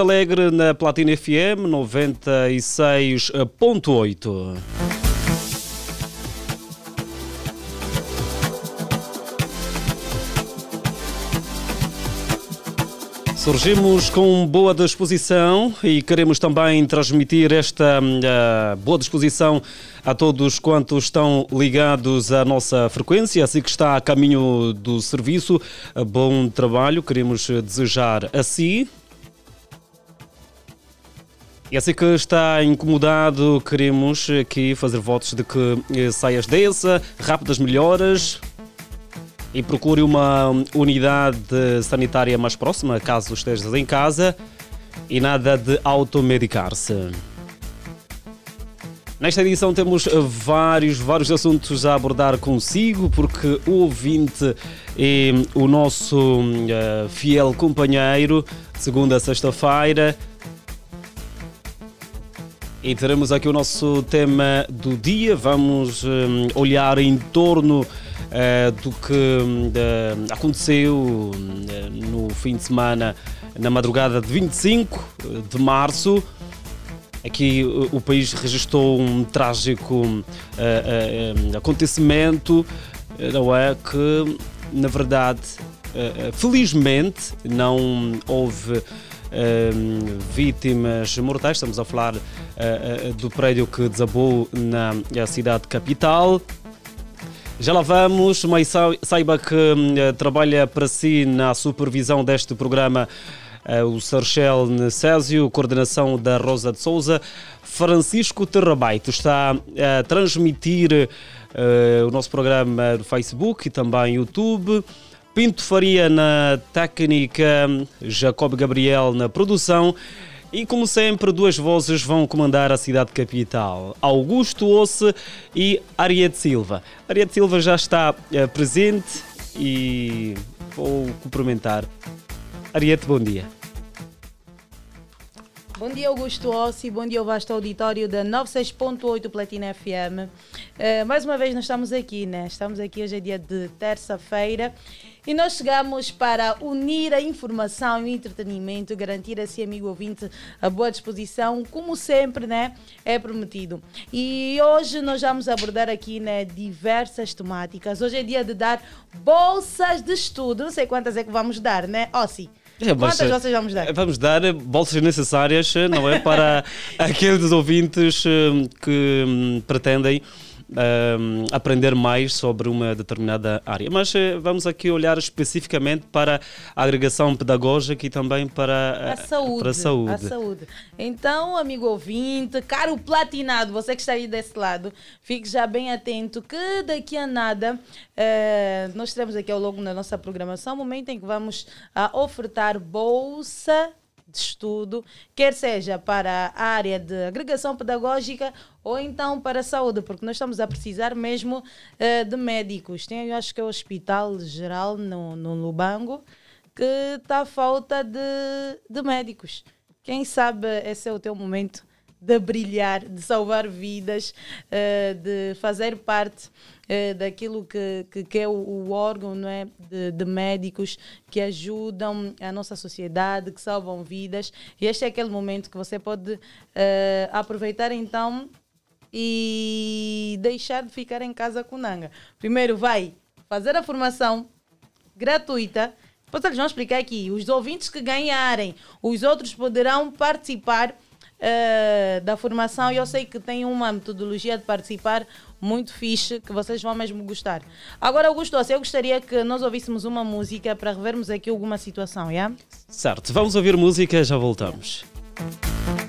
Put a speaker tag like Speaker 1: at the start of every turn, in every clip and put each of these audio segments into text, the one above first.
Speaker 1: Alegre na Platina FM 96.8. Surgimos com boa disposição e queremos também transmitir esta uh, boa disposição a todos quantos estão ligados à nossa frequência, assim que está a caminho do serviço. Bom trabalho, queremos desejar a si, e assim que está incomodado, queremos aqui fazer votos de que eh, saias dessa, rápidas melhoras e procure uma unidade sanitária mais próxima, caso estejas em casa, e nada de automedicar-se. Nesta edição temos vários, vários assuntos a abordar consigo, porque o ouvinte é o nosso uh, fiel companheiro, segunda sexta-feira, e teremos aqui o nosso tema do dia. Vamos um, olhar em torno uh, do que uh, aconteceu uh, no fim de semana, na madrugada de 25 de março. Aqui o país registrou um trágico acontecimento, não é? Que, na verdade, felizmente, não houve vítimas mortais. Estamos a falar uh, uh, do prédio que desabou na cidade capital. Já lá vamos, mas saiba que uh, trabalha para si na supervisão deste programa o Sarchel Necésio, coordenação da Rosa de Souza. Francisco Terrabaito está a transmitir o nosso programa do Facebook e também YouTube. Pinto Faria na técnica, Jacob Gabriel na produção. E como sempre, duas vozes vão comandar a cidade capital: Augusto Osse e Ariete Silva. Ariete Silva já está uh, presente e vou cumprimentar. Ariete, bom dia.
Speaker 2: Bom dia, Augusto Ossi. Bom dia ao vasto auditório da 96.8 Platina FM. Uh, eh, mais uma vez, nós estamos aqui, né? Estamos aqui hoje é dia de terça-feira e nós chegamos para unir a informação e o entretenimento, garantir a si, amigo ouvinte, a boa disposição, como sempre, né? É prometido. E hoje nós vamos abordar aqui, né, diversas temáticas. Hoje é dia de dar bolsas de estudo. Não sei quantas é que vamos dar, né? Ó, oh. É, Quantas vocês vamos dar?
Speaker 1: Vamos dar bolsas necessárias, não é? Para aqueles ouvintes que hum, pretendem aprender mais sobre uma determinada área. Mas uh, vamos aqui olhar especificamente para a agregação pedagógica e também para
Speaker 2: a, saúde, para a saúde. A saúde. Então, amigo ouvinte, caro platinado, você que está aí desse lado, fique já bem atento que daqui a nada uh, nós teremos aqui ao longo da nossa programação um momento em que vamos uh, ofertar bolsa de estudo, quer seja para a área de agregação pedagógica ou então para a saúde, porque nós estamos a precisar mesmo uh, de médicos. Tem, eu acho que é o Hospital Geral no, no Lubango que está a falta de, de médicos. Quem sabe esse é o teu momento de brilhar, de salvar vidas, uh, de fazer parte uh, daquilo que, que, que, é o, o órgão não é? De, de, médicos que ajudam a nossa sociedade, que salvam vidas. E este é aquele momento que você pode uh, aproveitar então e deixar de ficar em casa com nanga. Primeiro vai fazer a formação gratuita. Depois eles vão explicar aqui. Os ouvintes que ganharem, os outros poderão participar uh, da formação. E eu sei que tem uma metodologia de participar muito fixe, que vocês vão mesmo gostar. Agora, Augusto, eu gostaria que nós ouvíssemos uma música para revermos aqui alguma situação? Yeah?
Speaker 1: Certo, vamos ouvir música, já voltamos. Yeah.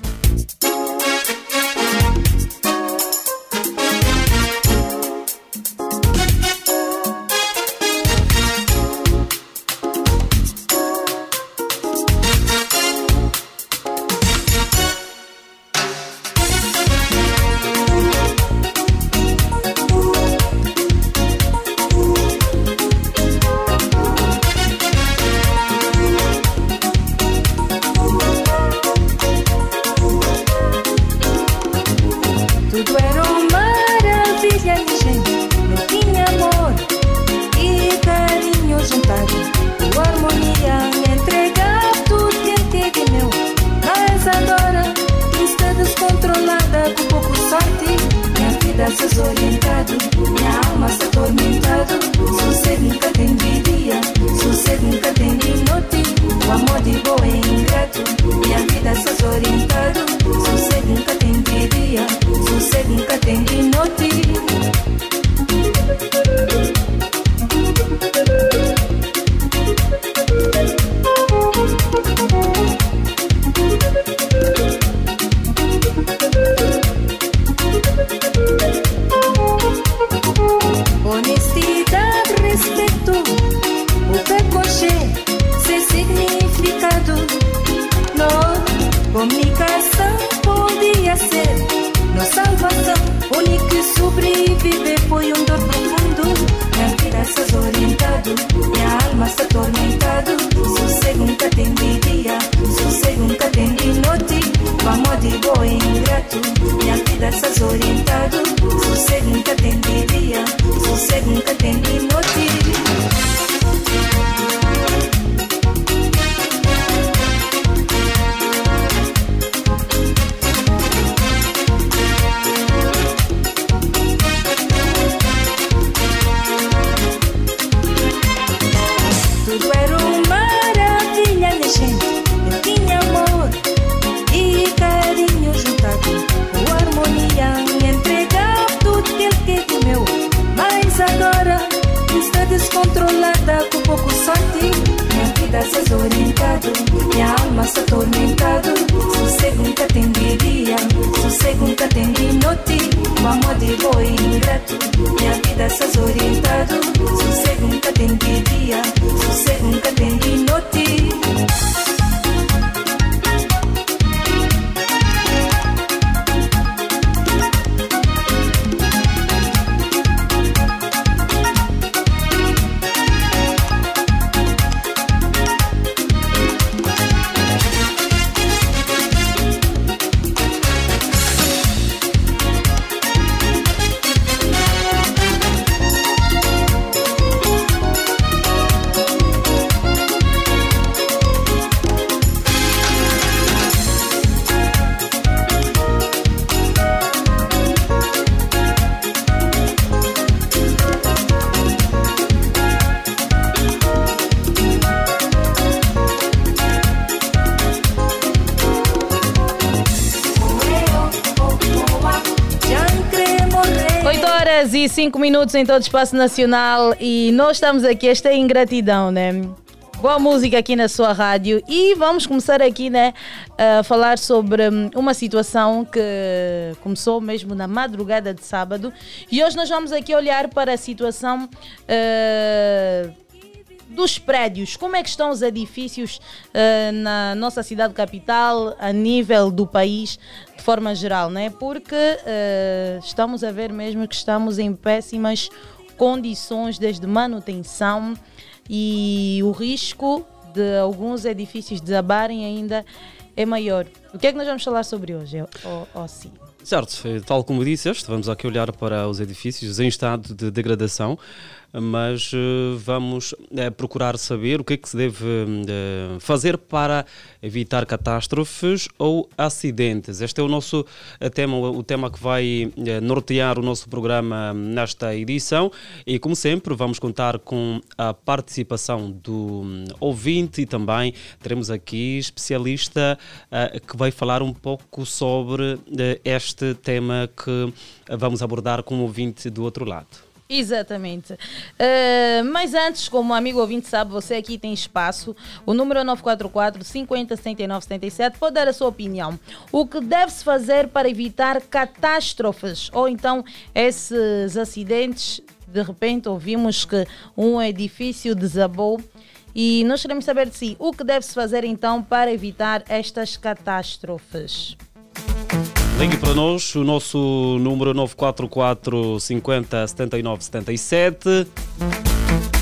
Speaker 3: E
Speaker 2: 5 minutos em todo o espaço nacional e nós estamos aqui, esta é ingratidão, né? Boa música aqui na sua rádio e vamos começar aqui, né, a falar sobre hum, uma situação que começou mesmo na madrugada de sábado e hoje nós vamos aqui olhar para a situação uh, dos prédios. Como é que estão os edifícios uh, na nossa cidade capital, a nível do país, de forma geral, né? Porque uh, estamos a ver mesmo que estamos em péssimas condições desde manutenção e o risco de alguns edifícios desabarem ainda é maior. O que é que nós vamos falar sobre hoje, Ossi?
Speaker 1: Certo, tal como disseste, vamos aqui olhar para os edifícios em estado de degradação mas uh, vamos uh, procurar saber o que é que se deve uh, fazer para evitar catástrofes ou acidentes. Este é o nosso tema, o tema que vai nortear o nosso programa nesta edição e, como sempre, vamos contar com a participação do um, ouvinte e também teremos aqui especialista que vai falar um pouco sobre este tema que vamos abordar com o ouvinte do outro lado.
Speaker 2: Exatamente. Uh, mas antes, como amigo ouvinte sabe, você aqui tem espaço. O número é 944 50 79 77. Pode dar a sua opinião. O que deve-se fazer para evitar catástrofes ou então esses acidentes? De repente ouvimos que um edifício desabou. E nós queremos saber de si o que deve-se fazer então para evitar estas catástrofes.
Speaker 1: Ligue para nós, o nosso número 944 50 79 77.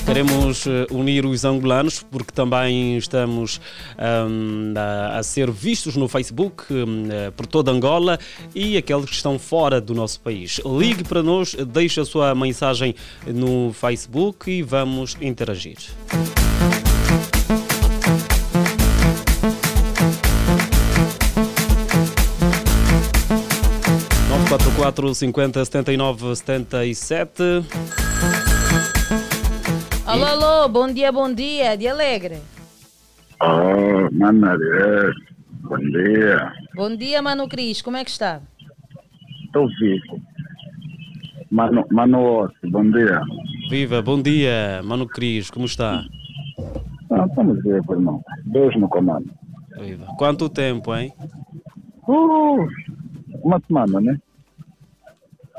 Speaker 1: Queremos eh, unir os angolanos porque também estamos um, a, a, ser vistos no Facebook um, eh, por toda Angola e aqueles que estão fora do nosso país. Ligue para nós, deixe a sua mensagem no Facebook e vamos interagir. 94 50 79 77.
Speaker 2: Alô, alô, bom dia, bom dia, de Alegre.
Speaker 4: Oh, Manaria, bom dia.
Speaker 2: Bom dia, Mano Cris, como é que está?
Speaker 4: Estou vivo. Mano, Mano bom dia.
Speaker 1: Viva, bom dia, Mano Cris, como está?
Speaker 4: Ah, estamos vivos, irmão. Deus no comando.
Speaker 1: Viva. Quanto tempo, hein?
Speaker 4: Uh, uma semana, né?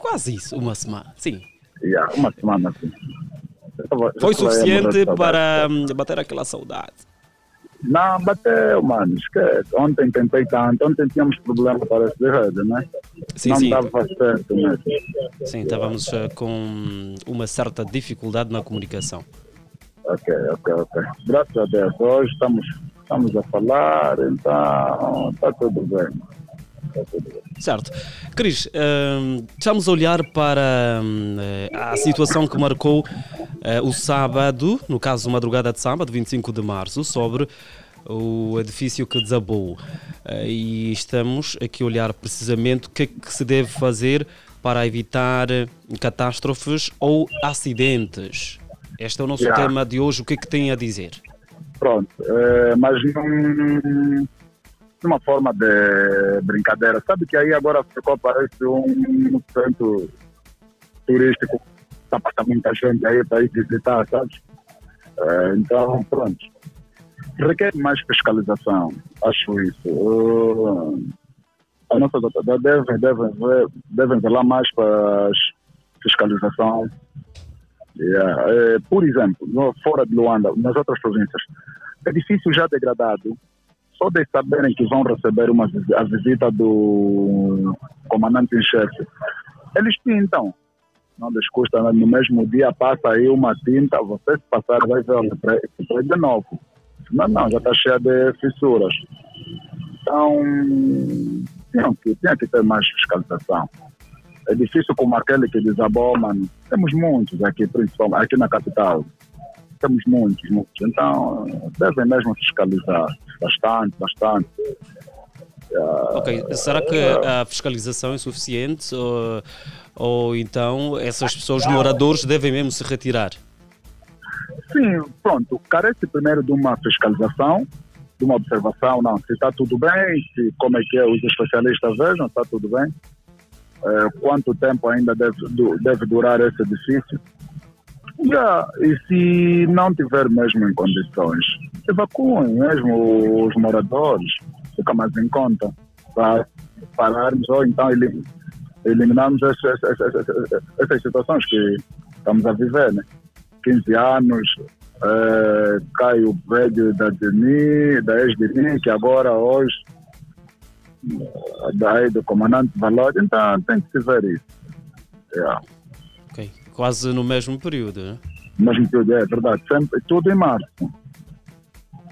Speaker 1: Quase isso, uma semana, sim.
Speaker 4: Yeah, uma semana, sim.
Speaker 1: Foi suficiente para hum, bater aquela saudade?
Speaker 4: Não, bateu, mano. Esquece. Ontem tentei tanto. Ontem tínhamos problema para esse rede, né?
Speaker 1: Sim,
Speaker 4: não
Speaker 1: sim.
Speaker 4: estava certo mesmo.
Speaker 1: Sim, estávamos uh, com uma certa dificuldade na comunicação.
Speaker 4: Ok, ok, ok. Graças a Deus. Hoje estamos, estamos a falar, então está tudo bem.
Speaker 1: Certo. Cris, hum, estamos a olhar para hum, a situação que marcou uh, o sábado, no caso, madrugada de sábado, 25 de março, sobre o edifício que desabou. Uh, e estamos aqui a olhar precisamente o que é que se deve fazer para evitar catástrofes ou acidentes. Este é o nosso
Speaker 4: Yeah.
Speaker 1: tema de hoje. O que é que tem a dizer?
Speaker 4: Pronto, eh, mas num, numa forma de brincadeira. Sabe que aí agora ficou, parece um centro turístico. Está passando muita gente aí para ir visitar, sabe? Eh, então, pronto. Requer mais fiscalização, acho isso. Eh, a nossa deve, deve, ver- devem velar mais para fiscalização Yeah. Eh, por exemplo, fora de Luanda, nas outras províncias, edifício já degradado, só de saberem que vão receber uma, a visita do comandante em chefe, eles pintam. Não lhes custa, nada. no mesmo dia passa aí uma tinta, você se passar vai ver pre- de novo. Não, não, já está cheia de fissuras. Então, tinha que, tinha que ter mais fiscalização é difícil como aquele que desabou, mano. Temos muitos aqui, principalmente aqui na capital. Temos muitos, muitos. Então, devem mesmo fiscalizar bastante, bastante.
Speaker 1: Ok, será que a fiscalização é suficiente ou, ou então essas pessoas, moradores, devem mesmo se retirar?
Speaker 4: Sim, pronto. Carece primeiro de uma fiscalização, de uma observação, não, se está tudo bem, se como é que é, os especialistas vejam, está tudo bem. Eh, quanto tempo ainda deve, deve durar esse edifício. Yeah, e se não tiver mesmo em condições, evacuem mesmo os moradores, fica mais em conta, para pararmos ou então elim- eliminarmos esse- esse- esse- essas situações que estamos a viver, né? 15 anos, eh, cai o prédio da Deni, da ex-Deni, que agora hoje eh, daí do comandante Valor, então tem que se ver isso. Yeah.
Speaker 1: Quase no mesmo período, né?
Speaker 4: Mesmo tudo, é verdade, sempre, tudo em março.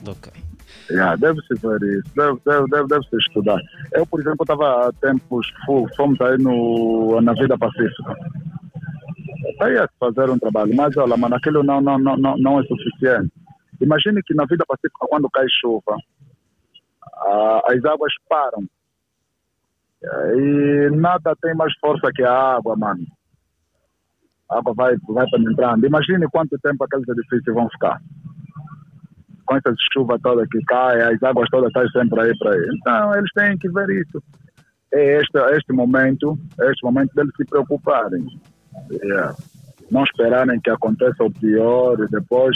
Speaker 1: Ok.
Speaker 4: Yeah, deve-se ver isso, deve, deve, deve, deve-se estudar. Eu, por exemplo, estava há tempos, fomos aí no, na Vida Pacífica. Aí ia fazer um trabalho, mas olha, mano, aquilo não, não, não, não, é suficiente. Imagine que na Vida Pacífica, quando cai chuva, ah, as águas param. E nada tem mais força que a água, mano. A água vai, vai penetrando. Imagine quanto tempo aqueles edifícios vão ficar com essa chuva toda que cai, as águas todas estão sempre aí para aí. Então, eles têm que ver isso. É este, este momento, é este momento deles se preocuparem. Yeah. Não esperarem que aconteça o pior e depois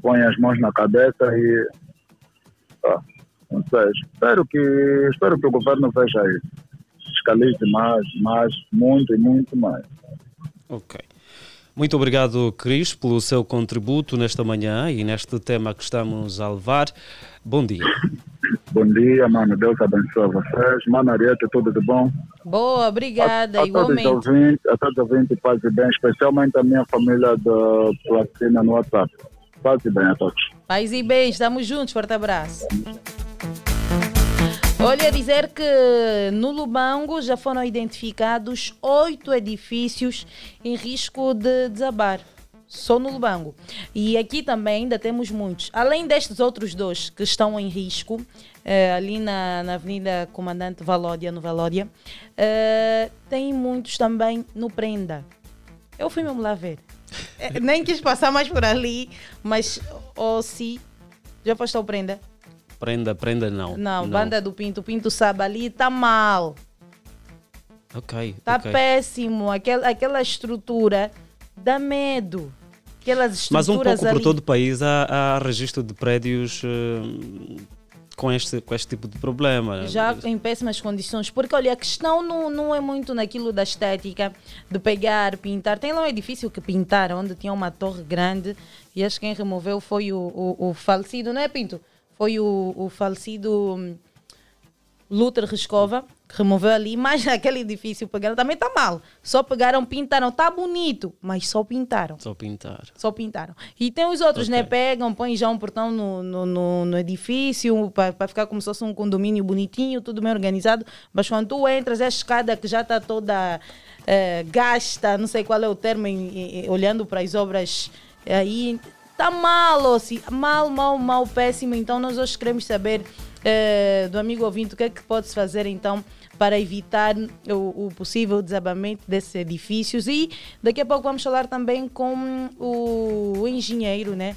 Speaker 4: põem as mãos na cabeça e. Ah, não sei. Espero que, espero que o governo veja isso. Fiscalize mais, mais, muito e muito mais.
Speaker 1: Ok. Muito obrigado, Cris, pelo seu contributo nesta manhã e neste tema que estamos a levar. Bom dia.
Speaker 4: Bom dia, mano. Deus abençoe vocês. Mano Ariete, tudo de bom?
Speaker 2: Boa, obrigada,
Speaker 4: a, a todos os
Speaker 2: igualmente.
Speaker 4: ouvintes, a todos os ouvintes, paz e bem, especialmente a minha família da Platina no WhatsApp. Paz e bem a todos.
Speaker 2: Paz e bem, estamos juntos, forte abraço. Olha, dizer que no Lubango já foram identificados oito edifícios em risco de desabar. Só no Lubango. E aqui também ainda temos muitos. Além destes outros dois que estão em risco, uh, ali na, na Avenida Comandante Valódia, no Valódia. Uh, tem muitos também no Prenda. Eu fui mesmo lá ver. É, nem quis passar mais por ali, mas ou oh, se já ao Prenda?
Speaker 1: Prenda, prenda não.
Speaker 2: Não, não. banda do Pinto. Pinto sabe ali, tá mal.
Speaker 1: Ok.
Speaker 2: Tá
Speaker 1: okay.
Speaker 2: péssimo. Aquela, aquela estrutura dá medo. Aquelas estruturas
Speaker 1: Mas um pouco
Speaker 2: ali...
Speaker 1: por todo o país há, há registro de prédios uh, com, este, com este tipo de problema.
Speaker 2: Já em péssimas condições. Porque, olha, a questão não, não é muito naquilo da estética, de pegar, pintar. Tem lá um edifício que pintaram, onde tinha uma torre grande e acho que quem removeu foi o, o, o falecido, não é, Pinto? Foi o, o falecido hum, Luther Rescova, que removeu ali, mas aquele edifício pegaram também está mal. Só pegaram, pintaram, está bonito, mas só pintaram.
Speaker 1: Só pintaram.
Speaker 2: Só pintaram. E tem os outros, né? okay. né? Pegam, põem já um portão no, no, no, no edifício para ficar como se fosse um condomínio bonitinho, tudo bem organizado. Mas quando tu entras, a escada que já está toda é, gasta, não sei qual é o termo, em, em, olhando para as obras aí. Tá mal, assim, mal, mal, mal, péssimo. Então nós hoje queremos saber uh, do amigo ouvinte, o que é que pode-se fazer então para evitar o, o, possível desabamento desses edifícios. E daqui a pouco vamos falar também com o, o engenheiro, né?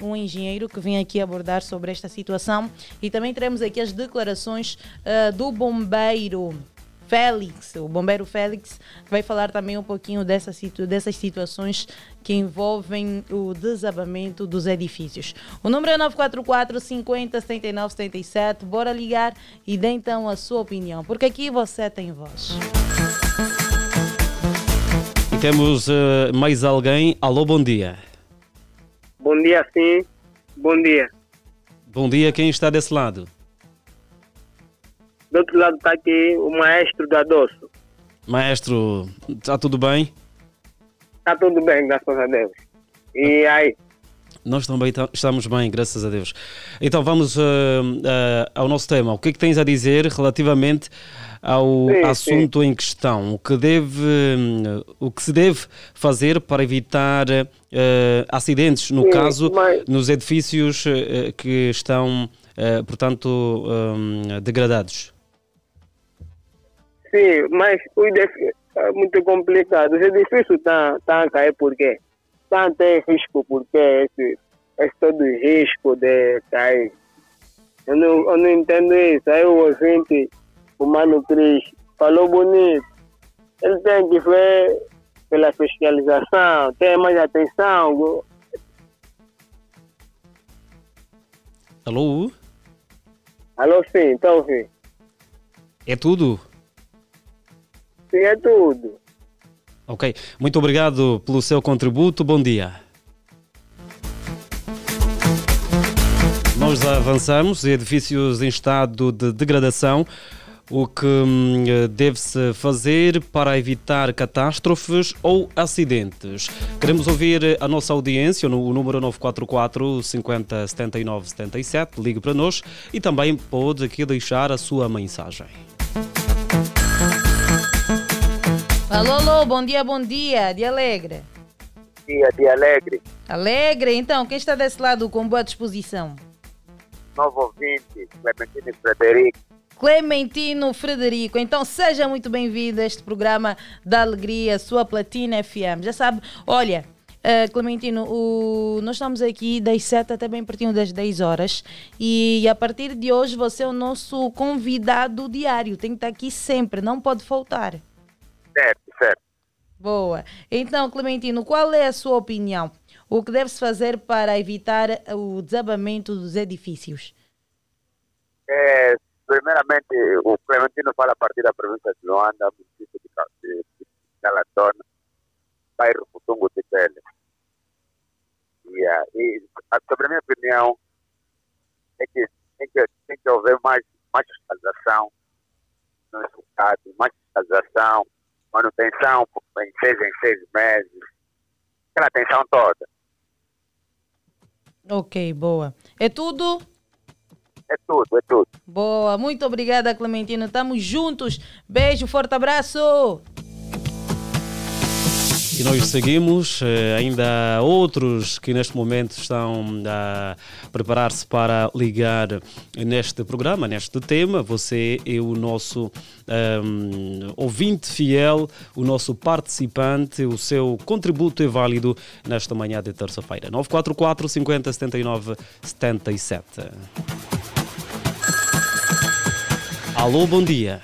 Speaker 2: um engenheiro que vem aqui abordar sobre esta situação e também teremos aqui as declarações uh, do bombeiro Félix, o bombeiro Félix, vai falar também um pouquinho dessa situ dessas situações que envolvem o desabamento dos edifícios. O número é 944 50 79 77. Bora ligar e dê então a sua opinião, porque aqui você tem voz.
Speaker 1: E temos uh, mais alguém. Alô, bom dia.
Speaker 5: Bom dia, sim. Bom dia.
Speaker 1: Bom dia, quem está desse lado?
Speaker 5: Do outro lado está aqui o maestro da Doço.
Speaker 1: Maestro, está tudo bem?
Speaker 5: Está tudo bem, graças a Deus. E aí?
Speaker 1: Nós também estamos bem, graças a Deus. Então vamos uh, uh, ao nosso tema. O que é que tens a dizer relativamente ao sim, assunto sim. em questão? O que, deve, uh, o que se deve fazer para evitar acidentes, no sim, caso, mas... nos edifícios que estão, portanto, degradados?
Speaker 5: Sim, mas o é muito complicado. Os edifícios estão tá, tá a cair por quê? Estão tem risco porque esse, esse todo risco de cair. Eu não, eu não entendo isso. Aí o ouvinte, o Mano Cris, falou bonito. Ele tem que ver pela fiscalização, ter mais atenção.
Speaker 1: Alô?
Speaker 5: Alô, sim, está ouvindo?
Speaker 1: É tudo?
Speaker 5: Sim, é tudo.
Speaker 1: Ok. Muito obrigado pelo seu contributo. Bom dia. Nós avançamos. Edifícios em estado de degradação. O que hum, deve-se fazer para evitar catástrofes ou acidentes? Queremos ouvir a nossa audiência no número 944 50 79 77. Ligue para nós e também pode aqui deixar a sua mensagem.
Speaker 2: Alô, alô, bom dia, bom dia, de Alegre.
Speaker 5: Dia, de Alegre.
Speaker 2: Alegre, então, quem está desse lado com boa disposição?
Speaker 5: Novo ouvinte, Clementino Frederico.
Speaker 2: Clementino Frederico. Então seja muito bem-vindo a este programa da Alegria, sua Platina FM. Já sabe, olha, uh, Clementino, o, nós estamos aqui das 7 até bem pertinho das 10 horas e a partir de hoje você é o nosso convidado diário. Tem que estar aqui sempre, não pode faltar. Boa. Então, Clementino, qual é a sua opinião? O que deve-se fazer para evitar o desabamento dos edifícios?
Speaker 5: É, primeiramente, o Clementino fala a partir da província de Luanda, município de, de Calatona, bairro Futungo de Pele. Yeah. E sobre a minha opinião, é que tem que, tem que haver mais, mais fiscalização no mais fiscalização manutenção em seis em seis meses, aquela atenção toda.
Speaker 2: Ok, boa. É tudo?
Speaker 5: É tudo, é tudo.
Speaker 2: Boa, muito obrigada, Clementino. Estamos juntos. Beijo, forte abraço.
Speaker 1: E nós seguimos, eh, ainda há outros que neste momento estão a preparar-se para ligar neste programa, neste tema. Você é o nosso um, ehm, ouvinte fiel, o nosso participante, o seu contributo é válido nesta manhã de terça-feira. 944 50 79 77. Alô, bom dia.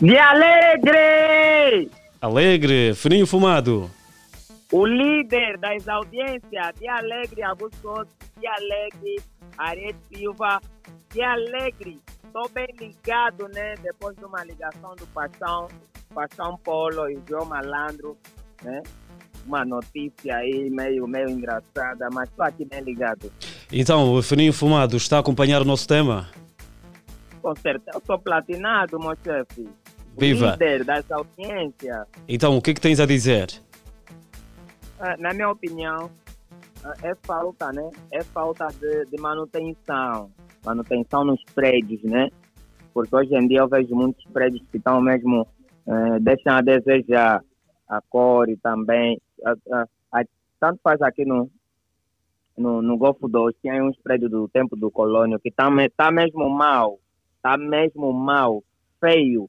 Speaker 6: De Alegre!
Speaker 1: Alegre, fininho fumado.
Speaker 6: O líder das audiências de Alegre, Abuscos, de Alegre, Arete Silva, de Alegre. Estou bem ligado, né? Depois de uma ligação do Paixão, Paixão Polo e João Malandro, né? Uma notícia aí meio, meio engraçada, mas estou aqui bem ligado.
Speaker 1: Então, o Fininho Fumado está a acompanhar o nosso tema?
Speaker 6: Com certeza, eu sou platinado, meu chefe.
Speaker 1: Viva.
Speaker 6: líder das audiências.
Speaker 1: Então, o que, é que tens a dizer?
Speaker 6: Ah, na minha opinião, ah, é falta, né? É falta de, de manutenção. Manutenção nos prédios, né? Porque hoje em dia eu vejo muitos prédios que estão mesmo, eh, deixam a desejar a cor e também. tanto faz aqui no, no, no Golfo 2, tem uns prédios do tempo do colônio que tá, tá mesmo mal. Tá mesmo mal, feio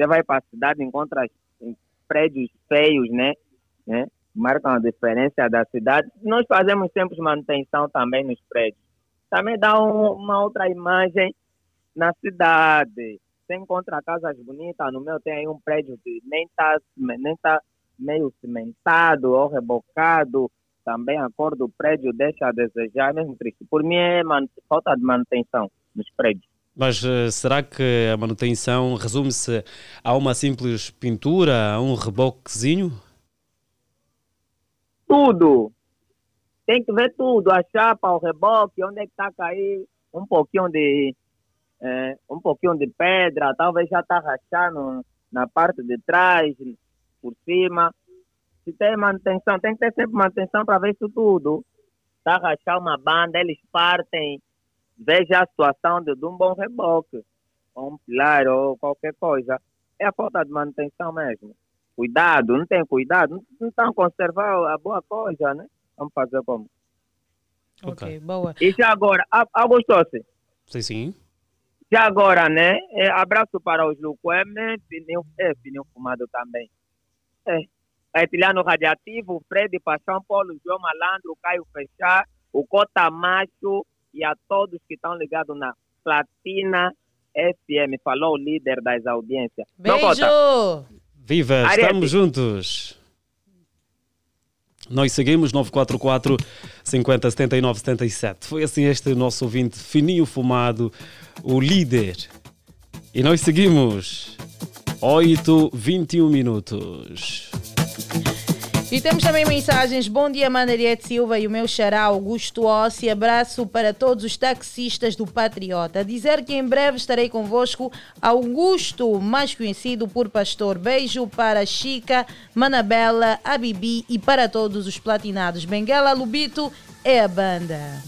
Speaker 6: você vai para a cidade, encontra prédios feios, né? né? Marcam a diferença da cidade. Nós fazemos sempre manutenção também nos prédios. Também dá um, uma outra imagem na cidade. Você encontra casas bonitas, no meu tem aí um prédio que nem está nem tá meio cimentado ou rebocado. Também a cor do prédio deixa a desejar, mesmo triste. Por mim é falta de manutenção nos prédios.
Speaker 1: Mas uh, será que a manutenção resume-se a uma simples pintura, a um reboquezinho?
Speaker 6: Tudo. Tem que ver tudo, a chapa, o reboque, onde é que está cair um pouquinho de é, um pouquinho de pedra, talvez já está rachando na parte de trás, por cima. Se tem manutenção, tem que ter sempre manutenção para ver isso tudo. Está rachar uma banda, eles partem veja a situação de, de um bom reboque, ou um pilar ou qualquer coisa. É a falta de manutenção mesmo. Cuidado, não tem cuidado, não estão a conservar a boa coisa, né? Vamos fazer como?
Speaker 2: Ok, boa.
Speaker 6: E já agora, Augusto-se?
Speaker 1: Sim, sim.
Speaker 6: Já agora, né? É, abraço para os Luqueme, pneu, é, pneu fumado também. É. Etiliano Radiativo, Fred Paixão, Paulo, João Malandro, Caio Fechar, o Cota Macho, e a todos que estão ligados na Platina FM. Falou o líder das audiências.
Speaker 2: Beijo!
Speaker 1: Viva, estamos juntos. Nós seguimos 944 50 79 77. Foi assim este nosso ouvinte fininho fumado, o líder. E nós seguimos 8, 21 minutos.
Speaker 2: E temos também mensagens. Bom dia, Manariete Silva e o meu xará Augusto Ossi. Abraço para todos os taxistas do Patriota. Dizer que em breve estarei convosco. Augusto, mais conhecido por Pastor. Beijo para Chica, Manabela, a Bibi e para todos os platinados. Benguela Lubito é a banda.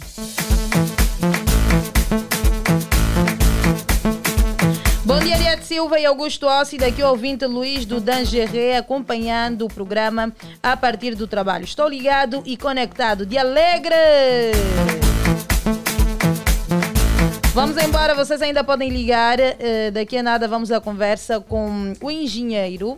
Speaker 2: Bom dia, Ariete Silva e Augusto Ossi, daqui o ouvinte Luiz do Dangeré, acompanhando o programa a partir do trabalho. Estou ligado e conectado de alegre! Vamos embora, vocês ainda podem ligar. Eh, daqui a nada vamos à conversa com o engenheiro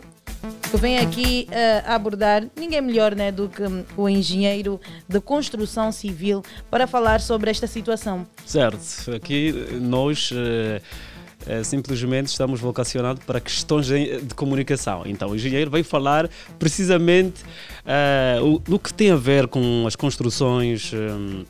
Speaker 2: que vem aqui uh, abordar ninguém melhor né, do que o engenheiro de construção civil para falar sobre esta situação.
Speaker 1: Certo, aqui nós. Uh simplesmente estamos vocacionados para questões de, de, comunicação. Então, o engenheiro vai falar precisamente uh, o, que tem a ver com as construções. Um, uh,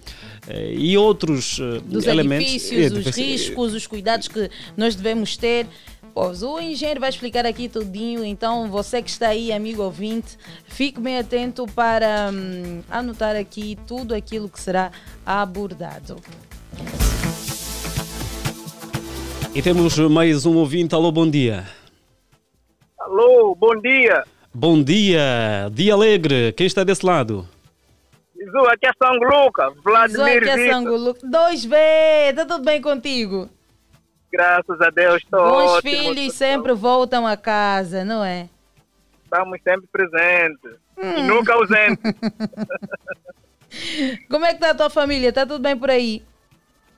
Speaker 1: e outros uh,
Speaker 2: Dos
Speaker 1: elementos.
Speaker 2: Edifícios, é, os riscos, os cuidados que nós devemos ter. Pois, o engenheiro vai explicar aqui tudinho, então você que está aí, amigo ouvinte, fique bem atento para hum, anotar aqui tudo aquilo que será abordado.
Speaker 1: E temos mais um ouvinte. Alô, bom dia.
Speaker 7: Alô, bom dia.
Speaker 1: Bom dia. Dia alegre. Quem está desse lado?
Speaker 7: Jesus, aqui é São Lucas. Vladimir aqui é São Lucas.
Speaker 2: 2B, está tudo bem contigo?
Speaker 7: Graças a Deus, estou
Speaker 2: Bons
Speaker 7: ótimo.
Speaker 2: filhos sempre voltam a casa, não é?
Speaker 7: Estamos sempre presentes. e nunca ausente.
Speaker 2: Como é que está a tua família? Está tudo bem por aí?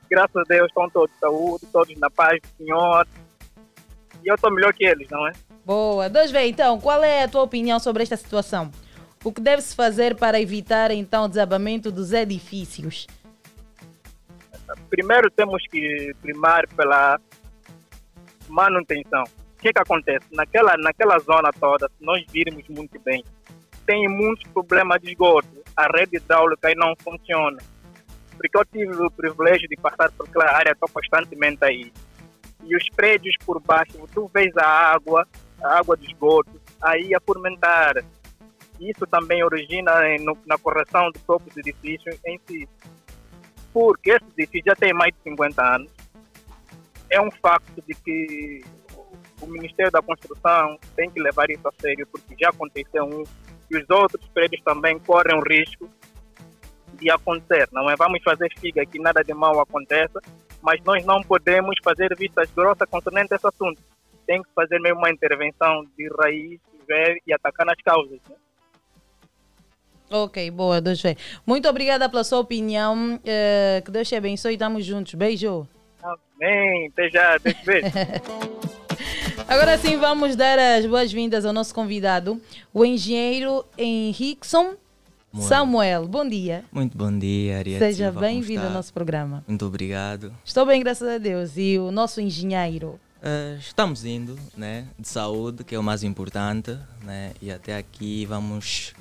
Speaker 7: Graças a Deus estão todos de saúde, todos na paz do Senhor. E eu estou melhor que eles, não é?
Speaker 2: Boa. Dois vê então, qual é a tua opinião sobre esta situação? O que deve-se fazer para evitar então o desabamento dos edifícios?
Speaker 7: Primeiro temos que primar pela manutenção. O que, que acontece? Naquela, naquela zona toda, se nós virmos muito bem, tem muitos problemas de esgoto. A rede hidráulica aí não funciona. Porque eu tive o privilégio de passar por aquela área, estou constantemente aí. E os prédios por baixo, tu vês a água, a água de esgoto, aí a fermentar. Isso também origina na correção do topo do edifício em si. Porque esse edifício já tem mais de 50 anos. É um facto de que o Ministério da Construção tem que levar isso a sério, porque já aconteceu um e os outros prédios também correm o risco de acontecer. Não é? Vamos fazer figa que nada de mal aconteça, mas nós não podemos fazer vistas grossas concernente esse assunto. Tem que fazer mesmo uma intervenção de raiz ver e atacar nas causas. Né?
Speaker 2: Ok, boa, Deus vê. Muito obrigada pela sua opinião. Uh, que Deus te abençoe. Estamos juntos. Beijo.
Speaker 7: Amém. Até já. Até
Speaker 2: Agora sim, vamos dar as boas-vindas ao nosso convidado, o engenheiro Samuel. Bom dia.
Speaker 8: Muito bom dia, Ariete.
Speaker 2: Seja bem-vindo ao nosso programa.
Speaker 8: Muito obrigado.
Speaker 2: Estou bem, graças a Deus. E o nosso engenheiro?
Speaker 8: Uh, estamos indo, né, de saúde, que é o mais importante, né, e até aqui vamos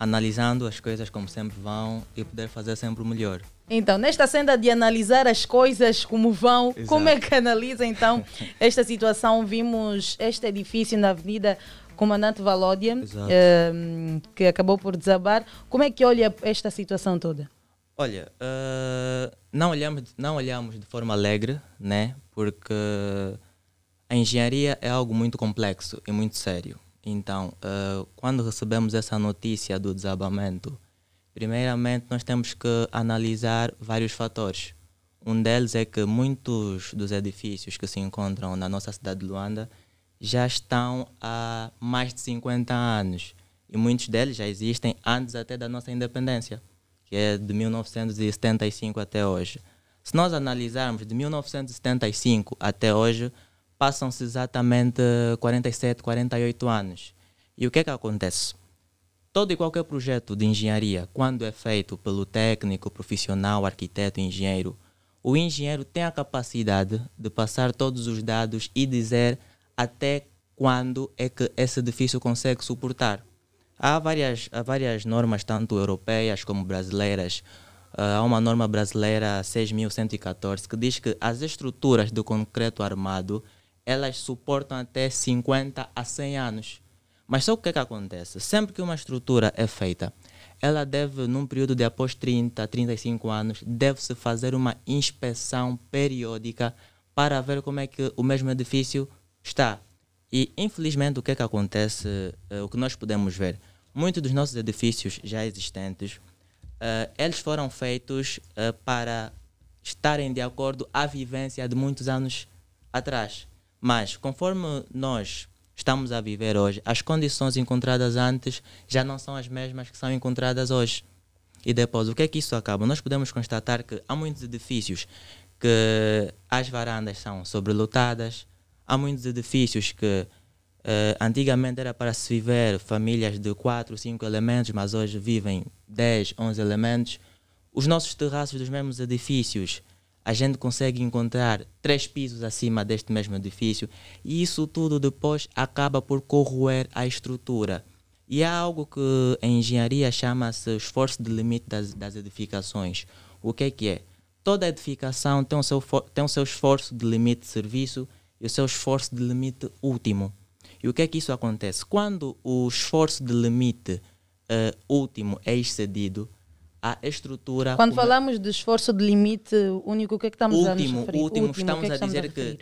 Speaker 8: analisando as coisas como sempre vão e poder fazer sempre o melhor.
Speaker 2: Então, nesta senda de analisar as coisas como vão, Exato. como é que analisa então esta situação? Vimos este edifício na Avenida Comandante Valódia, uh, que acabou por desabar. Como é que olha esta situação toda?
Speaker 8: Olha, uh, não, olhamos, não olhamos de forma alegre, né? porque a engenharia é algo muito complexo e muito sério. Então, uh, quando recebemos essa notícia do desabamento, primeiramente nós temos que analisar vários fatores. Um deles é que muitos dos edifícios que se encontram na nossa cidade de Luanda já estão há mais de 50 anos e muitos deles já existem antes até da nossa independência, que é de 1975 até hoje. Se nós analisarmos de 1975 até hoje, passam-se exatamente 47, 48 anos. E o que é que acontece? Todo e qualquer projeto de engenharia, quando é feito pelo técnico, profissional, arquiteto, engenheiro, o engenheiro tem a capacidade de passar todos os dados e dizer até quando é que esse edifício consegue suportar. Há várias, há várias normas, tanto europeias como brasileiras. Uh, há uma norma brasileira 6114 que diz que as estruturas de concreto armado elas suportam até 50 a 100 anos. Mas só o que, é que acontece? Sempre que uma estrutura é feita, ela deve, num período de após 30, 35 anos, deve-se fazer uma inspeção periódica para ver como é que o mesmo edifício está. E, infelizmente, o que é que acontece, uh, o que nós podemos ver, muitos dos nossos edifícios já existentes, uh, eles foram feitos uh, para estarem de acordo à vivência de muitos anos atrás. Mas, conforme nós estamos a viver hoje, as condições encontradas antes já não são as mesmas que são encontradas hoje. E depois, o que é que isso acaba? Nós podemos constatar que há muitos edifícios que as varandas são sobrelotadas, há muitos edifícios que uh, antigamente era para se viver famílias de 4, 5 elementos, mas hoje vivem 10, 11 elementos. Os nossos terraços dos mesmos edifícios a gente consegue encontrar três pisos acima deste mesmo edifício e isso tudo depois acaba por corroer a estrutura. E há algo que em engenharia chama-se esforço de limite das, das edificações. O que é que é? Toda edificação tem o, seu, tem o seu esforço de limite de serviço e o seu esforço de limite último. E o que é que isso acontece? Quando o esforço de limite uh, último é excedido, a estrutura.
Speaker 2: Quando falamos de esforço de limite único, o que é que estamos
Speaker 8: último,
Speaker 2: a
Speaker 8: referir? Último, último estamos, que é que a dizer a que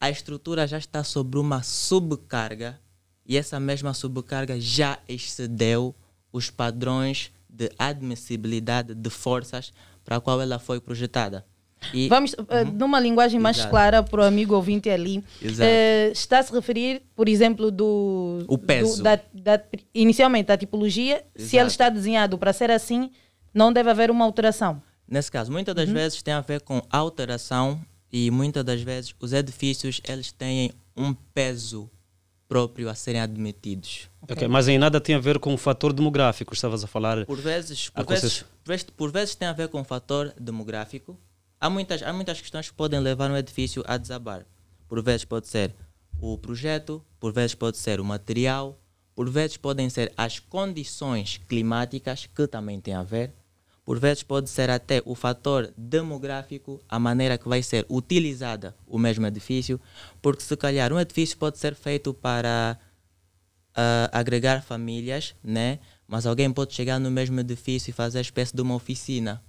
Speaker 8: a estrutura já está sobre uma subcarga e essa mesma subcarga já excedeu os padrões de admissibilidade de forças para a qual ela foi projetada.
Speaker 2: E, Vamos, uh, numa linguagem mais Exato. clara para o amigo ouvinte ali, uh, está a se referir, por exemplo, do.
Speaker 8: O peso.
Speaker 2: Do, da, da, inicialmente, da tipologia, Exato. se ele está desenhado para ser assim, não deve haver uma alteração.
Speaker 8: Nesse caso, muitas das uhum. vezes tem a ver com alteração e muitas das vezes os edifícios eles têm um peso próprio a serem admitidos.
Speaker 1: Okay. Mas em nada tem a ver com o fator demográfico, estavas a falar.
Speaker 8: Por vezes, por, vezes, por vezes, por vezes tem a ver com o fator demográfico. Há muitas, há muitas questões que podem levar um edifício a desabar. Por vezes pode ser o projeto, por vezes pode ser o material, por vezes podem ser as condições climáticas, que também têm a ver. Por vezes pode ser até o fator demográfico, a maneira que vai ser utilizada o mesmo edifício, porque se calhar um edifício pode ser feito para uh, agregar famílias, né? mas alguém pode chegar no mesmo edifício e fazer espécie de uma oficina.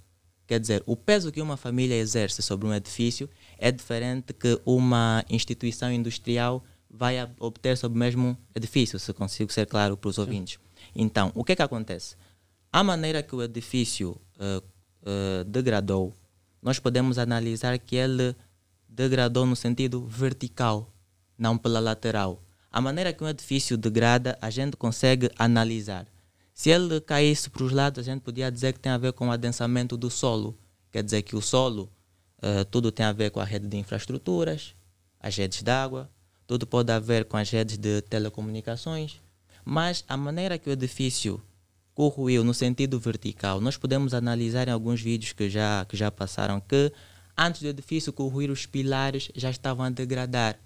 Speaker 8: Quer dizer, o peso que uma família exerce sobre um edifício é diferente que uma instituição industrial vai obter sobre o mesmo edifício, se consigo ser claro para os ouvintes. Então, o que é que acontece? A maneira que o edifício uh, uh, degradou, nós podemos analisar que ele degradou no sentido vertical, não pela lateral. A maneira que um edifício degrada, a gente consegue analisar. Se ele caísse para os lados, a gente podia dizer que tem a ver com o adensamento do solo. Quer dizer que o solo, uh, tudo tem a ver com a rede de infraestruturas, as redes de água, tudo pode haver com as redes de telecomunicações, mas a maneira que o edifício corroeu no sentido vertical. Nós podemos analisar em alguns vídeos que já, que já passaram que antes do edifício corroer, os pilares já estavam a degradar.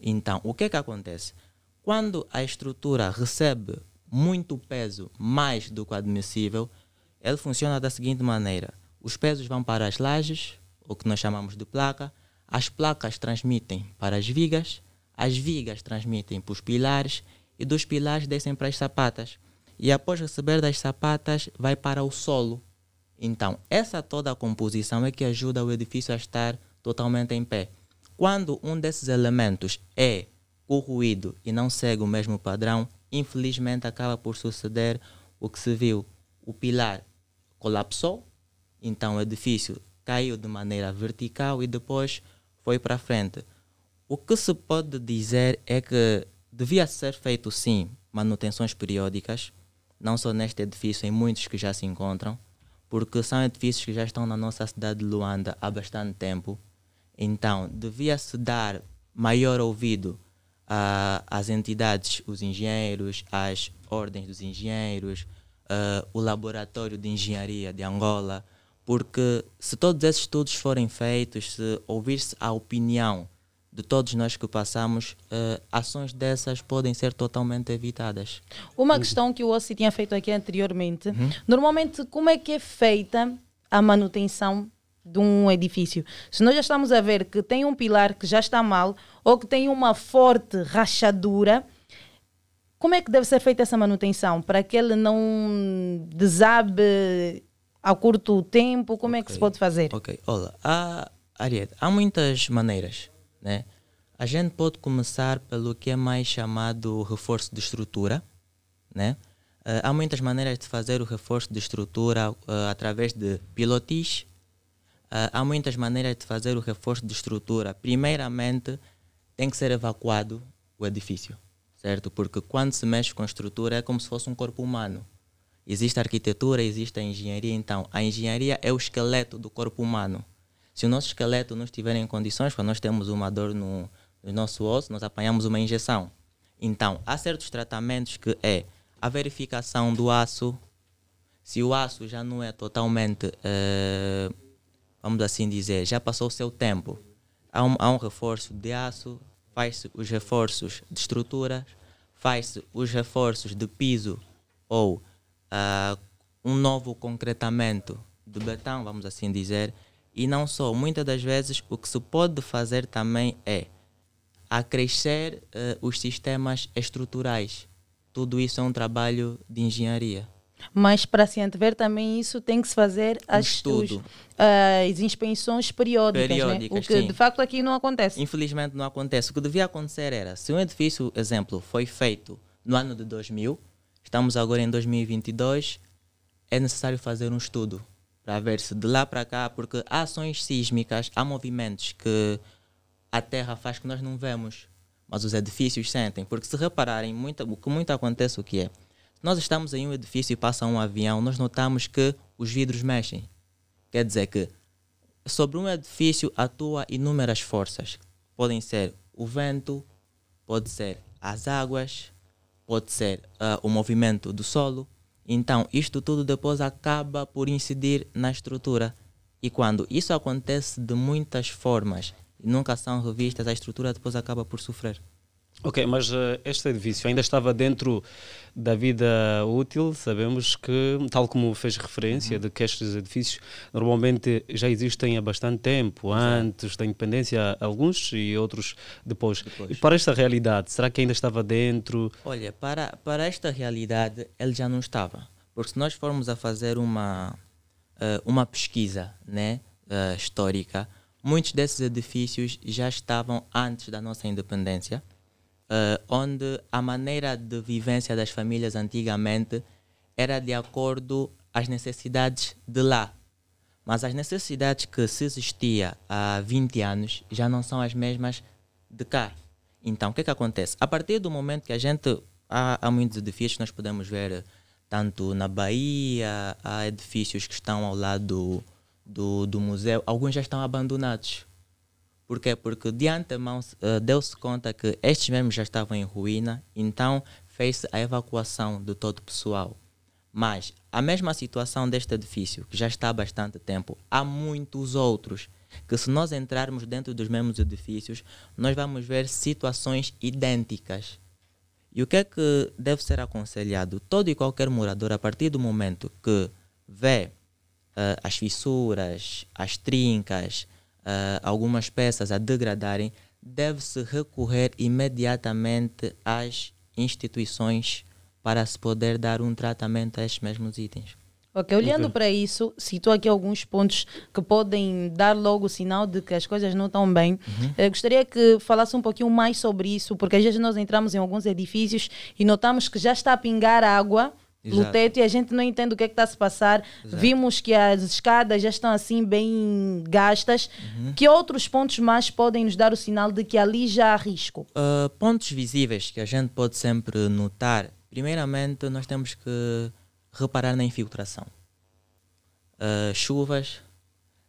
Speaker 8: Então, o que é que acontece? Quando a estrutura recebe muito peso, mais do que o admissível, ele funciona da seguinte maneira: os pesos vão para as lajes, o que nós chamamos de placa, as placas transmitem para as vigas, as vigas transmitem para os pilares e dos pilares descem para as sapatas e após receber das sapatas vai para o solo. Então, essa toda a composição é que ajuda o edifício a estar totalmente em pé. Quando um desses elementos é corroído e não segue o mesmo padrão, infelizmente acaba por suceder o que se viu. O pilar colapsou, então o edifício caiu de maneira vertical e depois foi para frente. O que se pode dizer é que devia ser feito sim manutenções periódicas, não só neste edifício, em muitos que já se encontram, porque são edifícios que já estão na nossa cidade de Luanda há bastante tempo. Então, devia-se dar maior ouvido às entidades, os engenheiros, às ordens dos engenheiros, uh, o laboratório de engenharia de Angola, porque se todos esses estudos forem feitos, se ouvir-se a opinião de todos nós que passamos, uh, ações dessas podem ser totalmente evitadas.
Speaker 2: Uma questão que o Ossi tinha feito aqui anteriormente, uhum. normalmente como é que é feita a manutenção de um edifício? Se nós já estamos a ver que tem um pilar que já está mal ou que tem uma forte rachadura, como é que deve ser feita essa manutenção para que ele não desabe a curto tempo? Como okay. é que se pode fazer?
Speaker 8: Ok, olha, há, Ariete, há muitas maneiras né? A gente pode começar pelo que é mais chamado reforço de estrutura. Né? Uh, há muitas maneiras de fazer o reforço de estrutura uh, através de pilotis. Uh, há muitas maneiras de fazer o reforço de estrutura. Primeiramente, tem que ser evacuado o edifício, certo? Porque quando se mexe com a estrutura é como se fosse um corpo humano. Existe a arquitetura, existe a engenharia. Então, a engenharia é o esqueleto do corpo humano. Se o nosso esqueleto não estiver em condições, quando nós temos uma dor no, no nosso osso, nós apanhamos uma injeção. Então, há certos tratamentos que é a verificação do aço. Se o aço já não é totalmente, uh, vamos assim dizer, já passou o seu tempo, há um, há um reforço de aço, faz-se os reforços de estrutura, faz-se os reforços de piso ou uh, um novo concretamento de betão, vamos assim dizer, e não só, muitas das vezes o que se pode fazer também é acrescer uh, os sistemas estruturais. Tudo isso é um trabalho de engenharia.
Speaker 2: Mas para se antever também isso tem que se fazer as, os, as inspeções periódicas, né? periódicas né? o que sim. de facto aqui não acontece.
Speaker 8: Infelizmente não acontece. O que devia acontecer era, se um edifício, exemplo, foi feito no ano de 2000, estamos agora em 2022, é necessário fazer um estudo para ver se de lá para cá, porque há ações sísmicas, há movimentos que a Terra faz que nós não vemos, mas os edifícios sentem. Porque se repararem, muito, o que muito acontece o que é? Nós estamos em um edifício e passa um avião, nós notamos que os vidros mexem. Quer dizer que sobre um edifício atua inúmeras forças. Podem ser o vento, pode ser as águas, pode ser uh, o movimento do solo. Então, isto tudo depois acaba por incidir na estrutura. E quando isso acontece de muitas formas e nunca são revistas, a estrutura depois acaba por sofrer.
Speaker 1: Ok, mas uh, este edifício ainda estava dentro da vida útil. Sabemos que, tal como fez referência, uhum. de que estes edifícios normalmente já existem há bastante tempo, Exato. antes da independência, alguns e outros depois. depois. E para esta realidade, será que ainda estava dentro?
Speaker 8: Olha, para, para esta realidade, ele já não estava. Porque se nós formos a fazer uma, uh, uma pesquisa né, uh, histórica, muitos desses edifícios já estavam antes da nossa independência uh, onde a maneira de vivência das famílias antigamente era de acordo às necessidades de lá. Mas as necessidades que se existia há 20 anos já não são as mesmas de cá. Então, o que, é que acontece? A partir do momento que a gente. Há, há muitos edifícios nós podemos ver, tanto na Bahia, há edifícios que estão ao lado do, do, do museu, alguns já estão abandonados. Por quê? Porque de antemão uh, deu-se conta que estes mesmos já estavam em ruína, então fez-se a evacuação de todo o pessoal. Mas a mesma situação deste edifício, que já está há bastante tempo, há muitos outros que se nós entrarmos dentro dos mesmos edifícios, nós vamos ver situações idênticas. E o que é que deve ser aconselhado? Todo e qualquer morador, a partir do momento que vê uh, as fissuras, as trincas, uh, algumas peças a degradarem, deve-se recorrer imediatamente às instituições para se poder dar um tratamento a estes mesmos itens.
Speaker 2: Ok, olhando okay. para isso, citou aqui alguns pontos que podem dar logo o sinal de que as coisas não estão bem. Uhum. Eu gostaria que falasse um pouquinho mais sobre isso, porque às vezes nós entramos em alguns edifícios e notamos que já está a pingar água Exato. no teto e a gente não entende o que é está a se passar. Exato. Vimos que as escadas já estão assim bem gastas. Uhum. Que outros pontos mais podem nos dar o sinal de que ali já há risco?
Speaker 8: Uh, pontos visíveis que a gente pode sempre notar. Primeiramente, nós temos que reparar na infiltração. Uh, chuvas,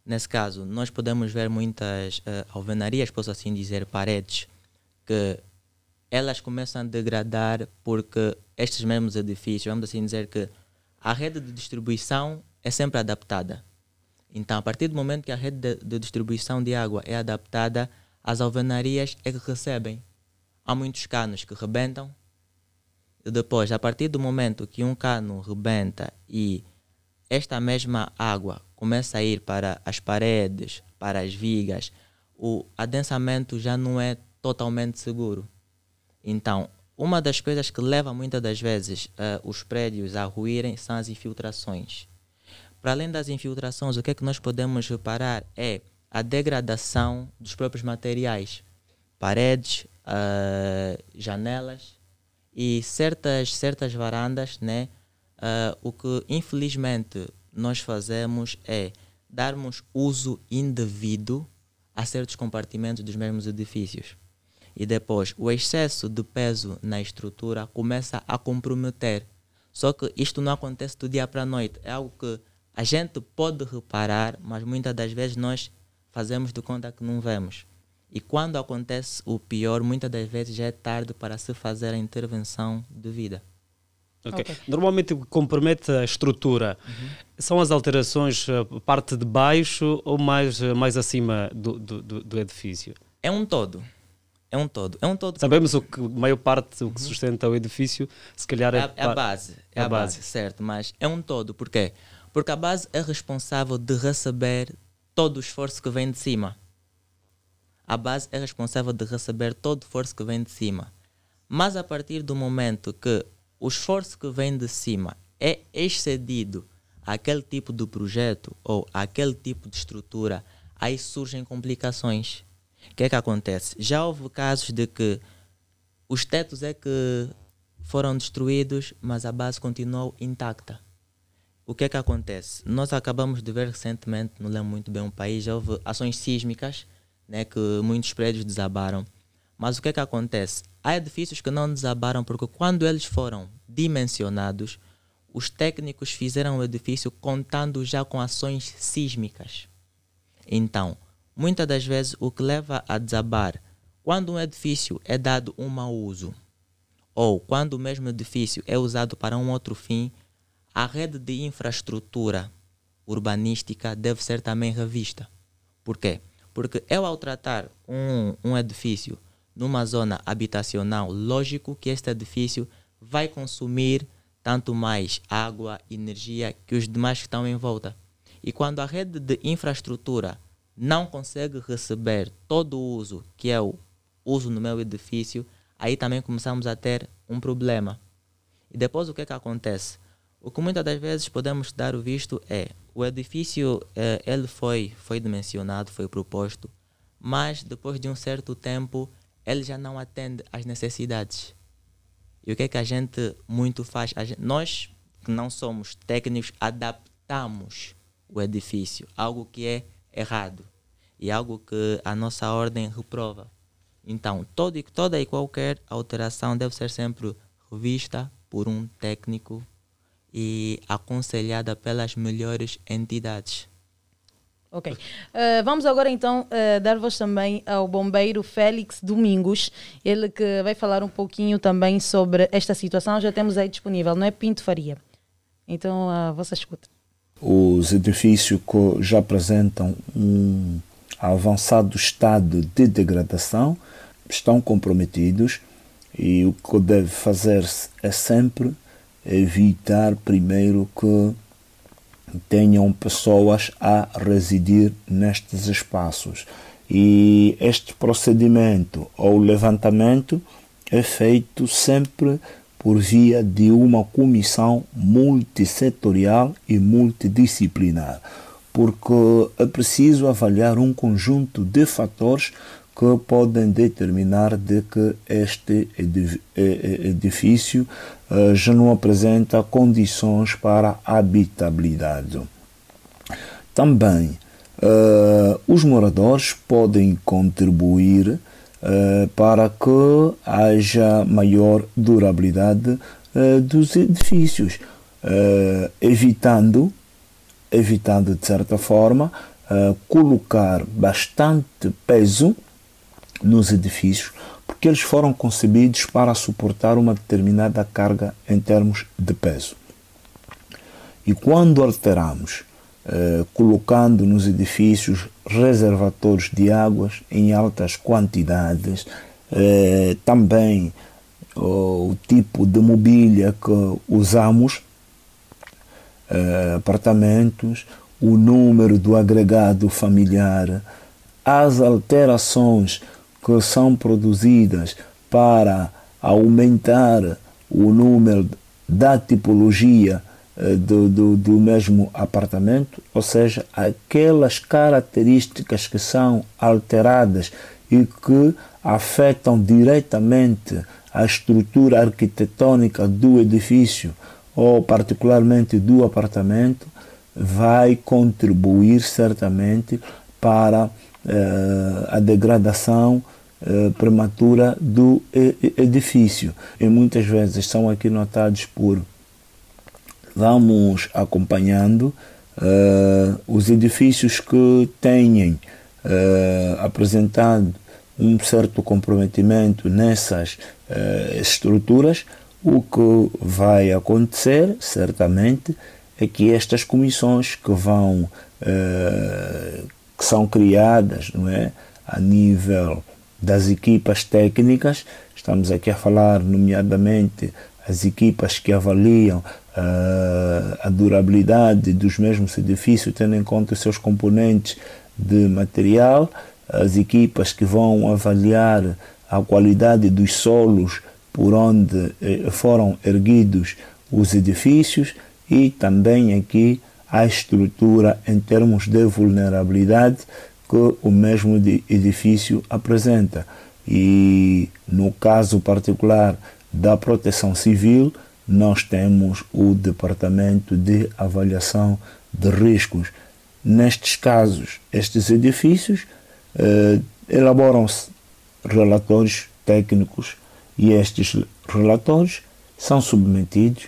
Speaker 8: nesse caso, nós podemos ver muitas uh, alvenarias, posso assim dizer, paredes, que elas começam a degradar porque estes mesmos edifícios, vamos assim dizer que a rede de distribuição é sempre adaptada. Então, a partir do momento que a rede de, de distribuição de água é adaptada, as alvenarias é que recebem. Há muitos canos que rebentam. E depois, a partir do momento que um cano rebenta e esta mesma água começa a ir para as paredes, para as vigas, o adensamento já não é totalmente seguro. Então, uma das coisas que leva muitas das vezes uh, os prédios a ruírem são as infiltrações. Para além das infiltrações, o que é que nós podemos reparar é a degradação dos próprios materiais, paredes, uh, janelas e certas certas varandas, né? Uh, o que infelizmente nós fazemos é darmos uso indevido a certos compartimentos dos mesmos edifícios. E depois, o excesso de peso na estrutura começa a comprometer. Só que isto não acontece do dia para a noite. É algo que a gente pode reparar, mas muitas das vezes nós fazemos de conta que não vemos. E quando acontece o pior, muitas das vezes já é tarde para se fazer a intervenção devida.
Speaker 1: Okay. okay. Normalmente o que compromete a estrutura uhum. são as alterações eh, parte de baixo ou mais, eh, mais acima do, do, do edifício?
Speaker 8: É um todo é um todo. É um todo.
Speaker 1: Sabemos o que a maior parte o que sustenta o edifício, se calhar é,
Speaker 8: é, a, é a base. É, a base. base, certo, mas é um todo. Por quê? Porque a base é responsável de receber todo o esforço que vem de cima. A base é responsável de receber todo o esforço que vem de cima. Mas a partir do momento que o esforço que vem de cima é excedido àquele tipo de projeto ou àquele tipo de estrutura, aí surgem complicações. O que é que acontece? Já houve casos de que os tetos é que foram destruídos, mas a base continuou intacta. o que é que acontece? Nós acabamos de ver recentemente, não lembro muito bem um país, houve ações sísmicas, né, que muitos prédios desabaram. Mas o que é que acontece? Há edifícios que não desabaram porque quando eles foram dimensionados, os técnicos fizeram o edifício contando já com ações sísmicas. Então, muitas das vezes o que leva a desabar, quando um edifício é dado um mau uso, ou quando o mesmo edifício é usado para um outro fim, a rede de infraestrutura urbanística deve ser também revista. Por quê? Porque eu, ao tratar um, um edifício numa zona habitacional, lógico que este edifício vai consumir tanto mais água, energia que os demais que estão em volta. E quando a rede de infraestrutura não consegue receber todo o uso que é o uso no meu edifício, aí também começamos a ter um problema. E depois o que, é que acontece? O que muitas das vezes podemos dar o visto é o edifício eh, ele foi foi dimensionado, foi proposto, mas depois de um certo tempo ele já não atende às necessidades. E o que é que a gente muito faz? Gente, nós que não somos técnicos adaptamos o edifício, algo que é errado e algo que a nossa ordem reprova. Então, todo, toda e qualquer alteração deve ser sempre revista por um técnico e aconselhada pelas melhores entidades.
Speaker 2: Ok. Uh, vamos agora então uh, dar voz também ao bombeiro Félix Domingos, ele que vai falar um pouquinho também sobre esta situação. Já temos aí disponível, não é Pinto Faria. Então, a uh, vossa escuta.
Speaker 9: Os edifícios que já apresentam um avançado estado de degradação estão comprometidos e o que deve fazer-se é sempre evitar primeiro que tenham pessoas a residir nestes espaços. E este procedimento ou levantamento é feito sempre por via de uma comissão multissetorial e multidisciplinar, porque é preciso avaliar um conjunto de fatores que podem determinar de que este edifício eh, já não apresenta condições para habitabilidade. Também uh, os moradores podem contribuir para que haja maior durabilidade uh, dos edifícios, evitando, evitando de certa forma, colocar bastante peso nos edifícios, porque eles foram concebidos para suportar uma determinada carga em termos de peso. E quando alteramos, eh, colocando nos edifícios reservatórios de águas em altas quantidades, eh, também oh, o tipo de mobília que usamos, eh, apartamentos, o número do agregado familiar, as alterações que são produzidas para aumentar o número da tipologia do, do, do, mesmo apartamento, ou seja, aquelas características que são alteradas e que afetam diretamente a estrutura arquitetônica do edifício ou particularmente do apartamento, vai contribuir certamente para eh, a degradação eh, prematura do edifício. E muitas vezes são aqui notados por vamos acompanhando uh, os edifícios que têm uh, apresentado um certo comprometimento nessas uh, estruturas, o que vai acontecer, certamente, é que estas comissões que vão, que são criadas, não é, a nível das equipas técnicas, estamos aqui a falar, nomeadamente, as equipas que avaliam a durabilidade dos mesmos edifícios, tendo em conta os seus componentes de material, as equipas que vão avaliar a qualidade dos solos por onde eh, foram erguidos os edifícios e também aqui a estrutura em termos de vulnerabilidade que o mesmo edifício apresenta. E no caso particular da proteção civil, nós temos o Departamento de Avaliação de Riscos. Nestes casos, estes edifícios eh, elaboram-se relatórios técnicos e estes relatórios são submetidos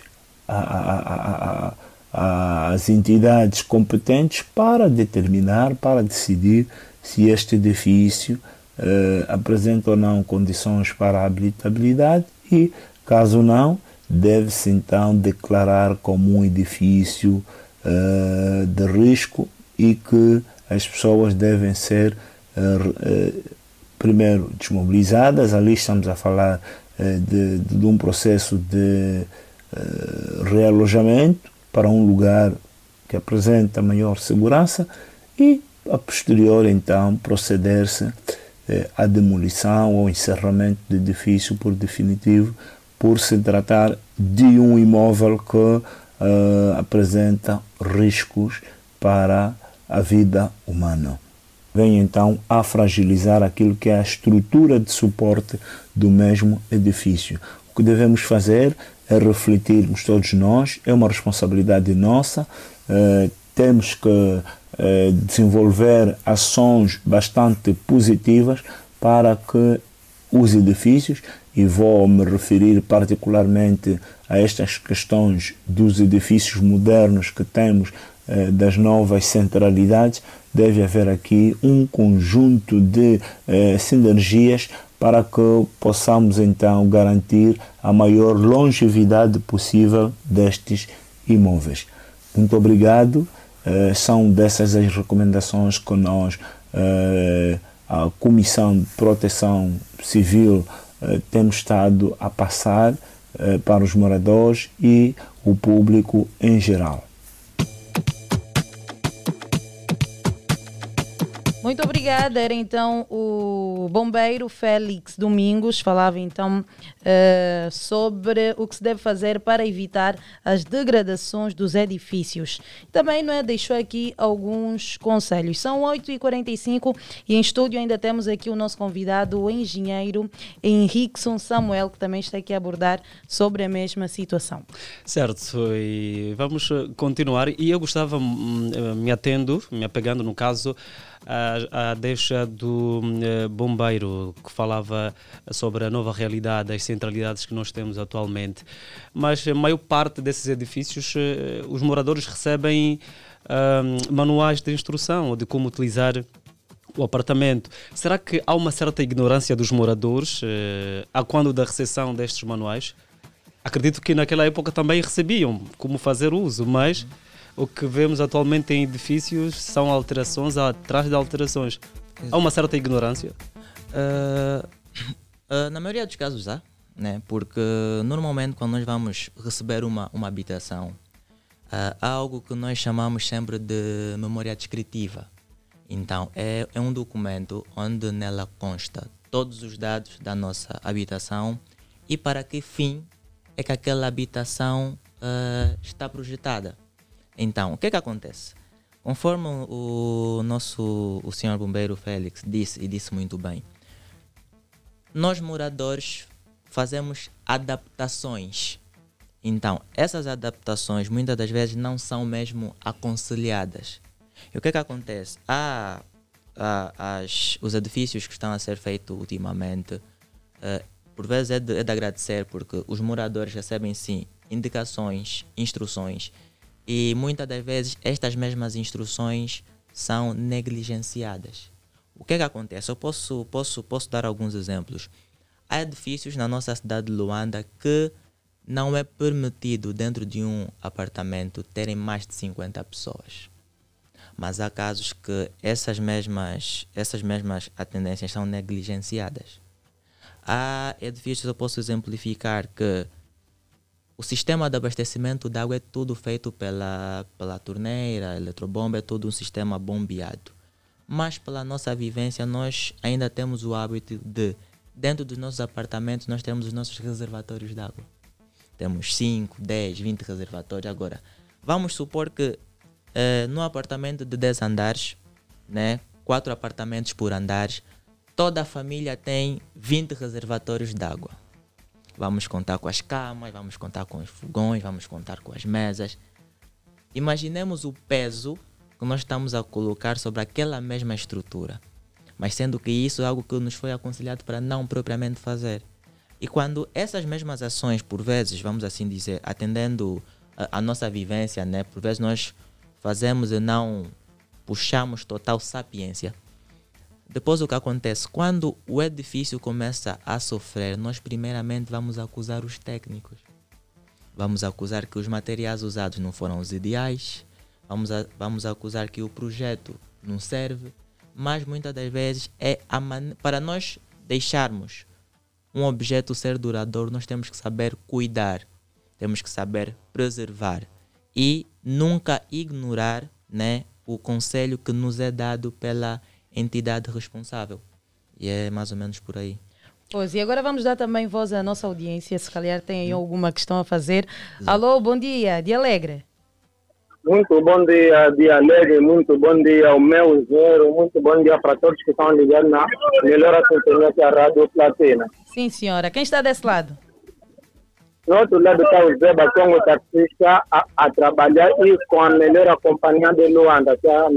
Speaker 9: às entidades competentes para determinar, para decidir se este edifício eh, apresenta ou não condições para a habitabilidade e, caso não, deve-se então declarar como um edifício uh, de risco e que as pessoas devem ser uh, uh, primeiro desmobilizadas. Ali estamos a falar de, de, um processo de realojamento para um lugar que apresenta maior segurança e a posterior então proceder-se à demolição ou encerramento do edifício por definitivo por se tratar de um imóvel que uh, apresenta riscos para a vida humana. Vem então a fragilizar aquilo que é a estrutura de suporte do mesmo edifício. O que devemos fazer é refletirmos todos nós, é uma responsabilidade nossa, uh, temos que uh, desenvolver ações bastante positivas para que os edifícios e vou me referir particularmente a estas questões dos edifícios modernos que temos, eh, das novas centralidades, deve haver aqui um conjunto de eh, sinergias para que possamos então garantir a maior longevidade possível destes imóveis. Muito obrigado. Eh, são dessas as recomendações que nós, a Comissão de Proteção Civil, temos estado a passar eh, para os moradores e o público em geral.
Speaker 2: Muito obrigada. Era então o bombeiro Félix Domingos, falava então uh, sobre o que se deve fazer para evitar as degradações dos edifícios. Também não é, deixou aqui alguns conselhos. São 8h45 e em estúdio ainda temos aqui o nosso convidado, o engenheiro Henriqueson Samuel, que também está aqui a abordar sobre a mesma situação.
Speaker 1: Certo, e vamos continuar. E eu gostava, hum, me atendo, me apegando no caso, a, a deixa do uh, bombeiro que falava sobre a nova realidade, as centralidades que nós temos atualmente. Mas a maior parte desses edifícios, uh, os moradores recebem manuais de instrução de como utilizar o apartamento. Será que há uma certa ignorância dos moradores a quando da recepção destes manuais? Acredito que naquela época também recebiam como fazer uso, mas o que vemos atualmente em edifícios são alterações atrás de alterações. Há uma certa ignorância? Uh,
Speaker 8: uh, na maioria dos casos há, né? porque normalmente quando nós vamos receber uma, uma habitação, uh, há algo que nós chamamos sempre de memória descritiva. Então, é, é um documento onde nela consta todos os dados da nossa habitação e para que fim é que aquela habitação está projetada. Então, o que é que acontece? Conforme o nosso o senhor bombeiro Félix disse e disse muito bem, nós moradores fazemos adaptações. Então, essas adaptações muitas das vezes não são mesmo aconselhadas. E o que é que acontece? Há, há as, os edifícios que estão a ser feitos ultimamente, uh, por vezes é de, é de agradecer porque os moradores recebem sim indicações, instruções e muitas das vezes estas mesmas instruções são negligenciadas. O que é que acontece? Eu posso, posso, posso dar alguns exemplos. Há edifícios na nossa cidade de Luanda que não é permitido dentro de um apartamento terem mais de 50 pessoas. Mas há casos que essas mesmas, essas mesmas atendências são negligenciadas. Há edifícios, eu posso exemplificar, que o sistema de abastecimento de água é tudo feito pela, pela torneira, eletrobomba, é todo um sistema bombeado. Mas pela nossa vivência, nós ainda temos o hábito de, dentro dos nossos apartamentos, nós temos os nossos reservatórios de água. Temos 5, 10, 20 reservatórios. Agora, vamos supor que eh, no apartamento de 10 andares, né, 4 apartamentos por andares, toda a família tem 20 reservatórios de água vamos contar com as camas, vamos contar com os fogões, vamos contar com as mesas. Imaginemos o peso que nós estamos a colocar sobre aquela mesma estrutura. Mas sendo que isso é algo que nos foi aconselhado para não propriamente fazer. E quando essas mesmas ações, por vezes, vamos assim dizer, atendendo a, a nossa vivência, né? por vezes nós fazemos e não puxamos total sapiência. Depois o que acontece? Quando o edifício começa a sofrer, nós primeiramente vamos acusar os técnicos. Vamos acusar que os materiais usados não foram os ideais. Vamos, a, vamos acusar que o projeto não serve. Mas muitas das vezes é para nós deixarmos um objeto ser duradouro, nós temos que saber cuidar, temos que saber preservar e nunca ignorar né, o conselho que nos é dado pela entidade responsável. E é mais ou menos por aí.
Speaker 2: Pois, e agora vamos dar também voz à nossa audiência, se calhar tem aí alguma questão a fazer. Alô, bom dia, de Alegre.
Speaker 10: Muito bom dia, de Alegre, muito bom dia ao meu engenheiro, muito bom dia para todos que estão ligados na melhor internet, a Rádio Platina.
Speaker 2: Sim, senhora. Quem está desse lado?
Speaker 10: No outro lado está o Zé Batongo, taxista, a, a trabalhar e com a melhor companhia de Luanda, que é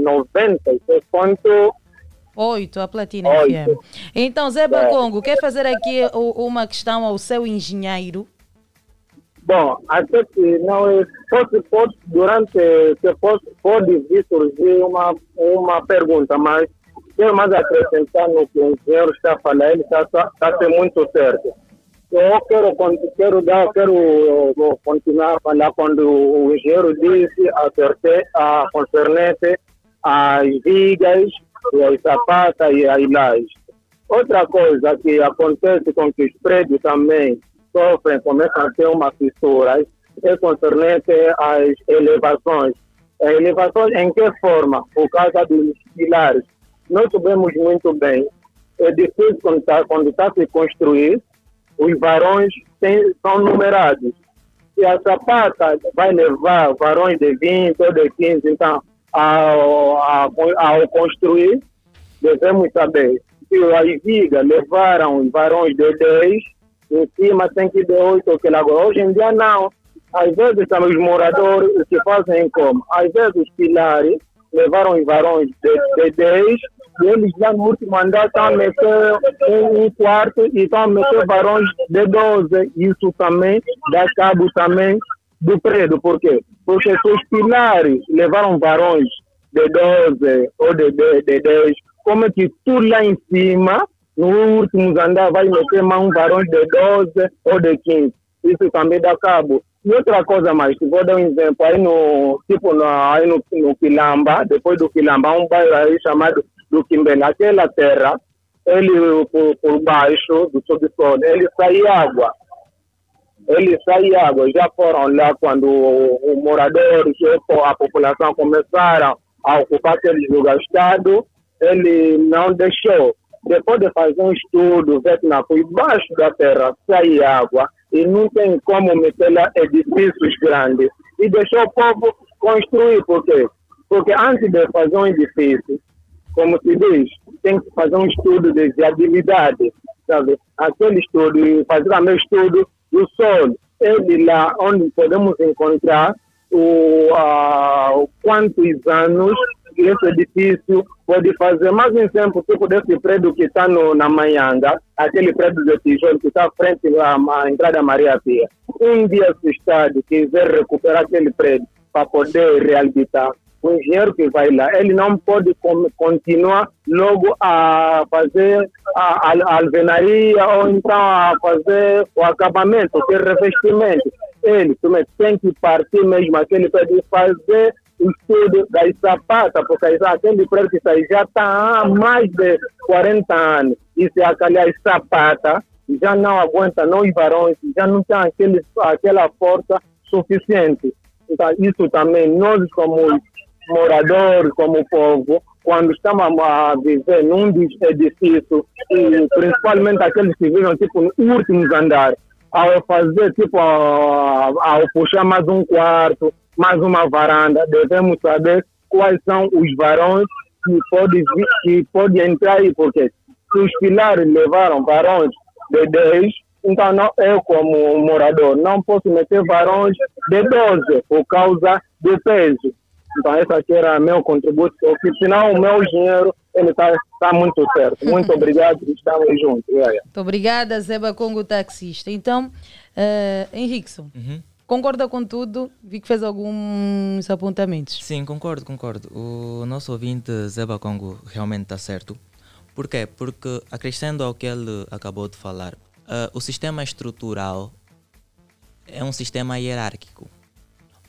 Speaker 10: 96.8,
Speaker 2: a Platina 8. FM. Então, Zé Bacongo, é. quer fazer aqui uma questão ao seu engenheiro?
Speaker 10: Bom, até que não é, pode, pode, durante, se pode, pode vir surgir uma, uma pergunta, mas quero mais acrescentar no que o engenheiro está falando, ele está, está, está muito certo eu quero, quero, dar, quero continuar a falar quando o engenheiro disse acertei a concernente as vigas, as sapatas e as lajes. Outra coisa que acontece com que os prédios também sofrem, começam a ter uma fissura, é concernente às elevações. As elevações em que forma? Por causa dos pilares. Nós sabemos muito bem, é difícil quando está tá se construir, os varões tem, são numerados. Se a sapata vai levar varões de 20 ou de 15, então, ao, ao, ao construir, devemos saber se as vigas levaram varões de 10, em cima tem que de 8 ou que agora. Hoje em dia não. Às vezes os moradores se fazem como? Às vezes os pilares levaram os varões de, de 10 e eles já no último andar estão a meter um quarto e estão a meter varões de 12. Isso também dá cabo também do prédio. Por quê? Porque se os pilares levaram varões de 12 ou de, de, de 10, como é que tu lá em cima, no último andar, vai meter mais um varão de 12 ou de 15? Isso também dá cabo. E outra coisa mais, vou dar um exemplo, aí no, tipo, no, aí no, no Quilamba, depois do Quilamba, um bairro aí chamado do Quimbé, aquela terra, ele por, por baixo do subsolo, ele sai água. Ele sai água. Já foram lá quando os moradores, a população começaram a ocupar aquele lugar estado, ele não deixou. Depois de fazer um estudo, ver que por baixo da terra sai água e não tem como meter lá edifícios grandes. E deixou o povo construir, por quê? Porque antes de fazer um edifício, como se diz, tem que fazer um estudo de viabilidade, sabe? Aquele estudo, fazer também estudo do solo. Ele lá onde podemos encontrar o, uh, quantos anos esse edifício pode fazer. Mais um exemplo, tipo desse prédio que está na Manhanga, aquele prédio de tijolo que está frente da entrada Maria Pia. Um dia se o Estado quiser recuperar aquele prédio para poder reabilitar, o engenheiro que vai lá, ele não pode continuar logo a fazer a, a, alvenaria ou então a fazer o acabamento, o revestimento. Ele tem que partir mesmo aquele pode fazer o estudo das sapatas, porque aquele prédio que já está há mais de 40 anos. E se aquelas sapatas já não aguenta, não os varões, já não tem aquele, aquela força suficiente. Então, isso também, nós como moradores, como povo, quando estamos a viver num dos edifícios, e principalmente aqueles que vivem tipo, no último andar, ao fazer, tipo, ao puxar mais um quarto, mais uma varanda, devemos saber quais são os varões que podem que pode entrar aí, porque se os pilares levaram varões de 10, Então, não, eu, como morador, não posso meter varões de 12 por causa do peso. Então, esse aqui era meu contributo, porque senão o meu dinheiro ele está tá muito certo. Muito obrigado, estamos juntos.
Speaker 2: Muito obrigada, Zeba Congo Taxista. Então, uh, Henriqueson, uhum. concorda com tudo? Vi que fez alguns apontamentos.
Speaker 8: Sim, concordo, concordo. O nosso ouvinte, Zeba Congo, realmente está certo. Por quê? Porque, acrescendo ao que ele acabou de falar, uh, o sistema estrutural é um sistema hierárquico,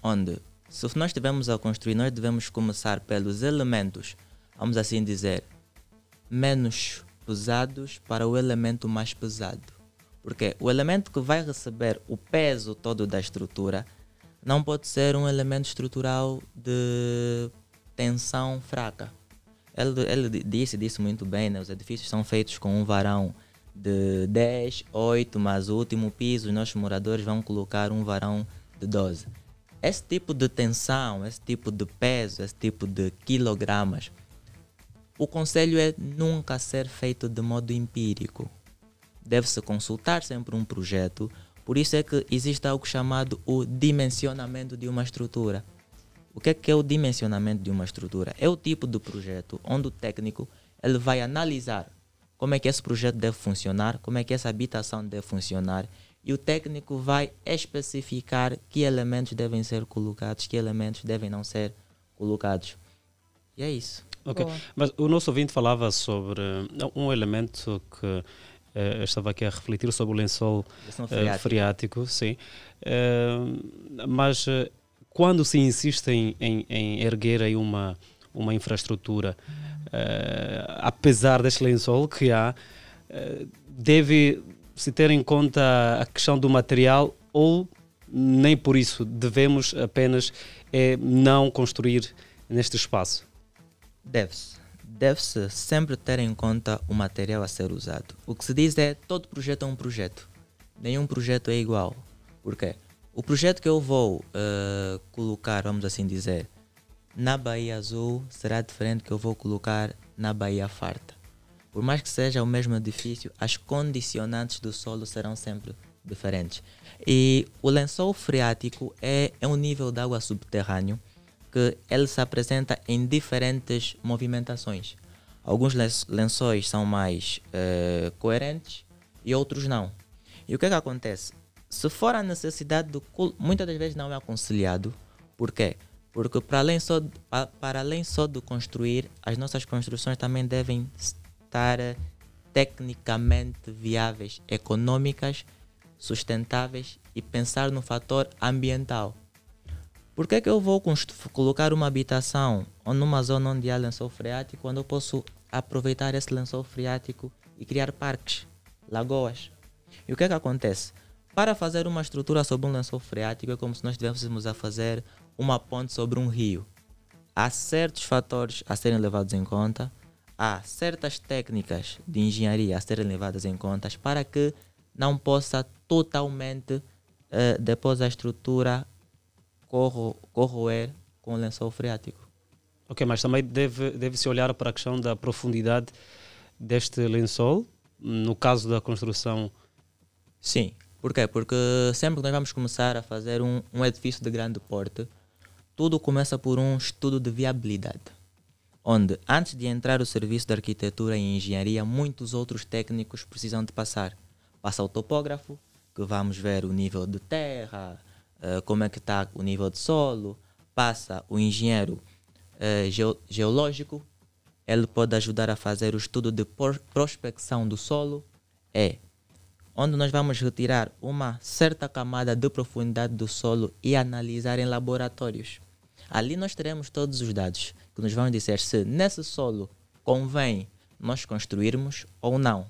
Speaker 8: onde se nós estivermos a construir, nós devemos começar pelos elementos, vamos assim dizer, menos pesados para o elemento mais pesado. Porque o elemento que vai receber o peso todo da estrutura não pode ser um elemento estrutural de tensão fraca. Ele, ele disse, disse muito bem, né? os edifícios são feitos com um varão de 10, 8, mas o último piso, os nossos moradores vão colocar um varão de 12. Esse tipo de tensão, esse tipo de peso, esse tipo de quilogramas, o conselho é nunca ser feito de modo empírico. Deve-se consultar sempre um projeto, por isso é que existe algo chamado o dimensionamento de uma estrutura. O que é, que é o dimensionamento de uma estrutura? É o tipo de projeto onde o técnico ele vai analisar como é que esse projeto deve funcionar, como é que essa habitação deve funcionar e o técnico vai especificar que elementos devem ser colocados, que elementos devem não ser colocados. E é isso.
Speaker 1: Ok, Boa. mas o nosso ouvinte falava sobre um elemento que uh, estava aqui a refletir sobre o lençol uh, freático. sim. Uh, mas quando se insiste em, em, em, erguer aí uma, uma infraestrutura, apesar deste lençol que há, deve se ter em conta a questão do material ou nem por isso devemos apenas é, não construir neste espaço?
Speaker 8: Deve-se. Deve-se sempre ter em conta o material a ser usado. O que se diz é todo projeto é um projeto. Nenhum projeto é igual. Por quê? O projeto que eu vou uh, colocar, vamos assim dizer, na Bahia Azul será diferente que eu vou colocar na Bahia Farta. Por mais que seja o mesmo edifício, as condicionantes do solo serão sempre diferentes. E o lençol freático é, é um nível de água subterrâneo que ele se apresenta em diferentes movimentações. Alguns lençóis são mais uh, coerentes e outros não. E o que é que acontece? Se for a necessidade do muitas das vezes não é aconselhado. Por quê? Porque para além, só, para além só de construir, as nossas construções também devem estar tecnicamente viáveis, econômicas, sustentáveis e pensar no fator ambiental. Por que, é que eu vou colocar uma habitação ou numa zona onde há lençol freático quando eu posso aproveitar esse lençol freático e criar parques, lagoas? E o que é que acontece? Para fazer uma estrutura sobre um lençol freático é como se nós estivéssemos a fazer uma ponte sobre um rio. Há certos fatores a serem levados em conta há certas técnicas de engenharia a serem levadas em conta para que não possa totalmente, uh, depois a estrutura, corro, corroer com o lençol freático.
Speaker 1: Ok, mas também deve, deve olhar para a questão da profundidade deste lençol, no caso da construção.
Speaker 8: Sim, por quê? Porque sempre que nós vamos começar a fazer um, um edifício de grande porte, tudo começa por um estudo de viabilidade onde, antes de entrar o serviço de arquitetura e engenharia, muitos outros técnicos precisam de passar. Passa o topógrafo, que vamos ver o nível de terra, uh, como é que está o nível de solo. Passa o engenheiro uh, geológico, ele pode ajudar a fazer o estudo de prospecção do solo. É onde nós vamos retirar uma certa camada de profundidade do solo e analisar em laboratórios. Ali nós teremos todos os dados que nos vão dizer se nesse solo convém nós construirmos ou não.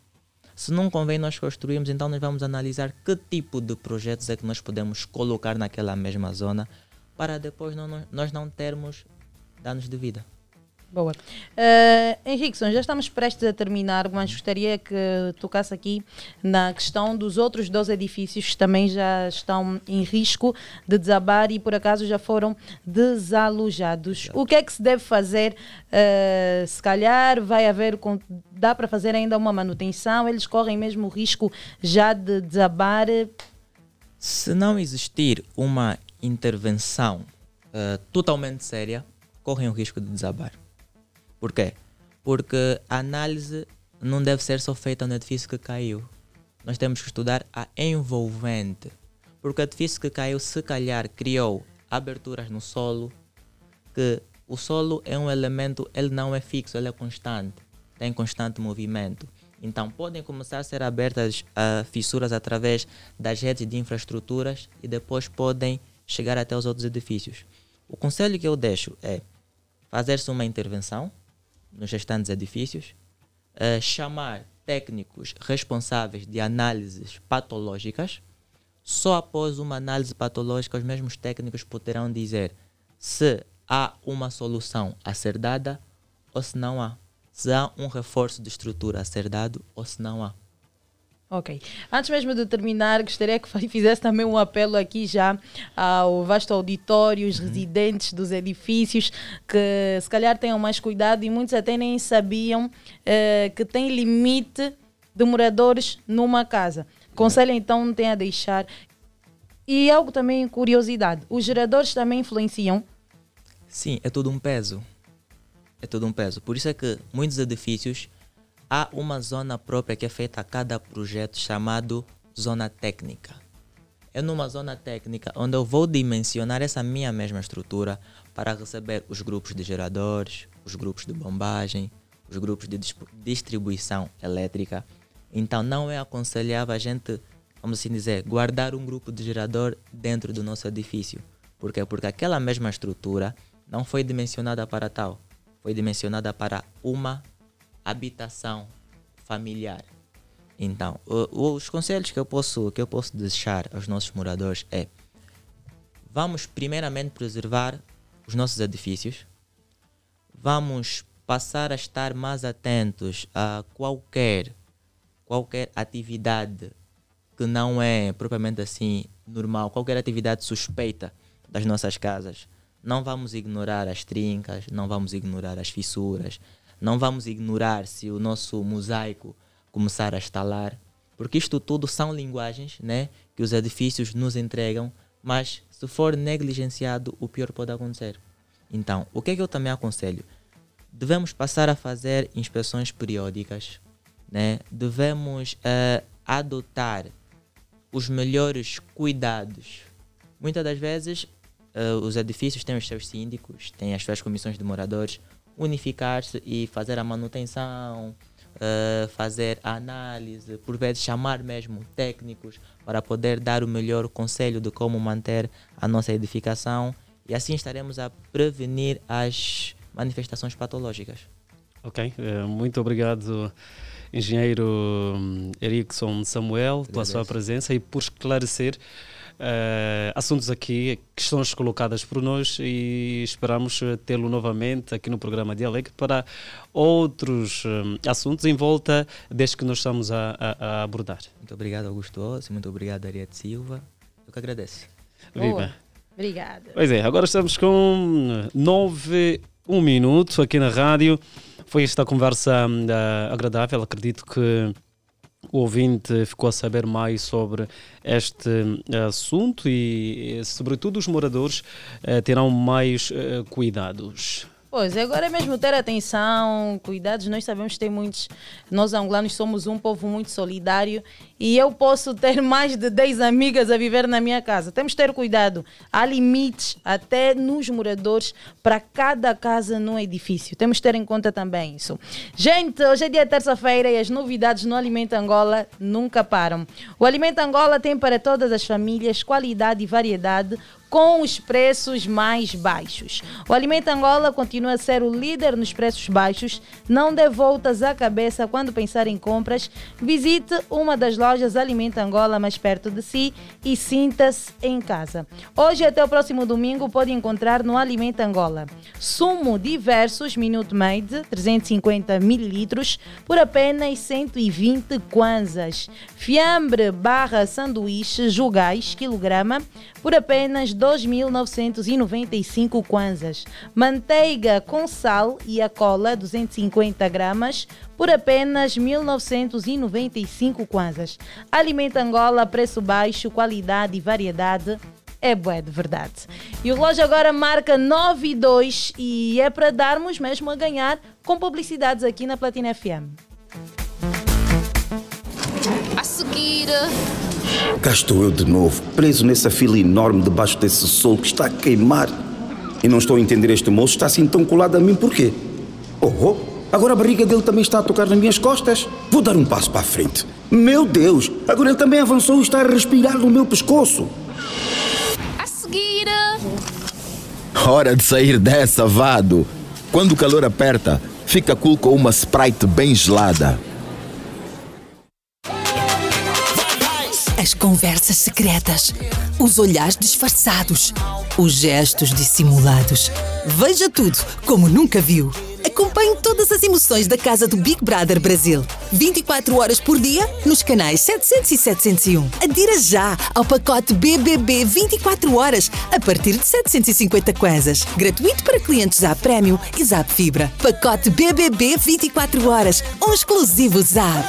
Speaker 8: Se não convém nós construirmos, então nós vamos analisar que tipo de projetos é que nós podemos colocar naquela mesma zona para depois não, nós não termos danos de vida.
Speaker 2: Boa. Uh, Henriqueson, já estamos prestes a terminar, mas gostaria que tocasse aqui na questão dos outros dois edifícios que também já estão em risco de desabar e por acaso já foram desalojados. O que é que se deve fazer? Uh, se calhar vai haver, dá para fazer ainda uma manutenção? Eles correm mesmo o risco já de desabar?
Speaker 8: Se não existir uma intervenção uh, totalmente séria, correm o risco de desabar. Por quê? Porque a análise não deve ser só feita no edifício que caiu. Nós temos que estudar a envolvente. Porque o edifício que caiu, se calhar, criou aberturas no solo, que o solo é um elemento, ele não é fixo, ele é constante, tem constante movimento. Então, podem começar a ser abertas uh, fissuras através das redes de infraestruturas e depois podem chegar até os outros edifícios. O conselho que eu deixo é fazer-se uma intervenção, nos restantes edifícios, uh, chamar técnicos responsáveis de análises patológicas. Só após uma análise patológica, os mesmos técnicos poderão dizer se há uma solução a ser dada ou se não há. Se há um reforço de estrutura a ser dado ou se não há.
Speaker 2: Ok. Antes mesmo de terminar, gostaria que fizesse também um apelo aqui já ao vasto auditório, os uhum. residentes dos edifícios, que se calhar tenham mais cuidado e muitos até nem sabiam eh, que tem limite de moradores numa casa. Conselho então tem a deixar. E algo também curiosidade, os geradores também influenciam?
Speaker 8: Sim, é tudo um peso. É tudo um peso. Por isso é que muitos edifícios há uma zona própria que é feita a cada projeto chamado zona técnica. É numa zona técnica onde eu vou dimensionar essa minha mesma estrutura para receber os grupos de geradores, os grupos de bombagem, os grupos de distribuição elétrica. Então não é aconselhável a gente, vamos assim dizer, guardar um grupo de gerador dentro do nosso edifício. Por quê? Porque aquela mesma estrutura não foi dimensionada para tal, foi dimensionada para uma habitação familiar. Então, os conselhos que eu posso que eu posso deixar aos nossos moradores é: vamos primeiramente preservar os nossos edifícios. Vamos passar a estar mais atentos a qualquer qualquer atividade que não é propriamente assim normal, qualquer atividade suspeita das nossas casas. Não vamos ignorar as trincas, não vamos ignorar as fissuras, não vamos ignorar se o nosso mosaico começar a estalar, porque isto tudo são linguagens né, que os edifícios nos entregam, mas se for negligenciado, o pior pode acontecer. Então, o que é que eu também aconselho? Devemos passar a fazer inspeções periódicas, né? devemos uh, adotar os melhores cuidados. Muitas das vezes, uh, os edifícios têm os seus síndicos, têm as suas comissões de moradores, unificar-se e fazer a manutenção, uh, fazer a análise, por vezes chamar mesmo técnicos para poder dar o melhor conselho de como manter a nossa edificação e assim estaremos a prevenir as manifestações patológicas.
Speaker 1: Ok, uh, muito obrigado engenheiro hum, Erickson Samuel, pela sua presença e por esclarecer uh, assuntos aqui, questões colocadas por nós e esperamos eh, tê-lo novamente aqui no programa Dialecto para outros um, assuntos em volta desde que nós estamos a, a, a abordar.
Speaker 8: Muito obrigado, Augusto Ossi, muito obrigado, Ariete Silva. Eu que agradeço.
Speaker 2: Viva. Obrigada.
Speaker 1: Pois é, agora estamos com nove, um minuto aqui na rádio. Foi esta conversa uh, agradável, acredito que o ouvinte ficou a saber mais sobre este eh, assunto e, sobretudo, os moradores eh, terão mais eh, cuidados.
Speaker 2: Pois, agora é mesmo ter atenção, cuidados. Nós sabemos que tem muitos. Nós angolanos somos um povo muito solidário e eu posso ter mais de 10 amigas a viver na minha casa. Temos que ter cuidado. Há limites até nos moradores para cada casa no edifício. Temos que ter em conta também isso. Gente, hoje é dia terça-feira e as novidades no Alimento Angola nunca param. O Alimento Angola tem para todas as famílias qualidade e variedade com os preços mais baixos. O Alimento Angola continua a ser o líder nos preços baixos. Não dê voltas à cabeça quando pensar em compras. Visite uma das lojas Alimento Angola mais perto de si e sinta-se em casa. Hoje até o próximo domingo pode encontrar no Alimento Angola sumo diversos Minute Maid 350 ml por apenas 120 kwanzas. Fiambre barra sanduíche Jugais quilograma por apenas 2.995 kwanzas. Manteiga com sal e a cola 250 gramas por apenas 1.995 kwanzas. Alimenta Angola, preço baixo, qualidade e variedade é bué de verdade. E o relógio agora marca 9 e 2 e é para darmos mesmo a ganhar com publicidades aqui na Platina FM.
Speaker 11: A seguir.
Speaker 12: Cá estou eu de novo, preso nessa fila enorme debaixo desse sol que está a queimar. E não estou a entender este moço, está assim tão colado a mim por quê? Oh, oh, agora a barriga dele também está a tocar nas minhas costas. Vou dar um passo para a frente. Meu Deus, agora ele também avançou e está a respirar no meu pescoço.
Speaker 11: A seguir.
Speaker 13: Hora de sair dessa, vado. Quando o calor aperta, fica cool com uma Sprite bem gelada.
Speaker 14: As conversas secretas, os olhares disfarçados, os gestos dissimulados. Veja tudo como nunca viu. Acompanhe todas as emoções da casa do Big Brother Brasil. 24 horas por dia nos canais 700 e 701. Adira já ao pacote BBB 24 horas a partir de 750 kwanzas. Gratuito para clientes Zap Premium e Zap Fibra. Pacote BBB 24 horas, um exclusivo Zap.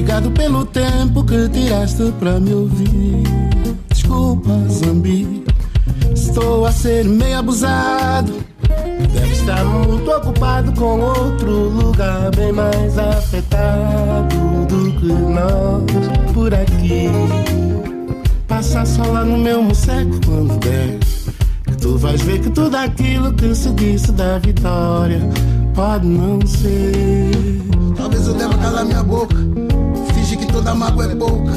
Speaker 15: Obrigado pelo tempo que tiraste para me ouvir. Desculpa, zumbi, estou a ser meio abusado. Deve estar muito ocupado com outro lugar bem mais afetado do que nós por aqui. Passa só lá no meu musseco quando der. Que tu vais ver que tudo aquilo que se disse da vitória pode não ser.
Speaker 16: Talvez eu deva calar minha boca, fingir que toda mágoa é pouca.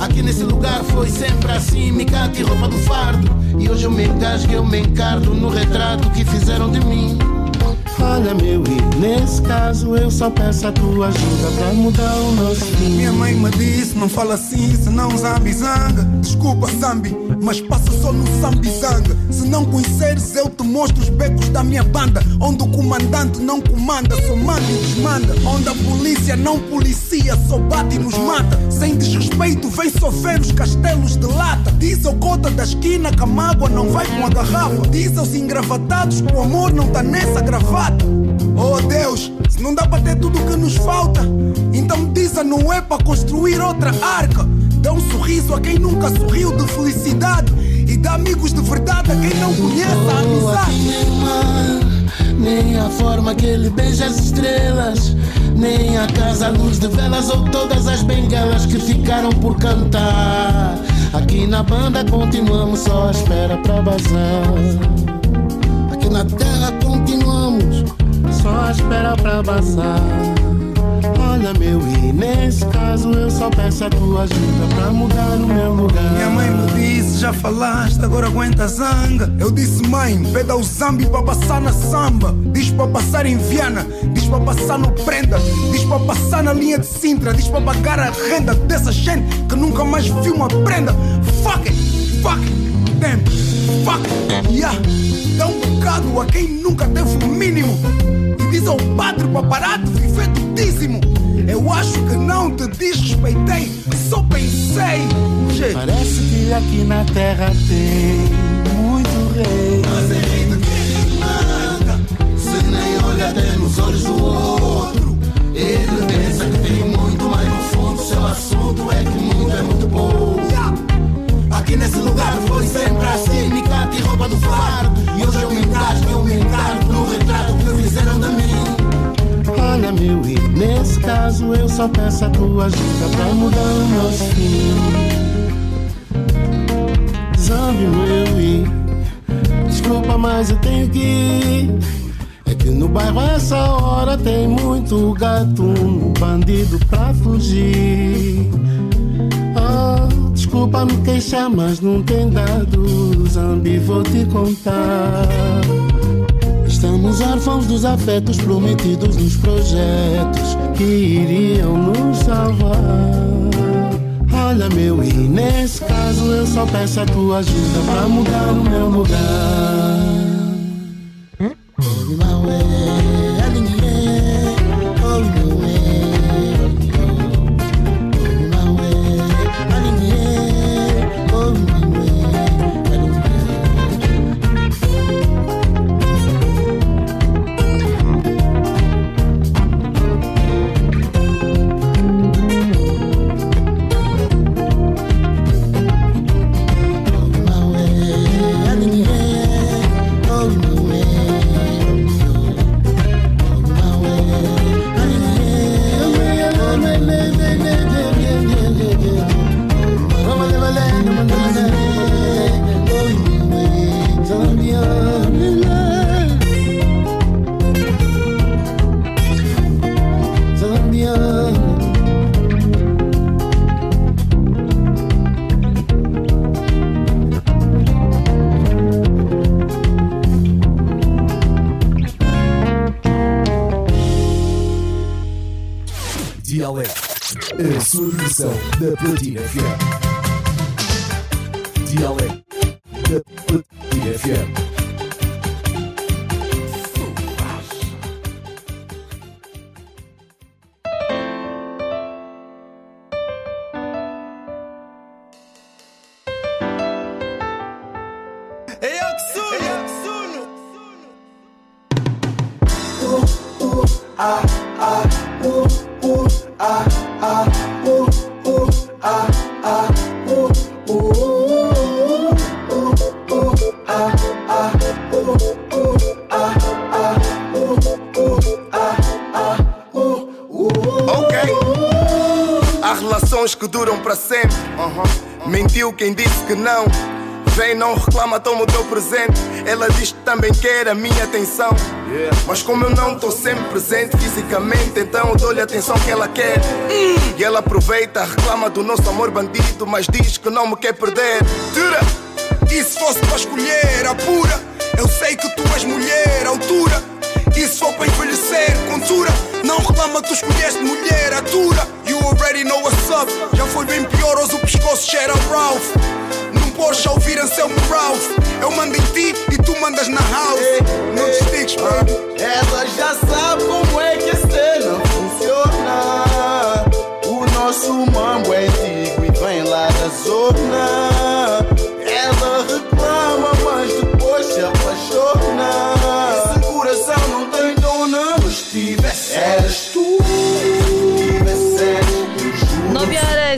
Speaker 16: Aqui nesse lugar foi sempre assim, me cate roupa do fardo. E hoje eu me engasgo, eu me encardo no retrato que fizeram de mim.
Speaker 15: Olha, meu, e nesse caso eu só peço a tua ajuda pra mudar o nosso fim.
Speaker 16: Minha mãe me disse, não fala assim, senão Zambi zanga. Desculpa, Zambi, mas passa só no Zambi zanga. Se não conheceres, eu te mostro os becos da minha banda. Onde o comandante não comanda, só manda e desmanda. Onde a polícia não policia, só bate e nos mata. Sem desrespeito, vem sofrer os castelos de lata. Diz ao cota da esquina que a mágoa não vai com a garrafa. Diz aos engravatados que o amor não tá nessa gravata. Oh Deus, se não dá para ter tudo o que nos falta, então diz a Noé para construir outra arca. Dá um sorriso a quem nunca sorriu de felicidade e dá amigos de verdade a quem não conhece a amizade.
Speaker 15: Nem, a forma que ele beija as estrelas, nem a casa à luz de velas ou todas as bengalas que ficaram por cantar. Aqui na banda continuamos só à espera para bazar. Aqui na terra só espera pra passar. Olha, meu, e nesse caso eu só peço a tua ajuda pra mudar o meu lugar.
Speaker 16: Minha mãe me disse, já falaste, agora aguenta zanga. Eu disse, mãe, pede ao Zambi pra passar na samba. Diz pra passar em Viana, diz pra passar no Prenda, diz pra passar na linha de Sintra, diz pra pagar a renda dessa gente que nunca mais viu uma prenda. Fuck it, fuck it, damn, fuck it, yeah. Dá um bocado a quem nunca teve o mínimo. Diz ao padre para parar de viver do dízimo. Eu acho que não te desrespeitei, só pensei. Gente.
Speaker 15: Parece que aqui na terra tem muito rei.
Speaker 16: Mas é rei de quem manda, se nem olha até nos olhos do outro. Ele pensa que tem muito, mas no fundo seu assunto é que o mundo é muito bom. Aqui nesse lugar foi sempre assim, me cata e roupa do fardo. E hoje eu me engasgo, eu me encargo no retrato que fizeram de mim.
Speaker 15: Olha, meu e nesse caso eu só peço a tua ajuda pra mudar o nosso fim. Zambi, meu e desculpa, mas eu tenho que ir. É que no bairro essa hora tem muito gato, um bandido pra fugir. Ah, desculpa me queixar, mas não tem dado. Zambi, vou te contar. Estamos órfãos dos afetos prometidos nos projetos que iriam nos salvar. Olha, meu, e nesse caso eu só peço a tua ajuda pra mudar o meu lugar.
Speaker 17: Dialeto, versão da Platina
Speaker 18: também quer a minha atenção. Mas como eu não estou sempre presente fisicamente, então eu dou-lhe a atenção que ela quer. E ela aproveita, reclama do nosso amor bandido, mas diz que não me quer perder. Tira!
Speaker 16: E se fosse para escolher a pura, eu sei que tu és mulher, altura. E se for para envelhecer, contura, não reclama, tu escolheste mulher, atura. You already know what's up, já foi bem pior, hoje o pescoço cheira a Ralph. Não podes ouvir Anselmo Ralph, eu mando em ti e tu mandas na house. Não te estiques, baby.
Speaker 19: Ela já sabe como é que a cena funciona. O nosso mambo é antigo e vem lá da zona. Ela reclama, mas depois se apaixona. Esse coração não tem dona. Mas tivesse, eras tu.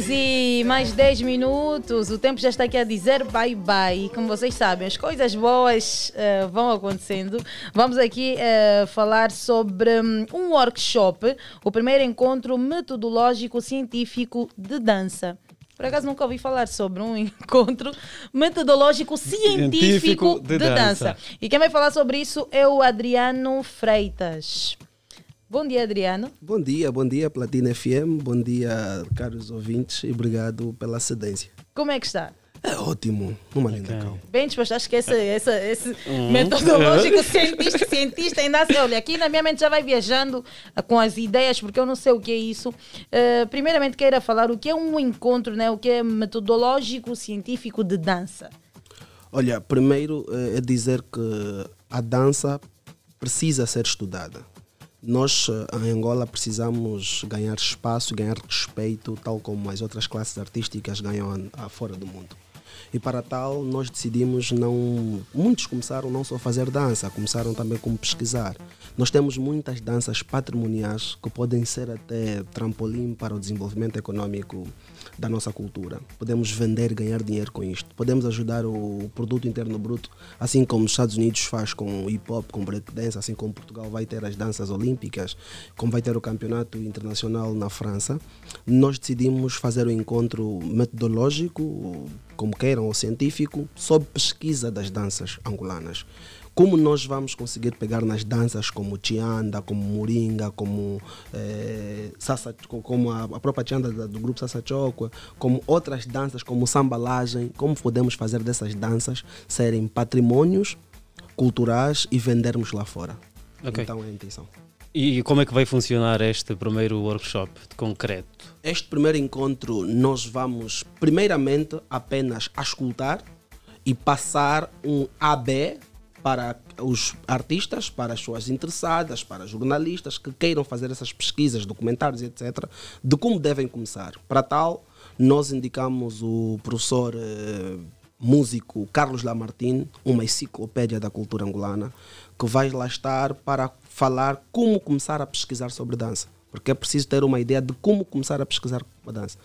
Speaker 2: Horas e mais 10 minutos. O tempo já está aqui a dizer bye bye. Como vocês sabem, as coisas boas eh, vão acontecendo. Vamos aqui eh, falar sobre hum, um workshop, o primeiro encontro metodológico científico de dança. Por acaso nunca ouvi falar sobre um encontro metodológico científico,
Speaker 1: Científico
Speaker 2: de,
Speaker 1: de
Speaker 2: dança.
Speaker 1: dança.
Speaker 2: E quem vai falar sobre isso é o Adriano Freitas. Bom dia, Adriano.
Speaker 20: Bom dia, bom dia Platina FM, bom dia caros ouvintes e obrigado pela cedência.
Speaker 2: Como é que está?
Speaker 20: É ótimo, numa linda calma.
Speaker 2: Bem disposto, acho que esse, esse, esse
Speaker 20: Uhum.
Speaker 2: metodológico cientista, cientista ainda assim, olha, aqui na minha mente já vai viajando ah, com as ideias, porque eu não sei o que é isso. Eh, primeiramente, queira falar o que é um encontro, né? o que é metodológico científico de dança.
Speaker 20: Olha, primeiro eh, é dizer que a dança precisa ser estudada. Nós em Angola precisamos ganhar espaço, ganhar respeito, tal como as outras classes artísticas ganham fora do mundo. E para tal, nós decidimos não. Muitos começaram não só a fazer dança, começaram também como pesquisar. Nós temos muitas danças patrimoniais que podem ser até trampolim para o desenvolvimento econômico da nossa cultura. Podemos vender, ganhar dinheiro com isto. Podemos ajudar o produto interno bruto, assim como os Estados Unidos faz com o hip hop, com breakdance, assim como Portugal vai ter as danças olímpicas, como vai ter o campeonato internacional na França. Nós decidimos fazer um encontro metodológico, como queiram, ou científico, sobre pesquisa das danças angolanas como nós vamos conseguir pegar nas danças como Tianda, como Moringa, como, eh, Sassa, como a, a própria Tianda do grupo Sassa Chokwa, como outras danças como Sambalagem, como podemos fazer dessas danças serem patrimônios culturais e vendermos lá fora. Okay. Então é a intenção.
Speaker 1: E como é que vai funcionar este primeiro workshop de concreto?
Speaker 20: Este primeiro encontro nós vamos primeiramente apenas escutar e passar um AB para os artistas, para as pessoas interessadas, para jornalistas que queiram fazer essas pesquisas, documentários, etc., de como devem começar. Para tal, nós indicamos o professor eh, músico Carlos Lamartine, uma enciclopédia da cultura angolana, que vai lá estar para falar como começar a pesquisar sobre dança porque é preciso ter uma ideia de como começar a pesquisar a dança.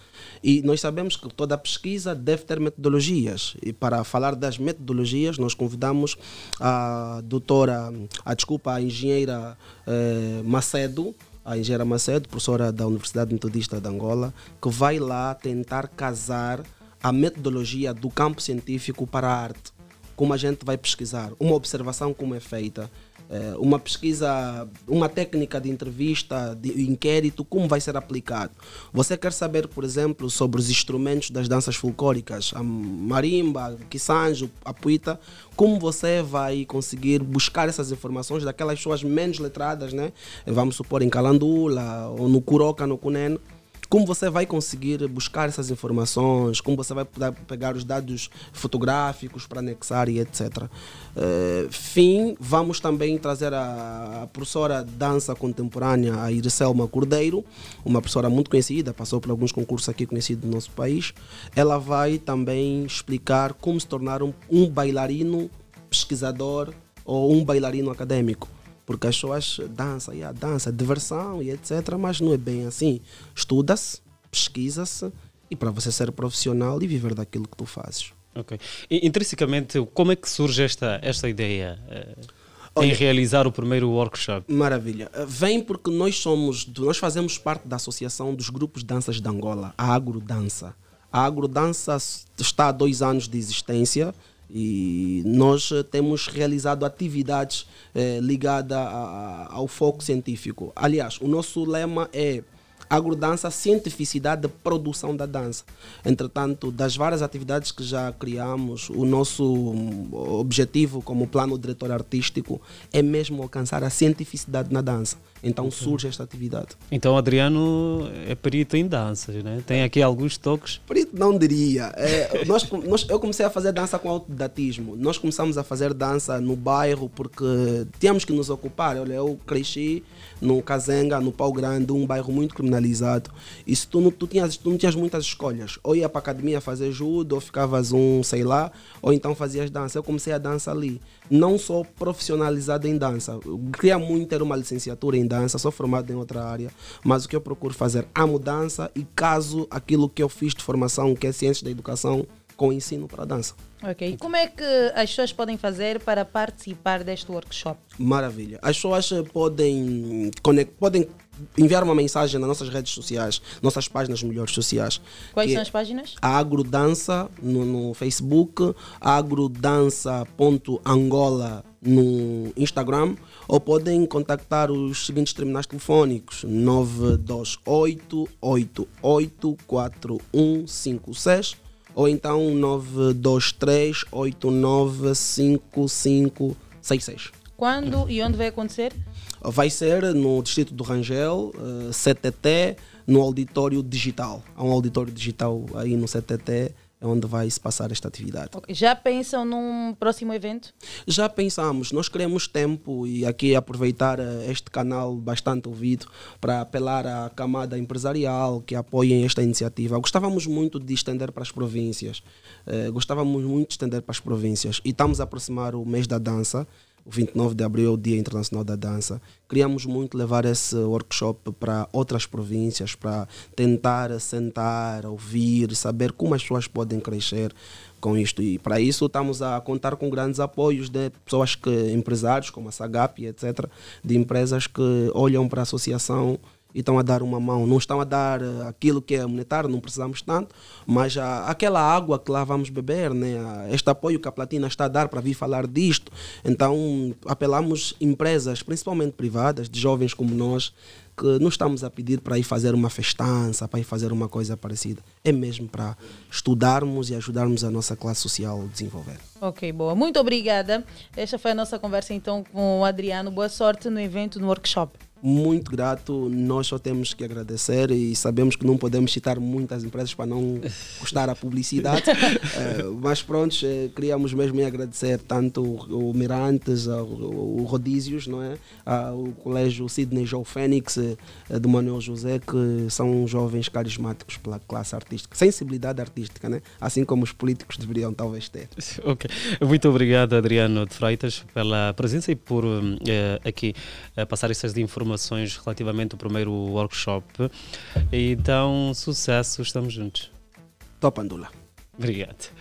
Speaker 20: E nós sabemos que toda pesquisa deve ter metodologias. E para falar das metodologias, nós convidamos a doutora, a desculpa, a engenheira eh, Macedo, a engenheira Macedo, professora da Universidade Metodista de Angola, que vai lá tentar casar a metodologia do campo científico para a arte. Como a gente vai pesquisar, uma observação como é feita, uma pesquisa, uma técnica de entrevista, de inquérito, como vai ser aplicado. Você quer saber, por exemplo, sobre os instrumentos das danças folclóricas, a marimba, o quisanjo, a puita, como você vai conseguir buscar essas informações daquelas pessoas menos letradas, né? Vamos supor em Calandula ou no Curoca, no Cuneno como você vai conseguir buscar essas informações, como você vai poder pegar os dados fotográficos para anexar e etc. Uh, eh, fim, vamos também trazer a, a professora de dança contemporânea, a Iriselma Cordeiro, uma professora muito conhecida, passou por alguns concursos aqui conhecidos no nosso país. Ela vai também explicar como se tornar um, um bailarino pesquisador ou um bailarino acadêmico porque as pessoas dançam, e a dança, diversão e etc. Mas não é bem assim. Estuda-se, pesquisa-se e para você ser profissional e viver daquilo que tu fazes.
Speaker 1: Ok. E, intrinsecamente, como é que surge esta, esta ideia? Olha, em realizar o primeiro workshop.
Speaker 20: Maravilha. Eh, vem porque nós somos, nós fazemos parte da Associação dos Grupos de Danças de Angola, a Agrodança. A Agrodança está há dois anos de existência e nós eh, temos realizado atividades eh, ligadas ao foco científico. Aliás, o nosso lema é agrodança, cientificidade de produção da dança. Entretanto, das várias atividades que já criamos, o nosso objetivo como plano diretor artístico é mesmo alcançar a cientificidade na dança. Então okay. surge esta atividade.
Speaker 1: Então Adriano é perito em danças, né? Tem aqui alguns toques?
Speaker 20: Perito não diria. É, nós, nós, eu comecei a fazer dança com autodidatismo. Nós começamos a fazer dança no bairro porque tínhamos que nos ocupar. Olha, eu cresci no Kazenga, no Pau Grande, um bairro muito criminalizado. E se tu não, tu tinhas, tu não tinhas muitas escolhas. Ou ia para a academia fazer judo, ou ficavas um, sei lá, ou então fazias dança. Eu comecei a dança ali. Não sou profissionalizado em dança. Eu queria muito ter uma licenciatura em dança, sou formado em outra área, mas o que eu procuro fazer a mudança e caso aquilo que eu fiz de formação, que é ciências da educação, com ensino para dança.
Speaker 2: Ok. E como é que as pessoas podem fazer para participar deste workshop?
Speaker 20: Maravilha. As pessoas podem, podem enviar uma mensagem nas nossas redes sociais, nossas páginas melhores sociais.
Speaker 2: Quais são as páginas?
Speaker 20: A Agrodança no, no Facebook, agrodança.angola no Instagram ou podem contactar os seguintes terminais telefónicos 928 88 4156 ou então 923 895566.
Speaker 2: Quando e onde vai acontecer?
Speaker 20: Vai ser no Distrito do Rangel, uh, CTT, no auditório digital. Há um auditório digital aí no CTT é onde vai se passar esta atividade.
Speaker 2: Já pensam num próximo evento?
Speaker 20: Já pensamos, nós queremos tempo e aqui aproveitar eh, este canal bastante ouvido para apelar à camada empresarial que apoiem esta iniciativa. Gostávamos muito de estender para as províncias, uh, gostávamos muito de estender para as províncias e estamos a aproximar o mês da dança o 29 de abril é o Dia Internacional da Dança. Queríamos muito levar esse workshop para outras províncias, para tentar sentar, ouvir, saber como as pessoas podem crescer com isto. E para isso estamos a contar com grandes apoios de pessoas que, empresários como a Sagap, etc., de empresas que olham para a associação e estão a dar uma mão. Não estão a dar eh, aquilo que é monetário, não precisamos tanto, mas a, aquela água que lá vamos beber, né? este apoio que a Platina está a dar para vir falar disto. Então, apelamos empresas, principalmente privadas, de jovens como nós, que não estamos a pedir para ir fazer uma festança, para ir fazer uma coisa parecida. É mesmo para estudarmos e ajudarmos a nossa classe social a desenvolver.
Speaker 2: Ok, boa. Muito obrigada. Esta foi a nossa conversa então com o Adriano. Boa sorte no evento, no workshop
Speaker 20: muito grato. Nós só temos que agradecer e sabemos que não podemos citar muitas empresas para não custar a publicidade. uh, mas pronto, uh, queríamos mesmo agradecer tanto o, Mirantes, o, o Rodízios, não é? Uh, o Colégio Sidney Joe Fênix, uh, do Manuel José, que são jovens carismáticos pela classe artística, sensibilidade artística, né? assim como os políticos deveriam talvez ter.
Speaker 1: Ok. Muito obrigado, Adriano de Freitas, pela presença e por aqui passar essas informações informações relativamente ao primeiro workshop. Então, sucesso, estamos juntos.
Speaker 20: Topandula.
Speaker 1: Obrigado.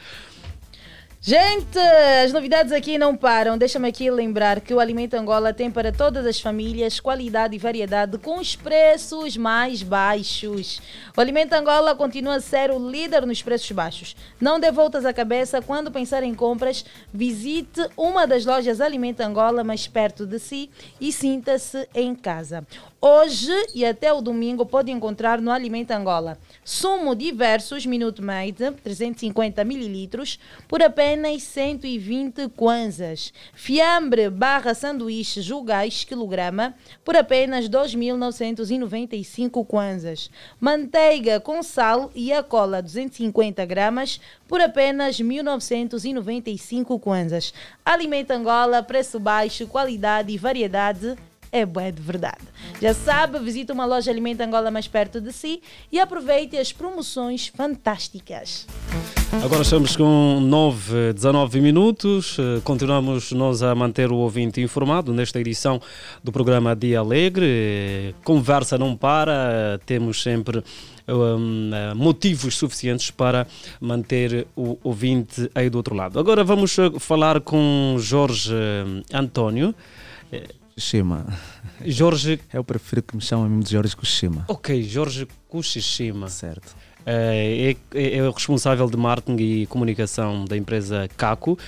Speaker 2: Gente, as novidades aqui não param. Deixa-me aqui lembrar que o Alimento Angola tem para todas as famílias qualidade e variedade com os preços mais baixos. O Alimento Angola continua a ser o líder nos preços baixos. Não dê voltas à cabeça quando pensar em compras. Visite uma das lojas Alimento Angola mais perto de si e sinta-se em casa. Hoje e até o domingo pode encontrar no Alimento Angola sumo diversos Minute Maid 350 ml por apenas 120 kwanzas. Fiambre barra sanduíche julgais quilograma por apenas 2.995 kwanzas. Manteiga com sal e a cola 250 gramas por apenas 1.995 kwanzas. Alimento Angola, preço baixo, qualidade e variedade é bué de verdade. Já sabe, visite uma loja Alimento Angola mais perto de si e aproveite as promoções fantásticas.
Speaker 1: Agora estamos com 9, 19 minutos. Eh, continuamos nós a manter o ouvinte informado nesta edição do programa Dia Alegre. Conversa não para, temos sempre um, eh, motivos suficientes para manter o ouvinte aí do outro lado. Agora vamos eh, falar com Jorge António.
Speaker 21: Kushima.
Speaker 1: Jorge.
Speaker 21: Eu prefiro que me chamem de Jorge Kushima.
Speaker 1: Ok, Jorge Kushima.
Speaker 21: Certo.
Speaker 1: É, é, é, o responsável de marketing e comunicação da empresa Caco.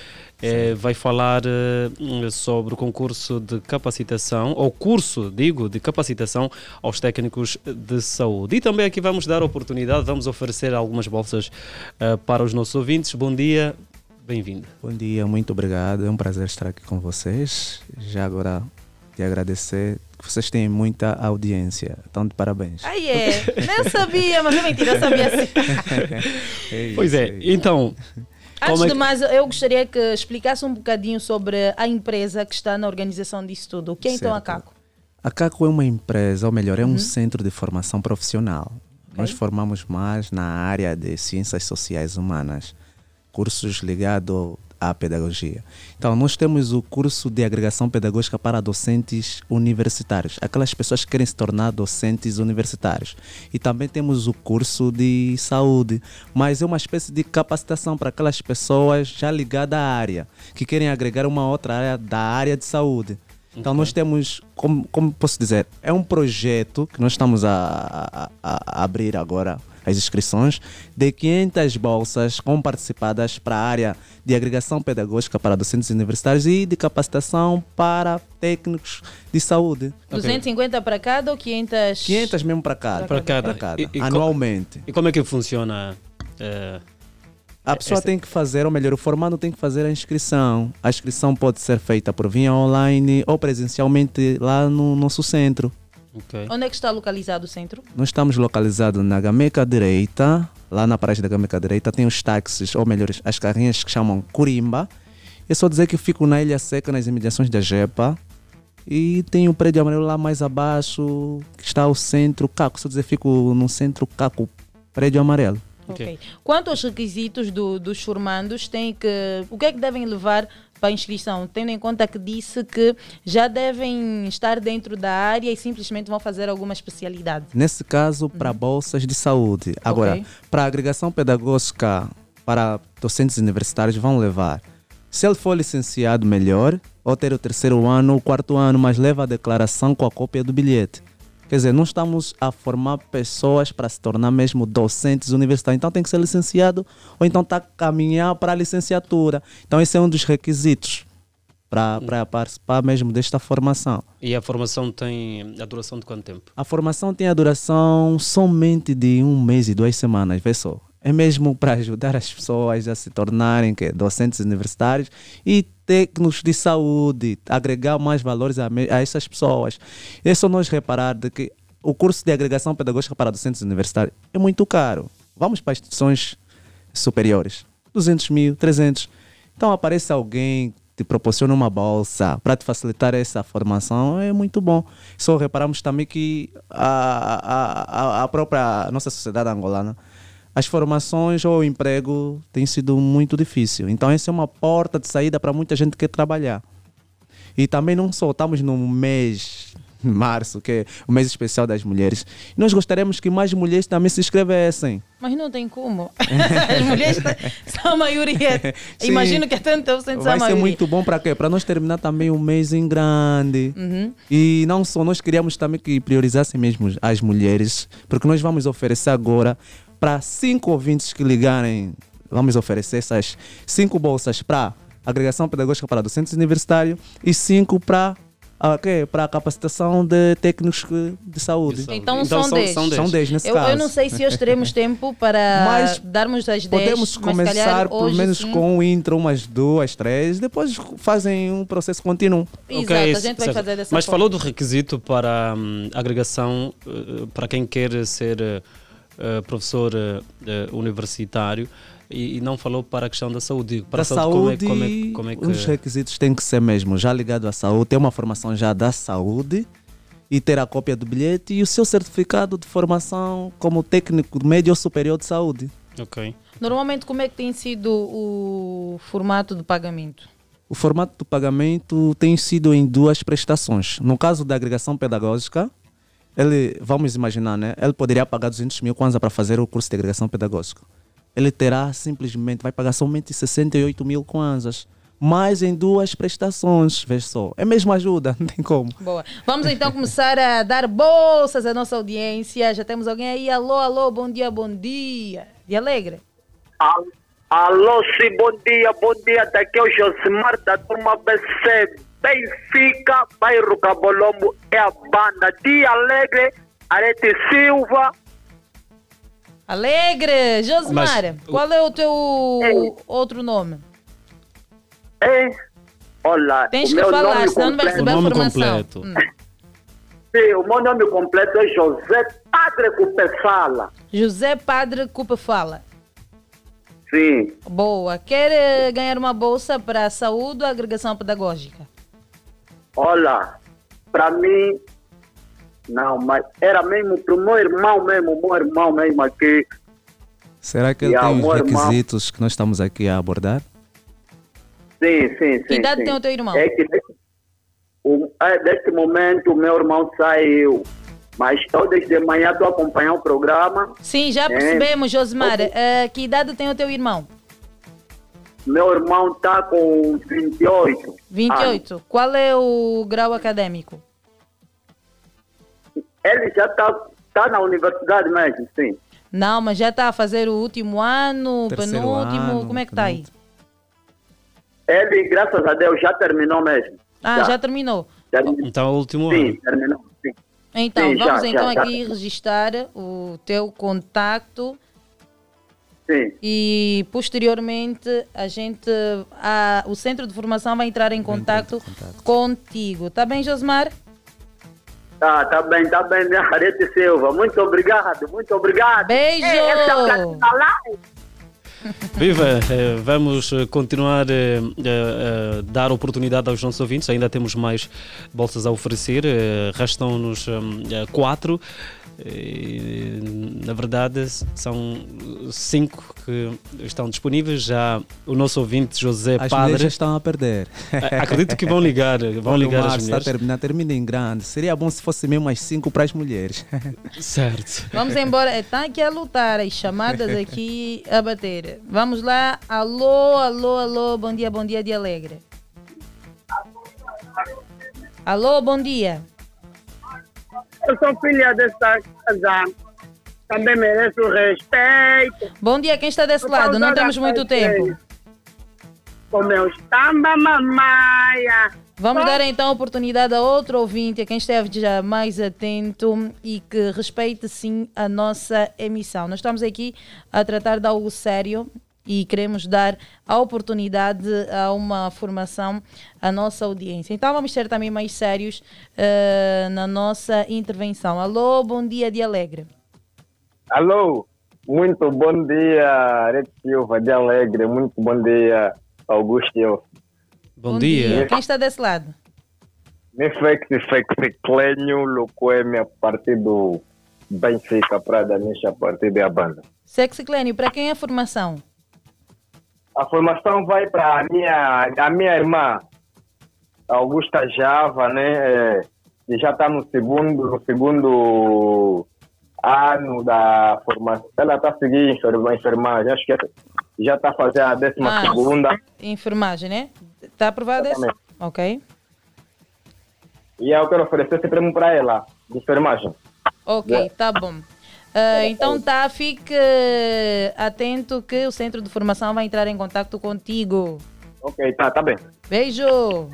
Speaker 1: É, vai falar uh, sobre o concurso de capacitação, ou curso, digo, de capacitação aos técnicos de saúde. E também aqui vamos dar oportunidade, vamos oferecer algumas bolsas uh, para os nossos ouvintes. Bom dia, bem-vindo.
Speaker 21: Bom dia, muito obrigado. É um prazer estar aqui com vocês. Já agora te agradecer que vocês têm muita audiência. Então, de parabéns.
Speaker 2: Aí é, nem sabia, mas é mentira, eu sabia assim.
Speaker 1: é isso, pois é, é então.
Speaker 2: Antes é de mais, eu gostaria que explicasse um bocadinho sobre a empresa que está na organização disso tudo. O que é certo. então a CACO?
Speaker 21: A CACO é uma empresa, ou melhor, é um uhum. centro de formação profissional. Okay. Nós formamos mais na área de ciências sociais humanas, cursos ligados à pedagogia. Então, nós temos o curso de agregação pedagógica para docentes universitários, aquelas pessoas que querem se tornar docentes universitários. E também temos o curso de saúde, mas é uma espécie de capacitação para aquelas pessoas já ligadas à área, que querem agregar uma outra área da área de saúde. Então, okay. nós temos, como, como posso dizer, é um projeto que nós estamos a, a, a abrir agora as inscrições de 500 bolsas comparticipadas para a área de agregação pedagógica para docentes universitários e de capacitação para técnicos de saúde.
Speaker 2: 250 okay. para cada ou 500?
Speaker 21: 500 mesmo para cada.
Speaker 1: Para cada.
Speaker 21: Para cada. E, e anualmente.
Speaker 1: e como é que funciona? Uh,
Speaker 21: a pessoa essa... tem que fazer, ou melhor, o formando tem que fazer a inscrição. A inscrição pode ser feita por via online ou presencialmente lá no nosso centro.
Speaker 2: Okay. Onde é que está localizado o centro?
Speaker 21: Nós estamos localizados na Gameca Direita, lá na Praia da Gâmica Direita, tem os táxis, ou melhor, as carrinhas que chamam Curimba. É só dizer que fico na Ilha Seca, nas imediações da Jepa. E tem o prédio amarelo lá mais abaixo, que está o centro Caco. Só dizer, fico no centro Caco, prédio amarelo.
Speaker 2: Ok. Quanto aos requisitos do, dos formandos, tem que, o que é que devem levar para a inscrição? Tendo em conta que disse que já devem estar dentro da área e simplesmente vão fazer alguma especialidade.
Speaker 21: Nesse caso, para bolsas de saúde. Agora,
Speaker 2: Ok.
Speaker 21: para agregação pedagógica para docentes universitários, vão levar. Se ele for licenciado, melhor, ou ter o terceiro ano, o quarto ano, mas leva a declaração com a cópia do bilhete. Quer dizer, não estamos a formar pessoas para se tornar mesmo docentes universitários. Então tem que ser licenciado ou então está a caminhar para a licenciatura. Então esse é um dos requisitos para, para participar mesmo desta formação.
Speaker 1: E a formação tem a duração de quanto tempo?
Speaker 21: A formação tem a duração somente de um mês e duas semanas, vê só. É mesmo para ajudar as pessoas a se tornarem que, docentes universitários e técnicos de saúde, agregar mais valores a, a essas pessoas. É só nós reparar de que o curso de agregação pedagógica para docentes universitários é muito caro. Vamos para instituições superiores, 200 mil, 300. Então aparece alguém que te proporciona uma bolsa para te facilitar essa formação, é muito bom. Só reparamos também que a, a- a própria nossa sociedade angolana, as formações ou o emprego tem sido muito difícil. Então essa é uma porta de saída para muita gente que quer trabalhar. E também não só estamos no mês de março, que é o mês especial das mulheres. Nós gostaríamos que mais mulheres também se inscrevessem.
Speaker 2: Mas não tem como. As mulheres são a maioria.
Speaker 21: Sim.
Speaker 2: Imagino que até então sente a
Speaker 21: Vai ser
Speaker 2: maioria.
Speaker 21: muito bom para quê? Para nós terminar também um mês em grande.
Speaker 2: Uhum.
Speaker 21: E não só, nós queríamos também que priorizassem mesmo as mulheres, porque nós vamos oferecer agora para cinco ouvintes que ligarem, vamos oferecer essas cinco bolsas para agregação pedagógica para docentes universitários e cinco para a quê? Para a capacitação de técnicos de saúde.
Speaker 2: Então, são 10.
Speaker 21: São 10 nesse
Speaker 2: eu,
Speaker 21: caso.
Speaker 2: eu não sei se hoje teremos tempo para
Speaker 21: Mas
Speaker 2: darmos as 10.
Speaker 21: Podemos começar pelo menos
Speaker 2: sim.
Speaker 21: com o intro, umas duas, três, depois fazem um processo contínuo.
Speaker 2: Exato, a gente vai fazer dessa
Speaker 1: Mas
Speaker 2: forma.
Speaker 1: falou do requisito para hum, agregação eh, para quem quer ser eh, eh, professor eh, universitário e, e não falou para a questão da saúde. Para
Speaker 21: da
Speaker 1: a saúde,
Speaker 21: saúde,
Speaker 1: como, é, como, é, como é que.
Speaker 21: os requisitos têm que ser mesmo já ligado à saúde, ter uma formação já da saúde e ter a cópia do bilhete e o seu certificado de formação como técnico médio ou superior de saúde.
Speaker 1: Ok.
Speaker 2: Normalmente, como é que tem sido o formato de pagamento?
Speaker 21: O formato do pagamento tem sido em duas prestações. No caso da agregação pedagógica, ele, vamos imaginar, né? Ele poderia pagar 200 mil kwanza para fazer o curso de agregação pedagógica. Ele terá simplesmente, vai pagar somente 68 mil kwanzas. Mas em duas prestações, veja só. É mesmo ajuda, não tem como.
Speaker 2: Boa. Vamos então começar a dar bolsas à nossa audiência. Já temos alguém aí. Alô, alô, bom dia, bom dia. De alegre.
Speaker 22: Alô, sim, bom dia, bom dia. Daqui é o Josimar da turma BC Benfica, bairro Cabolombo, é a banda de Alegre, Arete Silva.
Speaker 2: Alegre, Josmar,
Speaker 22: Mas-
Speaker 2: qual é o teu outro nome?
Speaker 22: É, olá,
Speaker 2: Tens que falar, senão não vai
Speaker 22: completo-
Speaker 2: receber a informação. Hum.
Speaker 22: Sim, o meu nome completo é José Padre Cupefala.
Speaker 2: José Padre Cupa fala.
Speaker 22: Sim,
Speaker 2: Boa. Quer eh, ganhar uma bolsa para a saúde ou agregação pedagógica?
Speaker 22: Olha, para mim, não, mas era mesmo pro meu irmão mesmo, meu irmão mesmo aqui.
Speaker 21: Será que ele
Speaker 22: E
Speaker 21: tem os
Speaker 22: amor, irmão.
Speaker 21: requisitos que nós estamos aqui a abordar?
Speaker 22: Sim, sim, sim.
Speaker 2: Que idade
Speaker 22: sim.
Speaker 2: tem o teu irmão?
Speaker 22: É que nesse, o, é, nesse momento o meu irmão saiu, mas eu desde manhã estou acompanhando o programa.
Speaker 2: Sim, já
Speaker 22: É.
Speaker 2: percebemos, Josmar. Eh, que idade tem o teu irmão?
Speaker 22: Meu irmão está com 28.
Speaker 2: 28. Qual é o grau acadêmico?
Speaker 22: Ele já está tá na universidade mesmo, sim.
Speaker 2: Não, mas já está a fazer o último ano,
Speaker 22: Terceiro
Speaker 2: penúltimo.
Speaker 22: ano,
Speaker 2: Como é que está aí?
Speaker 22: Ele, graças a Deus, já terminou mesmo.
Speaker 2: Ah, já, terminou.
Speaker 1: Então é o último
Speaker 22: Sim,
Speaker 1: ano.
Speaker 22: terminou. Sim.
Speaker 2: Então,
Speaker 22: Sim, já,
Speaker 2: vamos
Speaker 22: já,
Speaker 2: então
Speaker 22: já.
Speaker 2: aqui registrar o teu contacto
Speaker 22: Sim.
Speaker 2: e posteriormente a gente, a, o centro de formação vai entrar em contato contigo. Tá bem, Josmar?
Speaker 22: Tá, tá bem, tá bem, minha Arete Silva. Muito obrigado, muito obrigado.
Speaker 2: Beijo!
Speaker 22: Ei, Live.
Speaker 1: Viva! Eh, Vamos eh, continuar eh, a, a dar oportunidade aos nossos ouvintes. Ainda temos mais bolsas a oferecer. Eh, Restam-nos hum, eh, quatro. Eh, Na verdade, são cinco que estão disponíveis. Já o nosso ouvinte José
Speaker 21: As
Speaker 1: Padre.
Speaker 21: mulheres já estão a perder.
Speaker 1: Acredito que vão ligar, vão
Speaker 21: Quando
Speaker 1: ligar
Speaker 21: o
Speaker 1: as
Speaker 21: Marcos está a
Speaker 1: mulheres.
Speaker 21: terminar, termina em grande. Seria bom se fosse mesmo as cinco para as mulheres.
Speaker 1: Certo.
Speaker 2: Vamos embora. Está aqui a lutar, as chamadas aqui a bater. Vamos lá. Alô, alô, alô. Bom dia, bom dia de Alegre. Alô, bom dia.
Speaker 10: Eu sou filha desta casa. Também mereço respeito.
Speaker 2: Bom dia, quem está desse lado? Não temos muito tempo.
Speaker 10: Com meus tamba mamaia.
Speaker 2: Vamos dar então a oportunidade a outro ouvinte, a quem esteve já mais atento e que respeite sim a nossa emissão. Nós estamos aqui a tratar de algo sério e queremos dar a oportunidade a uma formação à nossa audiência. Então vamos ser também mais sérios eh, na nossa intervenção. Alô, bom dia de Alegre.
Speaker 23: Alô, muito bom dia, Red Silva de Alegre, muito bom dia, Augusto. Eu.
Speaker 1: Bom,
Speaker 2: Quem está desse lado?
Speaker 23: Me fex clenho locoeme a partir do Benfica para da minha a partir da banda.
Speaker 2: Sexy Clênio, para quem é a formação?
Speaker 23: A formação vai para a minha, a minha irmã, Augusta Java, né? é, que já está no segundo, no segundo ano da formação. Ela está seguindo enferma- enfermagem, acho que já está fazendo a décima
Speaker 2: Ah,
Speaker 23: segunda.
Speaker 2: Enfermagem, né? Está aprovado esse?
Speaker 23: Exatamente.
Speaker 2: Ok.
Speaker 23: E eu quero oferecer esse prêmio para ela, de enfermagem.
Speaker 2: Ok, tá bom. Ah, então tá, fique eh, atento que o centro de formação vai entrar em contato contigo.
Speaker 23: Ok, tá, tá bem.
Speaker 2: Beijo!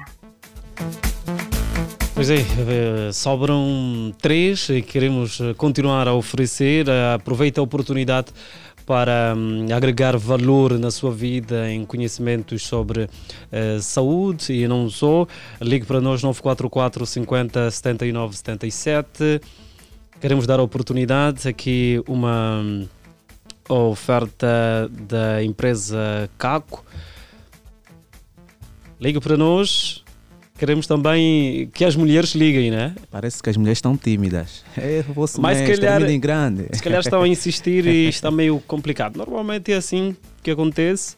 Speaker 1: Pois é, eh, sobram três e queremos eh, continuar a oferecer. Aproveita a oportunidade para hum, agregar valor na sua vida em conhecimentos sobre saúde e não só. Ligue para nós 944 50 79 77. Queremos dar a oportunidade aqui uma hum, oferta da empresa Caco. Ligue para nós. Queremos também que as mulheres liguem, né?
Speaker 21: Parece que as mulheres estão tímidas. É, vosso
Speaker 1: Mas se
Speaker 21: mestre,
Speaker 1: calhar,
Speaker 21: em grande.
Speaker 1: se calhar estão a insistir e está meio complicado. Normalmente é assim que acontece.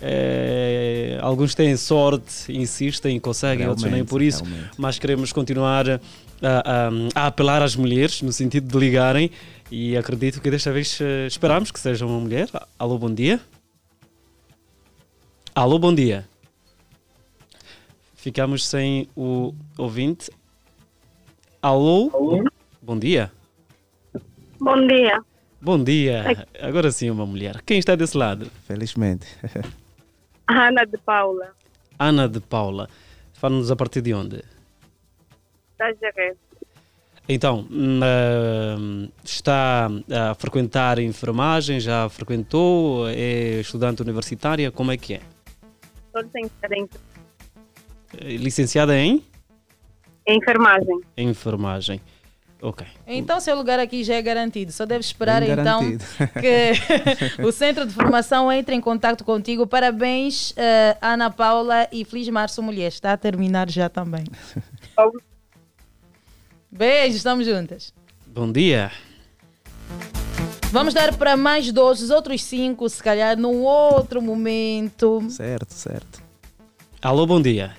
Speaker 1: É, alguns têm sorte, insistem, conseguem, outros nem
Speaker 21: Realmente,
Speaker 1: por isso.
Speaker 21: realmente.
Speaker 1: Mas queremos continuar a, a- a apelar às mulheres no sentido de ligarem e acredito que desta vez eh, esperamos que seja uma mulher. Alô, bom dia. Alô, bom dia. Ficamos sem o ouvinte. Alô? Bom dia.
Speaker 10: Bom dia.
Speaker 1: Bom dia. Agora sim, uma mulher. Quem está desse lado?
Speaker 21: Felizmente.
Speaker 10: Ana de Paula,
Speaker 1: Ana de Paula. Fala-nos a partir de onde?
Speaker 10: da Jerez.
Speaker 1: Então, está a frequentar enfermagem? Já frequentou? É estudante universitária? Como é que é?
Speaker 10: Estou licenciada em
Speaker 1: É Licenciada em?
Speaker 10: enfermagem.
Speaker 1: Enfermagem. Ok.
Speaker 2: Então, seu lugar aqui já é garantido. Só deve esperar
Speaker 21: Bem
Speaker 2: então
Speaker 21: garantido.
Speaker 2: que o centro de formação entre em contato contigo. Parabéns, eh, Ana Paula e Feliz Março Mulher. Está a terminar já também. Beijo, estamos juntas.
Speaker 1: Bom dia.
Speaker 2: Vamos dar para mais dois, os outros cinco, se calhar num outro momento.
Speaker 21: Certo, certo.
Speaker 1: Alô, bom dia.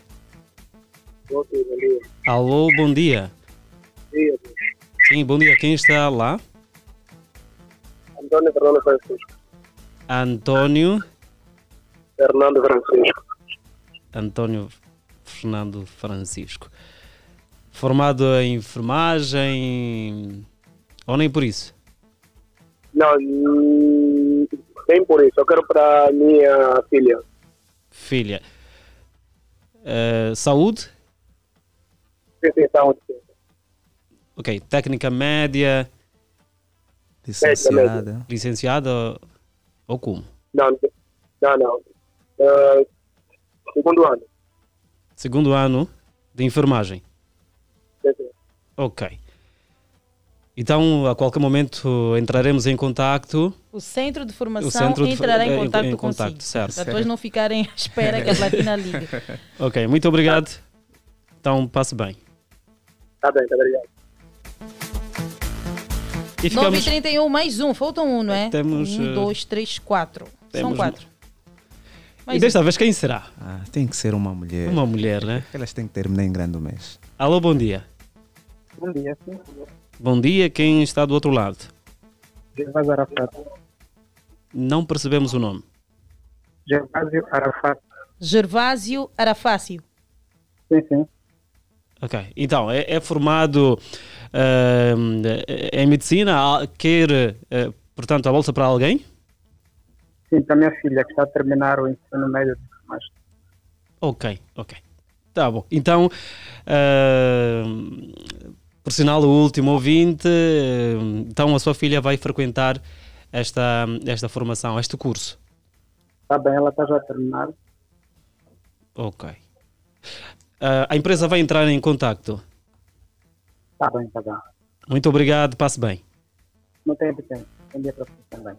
Speaker 10: Bom dia, bom dia.
Speaker 1: Alô, bom dia.
Speaker 10: Dia,
Speaker 1: Sim, bom dia. Quem está lá?
Speaker 10: Antônio Fernando Francisco.
Speaker 1: Antônio.
Speaker 10: Fernando Francisco.
Speaker 1: Antônio Fernando Francisco. Formado em enfermagem ou nem por isso?
Speaker 10: Não, hum, nem por isso. Eu quero para minha filha.
Speaker 1: Filha. Eh, saúde?
Speaker 10: Sim, sim, saúde. sim.
Speaker 1: Ok. Técnica média?
Speaker 21: Licenciada.
Speaker 1: Licenciada ou- como?
Speaker 10: Não, não, não. Ah, segundo ano.
Speaker 1: Segundo ano de enfermagem.
Speaker 10: Sim, sim.
Speaker 1: Ok. Então, a qualquer momento entraremos em contato.
Speaker 2: O centro de formação centro de, entrará em contato, em, em contato consigo.
Speaker 1: Certo.
Speaker 2: Para depois não ficarem à espera que a platina ligue.
Speaker 1: ok, muito obrigado. Então, passe bem.
Speaker 10: Está bem, está obrigado.
Speaker 2: E ficamos... 9h31 mais um, faltam um, não é?
Speaker 1: Temos.
Speaker 2: Um, dois, três, quatro. Temos... São quatro.
Speaker 1: Mais e desta um. vez quem será?
Speaker 21: Ah, tem que ser uma mulher.
Speaker 1: Uma mulher, né?
Speaker 21: Elas têm que terminar em grande mês.
Speaker 1: Alô, bom dia.
Speaker 10: Bom dia, sim.
Speaker 1: Bom dia, quem está do outro lado?
Speaker 10: Gervásio Arafat.
Speaker 1: Não percebemos o nome.
Speaker 10: Gervásio Arafat.
Speaker 2: Gervásio Arafácio.
Speaker 10: Sim, sim.
Speaker 1: Ok, então, é, é formado uh, em medicina, quer, uh, portanto, a bolsa para alguém?
Speaker 10: Sim, para a minha filha, que está a terminar o ensino médio de
Speaker 1: Ok, ok. Tá bom. Então, uh, por sinal, o último ouvinte, então a sua filha vai frequentar esta, esta formação, este curso?
Speaker 10: Está bem, ela está já a terminar.
Speaker 1: Ok. Uh, a empresa vai entrar em contato?
Speaker 10: Está bem, bem.
Speaker 1: Muito obrigado, passe bem.
Speaker 10: Não tem tempo. Bom dia para você também.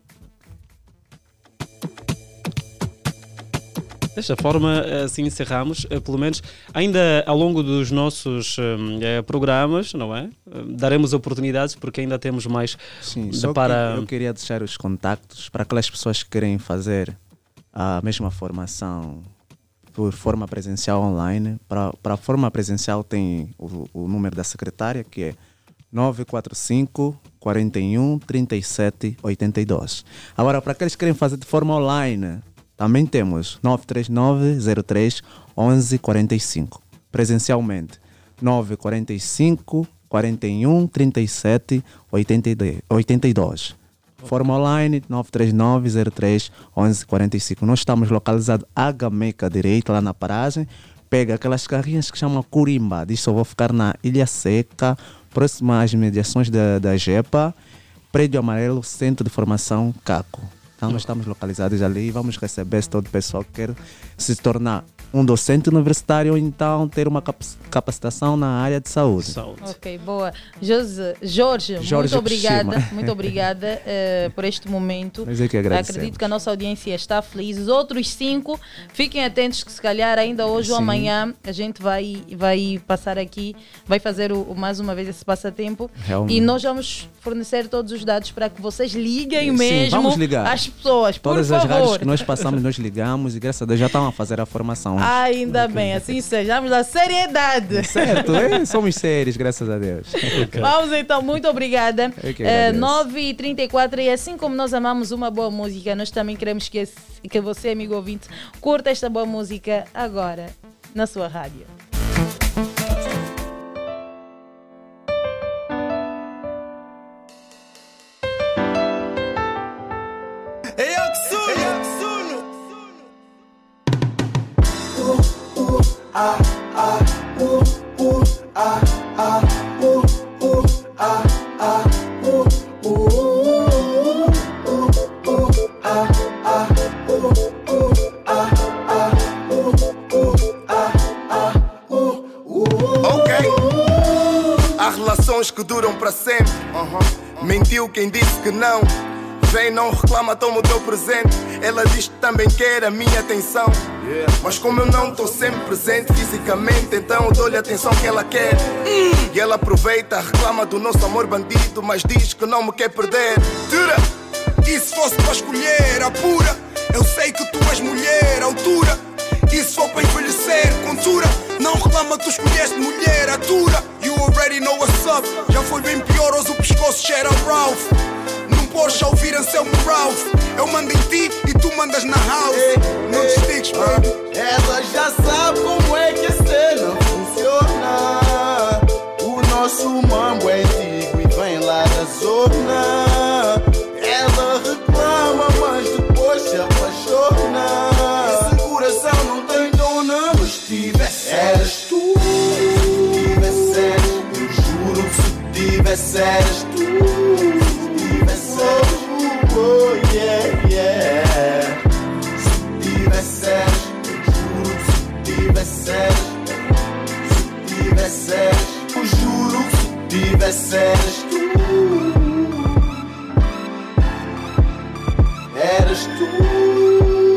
Speaker 1: Desta forma, assim encerramos, eh, pelo menos ainda ao longo dos nossos é, programas, não é? Daremos oportunidades porque ainda temos mais
Speaker 21: Sim, só para. Que eu queria deixar os contactos para aquelas pessoas que querem fazer a mesma formação por forma presencial online. Para, para a forma presencial tem o, o número da secretária que é 945 41 37 82. Agora, para aqueles que querem fazer de forma online, também temos 939 03 1145. Presencialmente, 945 41 37 82. Forma online 939 03 1145. Nós estamos localizados a Gameca direito, lá na paragem. Pega aquelas carrinhas que chamam Curimba. Diz só vou ficar na Ilha Seca, próxima às mediações da, da JEPA. Prédio Amarelo, Centro de Formação Caco. Então, nós estamos localizados ali e vamos receber todo o pessoal que quer se tornar um docente universitário ou então ter uma capacitação na área de saúde.
Speaker 1: saúde.
Speaker 2: Ok, boa. José, Jorge, Jorge, muito obrigada, muito obrigada uh, por este momento.
Speaker 21: Mas é que
Speaker 2: Acredito que a nossa audiência está feliz. Os outros cinco, fiquem atentos que se calhar ainda hoje Sim. ou amanhã a gente vai, vai passar aqui, vai fazer o, mais uma vez esse passatempo Realmente. e nós vamos fornecer todos os dados para que vocês liguem Sim, mesmo
Speaker 21: vamos ligar.
Speaker 2: às pessoas,
Speaker 21: Todas
Speaker 2: por
Speaker 21: as
Speaker 2: favor.
Speaker 21: rádios que nós passamos, nós ligamos e graças a Deus já estão a fazer a formação.
Speaker 2: Ainda okay. bem, assim sejamos a seriedade.
Speaker 21: Certo, é, somos sérios, graças a Deus.
Speaker 2: Okay. Vamos então, muito obrigada. É, 9h34 e assim como nós amamos uma boa música, nós também queremos que, que você, amigo ouvinte, curta esta boa música agora na sua rádio.
Speaker 18: Que duram para sempre. Mentiu quem disse que não. Vem, não reclama, toma o teu presente. Ela diz que também quer a minha atenção. Mas como eu não estou sempre presente fisicamente, então eu dou-lhe a atenção que ela quer. E ela aproveita, reclama do nosso amor bandido, mas diz que não me quer perder. Tira!
Speaker 16: E se fosse para escolher a pura, eu sei que tu és mulher, altura. E se for para envelhecer, contura, não reclama, tu escolheste mulher, atura. You already know what's up. Já foi bem pior, hoje o pescoço cheira Ralph. Porsche a ouvir Anselmo Ralph. Eu mando em ti e tu mandas na house. Ei, não te estiques, baby.
Speaker 19: Ela já sabe como é que a cena funciona. O nosso mambo é antigo e vem lá da zona. Ela reclama, mas depois se apaixona. Esse coração não tem dona, mas tivesse eras tu. Se tivesse eu juro que se tivesse eras tu yeah, yeah. Se juro que se tivesses, se tivesses, eu juro que se tivesses tu, eras tu.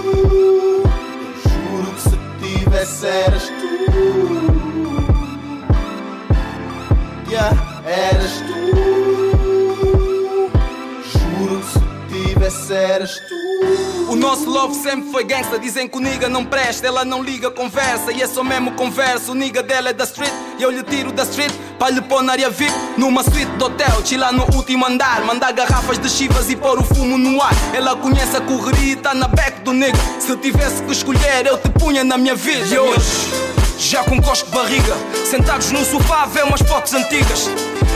Speaker 19: Eu juro que se tivesses, eras tu. Yeah, eras tu. Eras tu.
Speaker 24: O nosso love sempre foi gangsta. Dizem que o nigga não presta, ela não liga, conversa. E é só mesmo conversa. O nigga dela é da street e eu lhe tiro da street. Pra lhe pôr na área VIP, numa suíte de hotel. Chila no último andar, mandar garrafas de chivas e pôr o fumo no ar. Ela conhece a correria e tá na back do nigga. Se tivesse que escolher, eu te punha na minha vida. E hoje, já com cosco de barriga, sentados num sofá ver umas fotos antigas.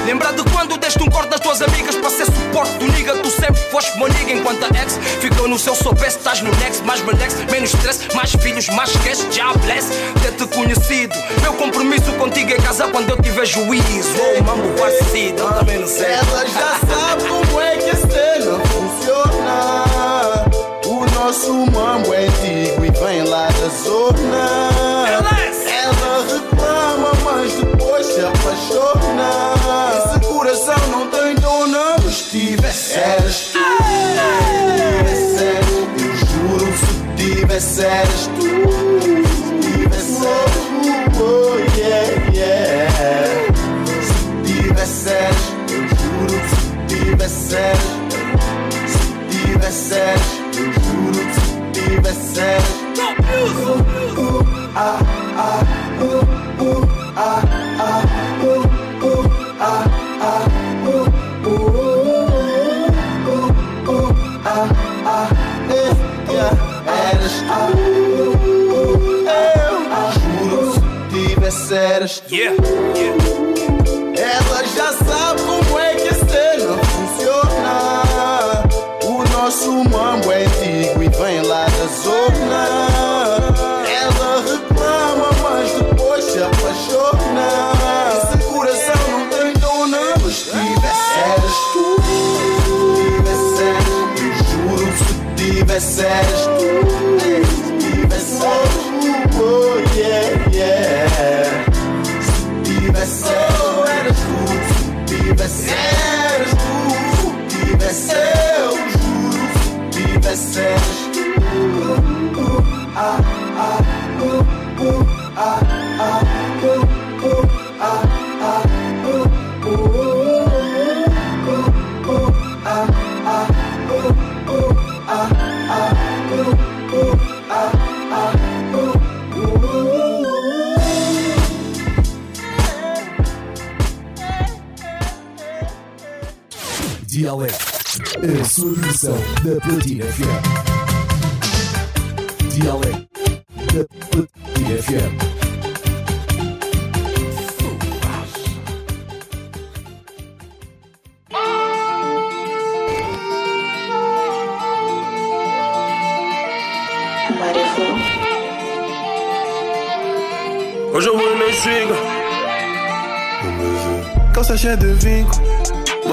Speaker 24: Lembra de quando deste um corte das tuas amigas para ser suporte do nigga? Tu sempre foste meu nigga enquanto a ex ficou no seu soubesse. Estás no next, mais relax, menos stress, mais filhos, mais cash. Já bless, ter-te conhecido. Meu compromisso contigo é casar quando eu tiver juízo. Oh, mambo parecido, também não sei.
Speaker 19: Ela já sabe como é que a cena funciona. O nosso mambo é antigo e vem lá da zona. Se apaixona. Esse coração não tem dona. Mas tivesse eras tu. Tivesse eras, eu juro se tivesse eras tu. Tivesse eras tu. Oh, yeah, yeah. Se tivesse eras, eu juro se tivesse eras. Se tivesse eras, eu juro se tivesse eras. Uh, uh, ah, ah, uh, uh, yeah, eras eras tu. Ela já sabe como é que a cena funciona. O nosso mambo é antigo e vem lá da zona. Eras tu. Se tu. Oh, yeah, yeah. Se tivesse eras tu. Se tivesse eras tu. Se eu juro. Se tivesse eras tu. Ah, ah, uh, uh,
Speaker 17: Dialeto, a sua versão da Platina FM. Dialeto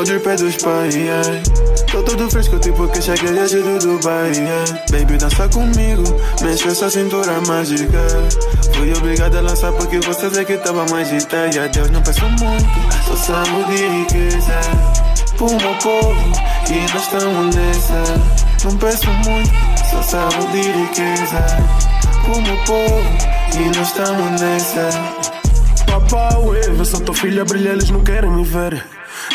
Speaker 25: Molde pé dos pais ai. Tô todo fresco tipo que cheguei desde do Dubai ai. Baby dança comigo Mexe essa cintura mágica Fui obrigado a lançar porque você vê que tava mais E a Deus não peço muito Só sabe de riqueza Pro meu povo E nós estamos nessa Não peço muito Só sabe de riqueza Pro meu povo E nós estamos nessa Papá, vê só tua filha brilha, eles não querem me ver.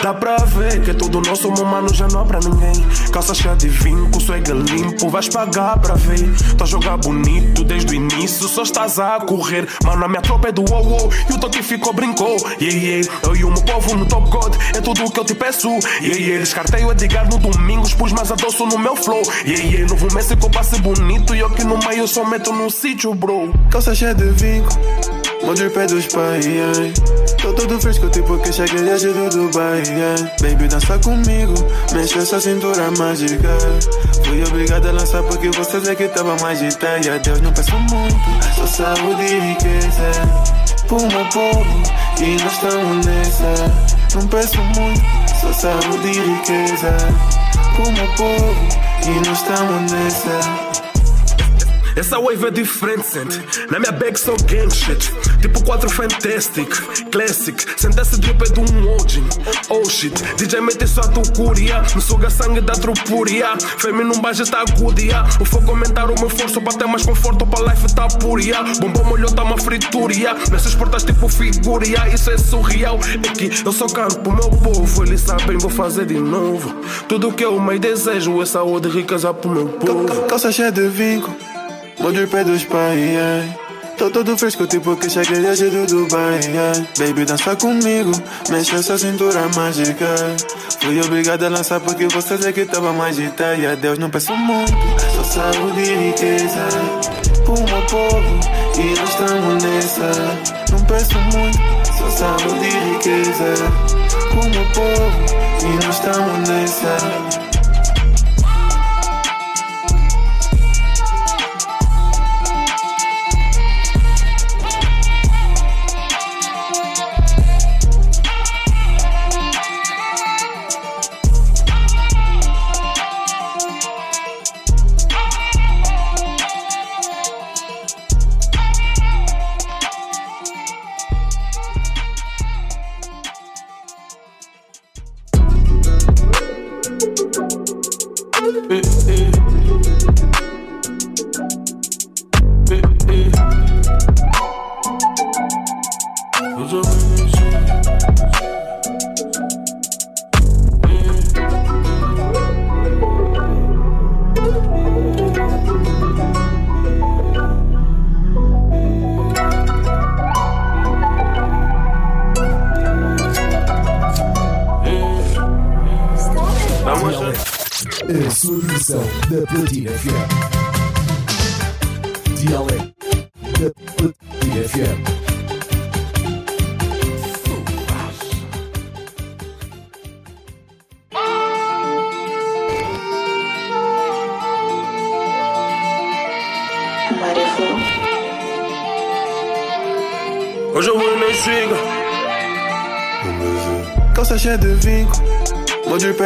Speaker 25: Dá pra ver que é tudo nosso, meu mano, já não há pra ninguém. Calça cheia de vinco, swag limpo, vais pagar pra ver. Tô a jogar bonito desde o início, só estás a correr. Mano, a minha tropa é do wow wow, e o toque ficou brincou. Yeah, yeah, eu e o meu povo no top god, é tudo o que eu te peço. Yeah, yeah, descartei o Edgar no domingo, pus mais adoço no meu flow. Yeah, yeah, novo Messi com passe bonito, e eu aqui no meio só meto no sítio, bro. Calça cheia de vinco. Molde pé dos pais, ai. Tô todo fresco, tipo que cheguei desde do Dubai, ai. Baby, dança comigo, mexe essa cintura mágica. Fui obrigado a lançar porque você vê que tava mais de E a Deus não peço muito, só saúde e riqueza. Meu povo, e nós estamos nessa. Não peço muito, só saúde e riqueza. Meu povo, e nós estamos nessa. Essa wave é diferente, sente. Na minha bag só gang shit. Tipo 4 Fantastic, Classic. Sente esse drip é de um Ojin. Oh shit, DJ mete só tu curia. Me suga sangue da trupuria. Femi num baixo tá yeah. O fogo aumentar o meu forço pra ter mais conforto. Pra life tá pura, yeah. Bombom molhou tá uma fritura, yeah. Nessas portas tipo figura, yeah. Isso é surreal. É que eu só canto pro meu povo. Eles sabem, vou fazer de novo. Tudo que eu mais desejo é saúde e riqueza pro meu povo. Calça cheia de vinco, vou de pé dos pais. Tô todo fresco, tipo que cheguei hoje do Dubai. Baby, dança comigo, mexe essa cintura mágica. Fui obrigado a lançar porque você disse que tava mais agitada. E a Deus não peço muito, só saúde e riqueza. Pro meu povo, e nós estamos nessa. Não peço muito, só saúde e riqueza. Pro meu povo, e nós estamos nessa.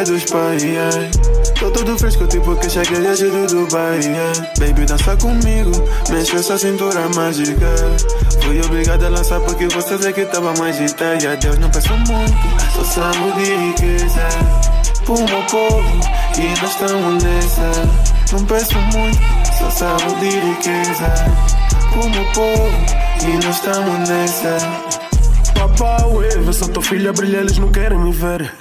Speaker 25: De dos pais. Tô todo fresco, tipo que cheguei hoje do Dubai. Baby, dança comigo, mexe essa cintura mágica. Fui obrigado a lançar porque você disse que tava mais agitada. E a Deus não peço muito, só saúde e riqueza. Pro meu povo, e nós estamos nessa. Não peço muito, só saúde e riqueza. Pro meu povo, e nós estamos nessa. Papá, vê só tua filha brilha, eles não querem me ver.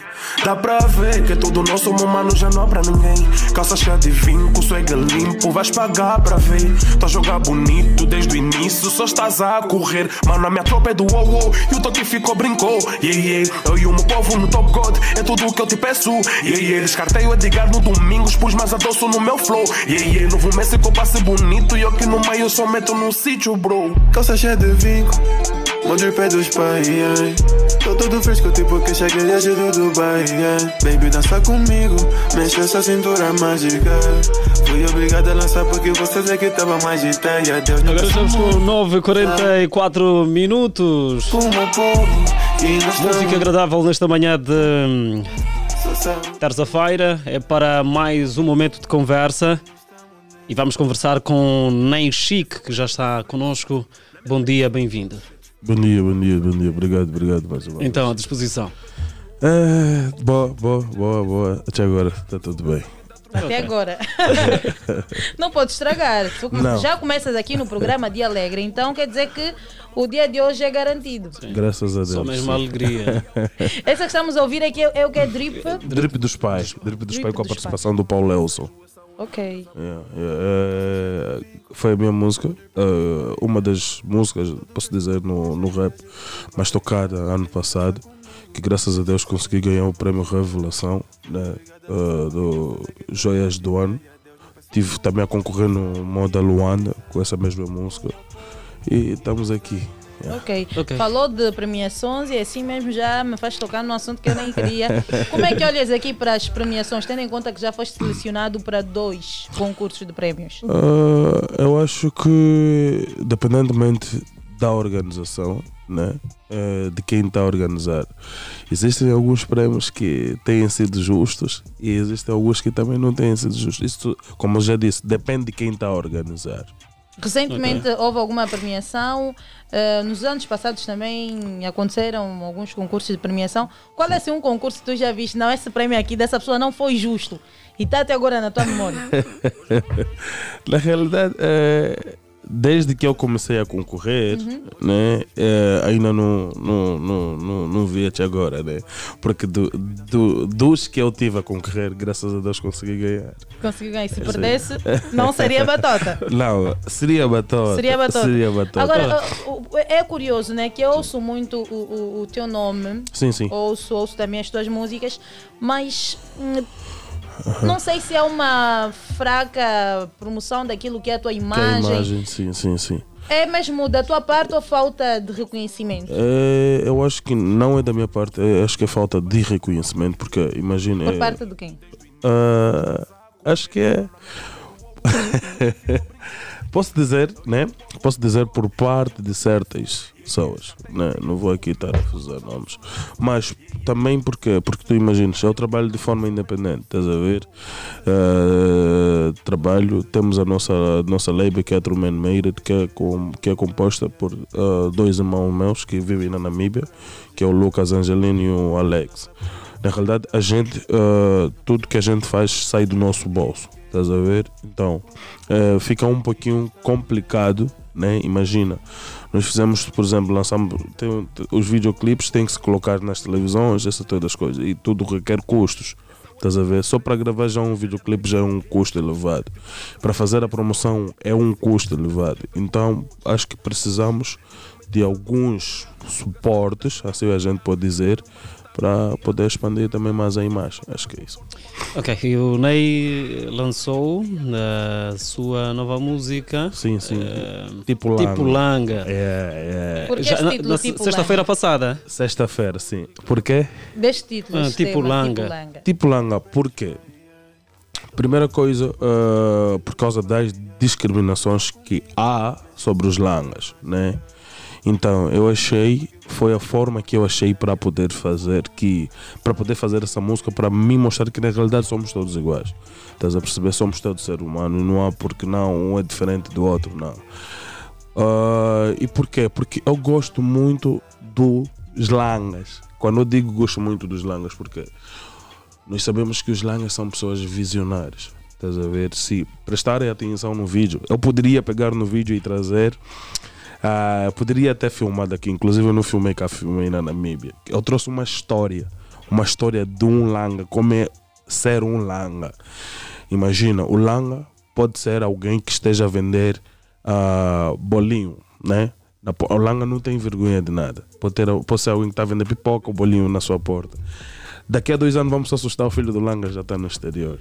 Speaker 25: Dá pra ver que é tudo nosso, meu mano, já não há pra ninguém. Calça cheia de vinco, swag limpo, vais pagar pra ver. Tô a jogar bonito desde o início, só estás a correr. Mano, a minha tropa é do wow wow, e o toque ficou brincou. Yeah, yeah. Eu e o meu povo no Top God, é tudo o que eu te peço. Yeah, yeah. Descartei o Edgar no domingo, pus mais adoço no meu flow. Yeah, yeah. Novo Messi com passe bonito, e eu que no meio só meto no sítio, bro. Calça cheia de vinco. Mão de pé dos pais, yeah. Tô todo fresco, tipo que cheguei hoje do Dubai, yeah. Baby, dança comigo, mexe essa cintura mágica. Fui obrigado a lançar porque você disse que tava mais agitada. E a Deus
Speaker 1: Agora estamos com
Speaker 25: muito.
Speaker 1: 9h44 minutos.
Speaker 25: E
Speaker 1: Música agradável nesta manhã de terça-feira. É para mais um momento de conversa. E vamos conversar com Ney Chic, que já está connosco. Bom dia, bem-vindo.
Speaker 26: Bom dia, bom dia, bom dia. Obrigado, obrigado mais uma vez.
Speaker 1: Então, à disposição.
Speaker 26: É, boa, boa, boa, boa. Até agora está tudo bem.
Speaker 2: Até agora. Não pode estragar. Tu
Speaker 26: Não.
Speaker 2: já começas aqui no programa Dia Alegre, então quer dizer que o dia de hoje é garantido.
Speaker 26: Graças a Deus.
Speaker 1: Só mesmo
Speaker 26: sim.
Speaker 1: alegria.
Speaker 2: Essa que estamos a ouvir aqui é, é o que é drip.
Speaker 26: Drip dos pais. Drip dos
Speaker 2: Drip
Speaker 26: pais com a participação do Paulo Elson.
Speaker 2: Ok.
Speaker 26: Yeah, yeah, é, foi a minha música, é, uma das músicas, posso dizer, no, no rap mais tocada ano passado, que graças a Deus consegui ganhar o prémio Revelação né, é, do Joias do Ano. Tive também a concorrer no Moda Luanda com essa mesma música e estamos aqui. Yeah.
Speaker 2: Ok. Falou de premiações e assim mesmo já me faz tocar num assunto que eu nem queria. Como é que olhas aqui para as premiações, tendo em conta que já foste selecionado para dois concursos de prémios?
Speaker 26: Ah, eu acho que, dependentemente da organização, né, eh, de quem está a organizar, existem alguns prémios que têm sido justos e existem alguns que também não têm sido justos. Isso, como eu já disse, depende de quem está a organizar.
Speaker 2: Recentemente okay. houve alguma premiação. Uh, nos anos passados também aconteceram alguns concursos de premiação. Qual é assim, um concurso que tu já viste? Não, esse prêmio aqui dessa pessoa não foi justo. E está até agora na tua memória.
Speaker 26: na realidade, é, desde que eu comecei a concorrer, uhum. né, é, ainda não, não, não, não, não vi até agora, né? Porque do, do, dos que eu tive a concorrer, graças a Deus consegui ganhar.
Speaker 2: Consegui ganhar. Se perdesse, não seria batota.
Speaker 26: Não, seria batota.
Speaker 2: Seria batota.
Speaker 26: Seria batota.
Speaker 2: Agora, é curioso, né? Que eu ouço muito o, o, o teu nome.
Speaker 26: Sim, sim.
Speaker 2: Ouço, ouço também as tuas músicas, mas não sei se é uma fraca promoção daquilo que é a tua imagem.
Speaker 26: Que é a imagem, sim, sim, sim.
Speaker 2: É mesmo da tua parte ou falta de reconhecimento?
Speaker 26: É, eu acho que não é da minha parte, é, acho que é falta de reconhecimento, porque imagina.
Speaker 2: Por
Speaker 26: é,
Speaker 2: parte de quem?
Speaker 26: Uh, acho que é. Posso dizer, né? Posso dizer por parte de certas pessoas, né? não vou aqui estar a fazer nomes, mas também porque, porque tu imaginas, eu trabalho de forma independente, estás a ver? Uh, trabalho, temos a nossa, a nossa label que é a Truman Made, que é, com, que é composta por uh, dois irmãos meus que vivem na Namíbia, que é o Lucas Angelino e o Alex. Na realidade, a gente, uh, tudo que a gente faz sai do nosso bolso Estás a ver? Então, fica um pouquinho complicado, né? Imagina, nós fizemos, por exemplo, lançamos tem, os videoclipes têm que se colocar nas televisões, essa todas as coisas, e tudo requer custos. Estás a ver? Só para gravar já um videoclipe já é um custo elevado. Para fazer a promoção é um custo elevado. Então, acho que precisamos de alguns suportes, assim a gente pode dizer, para poder expandir também mais a imagem. Acho que é isso.
Speaker 1: Ok, e o Ney lançou a sua nova música.
Speaker 26: Sim, sim.
Speaker 1: Uh, tipo Langa. Tipo Langa.
Speaker 26: É,
Speaker 2: é. Por que Já, na, na tipo
Speaker 1: Sexta-feira passada.
Speaker 26: Sexta-feira, sim. Por quê?
Speaker 2: Deste título. Ah,
Speaker 1: tipo, Langa.
Speaker 2: tipo Langa.
Speaker 26: Tipo Langa, por quê? Primeira coisa, uh, por causa das discriminações que há sobre os langas, né? Então, eu achei, foi a forma que eu achei para poder fazer que para poder fazer essa música para me mostrar que na realidade somos todos iguais. Estás a perceber? Somos todos seres humanos, não há porque não, um é diferente do outro, não. Uh, e porquê? Porque eu gosto muito dos langas. Quando eu digo gosto muito dos langas, porque nós sabemos que os langas são pessoas visionárias. Estás a ver? Se prestarem atenção no vídeo, eu poderia pegar no vídeo e trazer Uh, poderia ter filmado aqui, inclusive eu não filmei cá, filmei na Namíbia. Eu trouxe uma história, uma história de um langa, como é ser um langa. Imagina, o langa pode ser alguém que esteja a vender uh, bolinho, né? O langa não tem vergonha de nada. Pode, ter, pode ser alguém que está a vender pipoca ou bolinho na sua porta. Daqui a dois anos vamos assustar o filho do langa já está no exterior.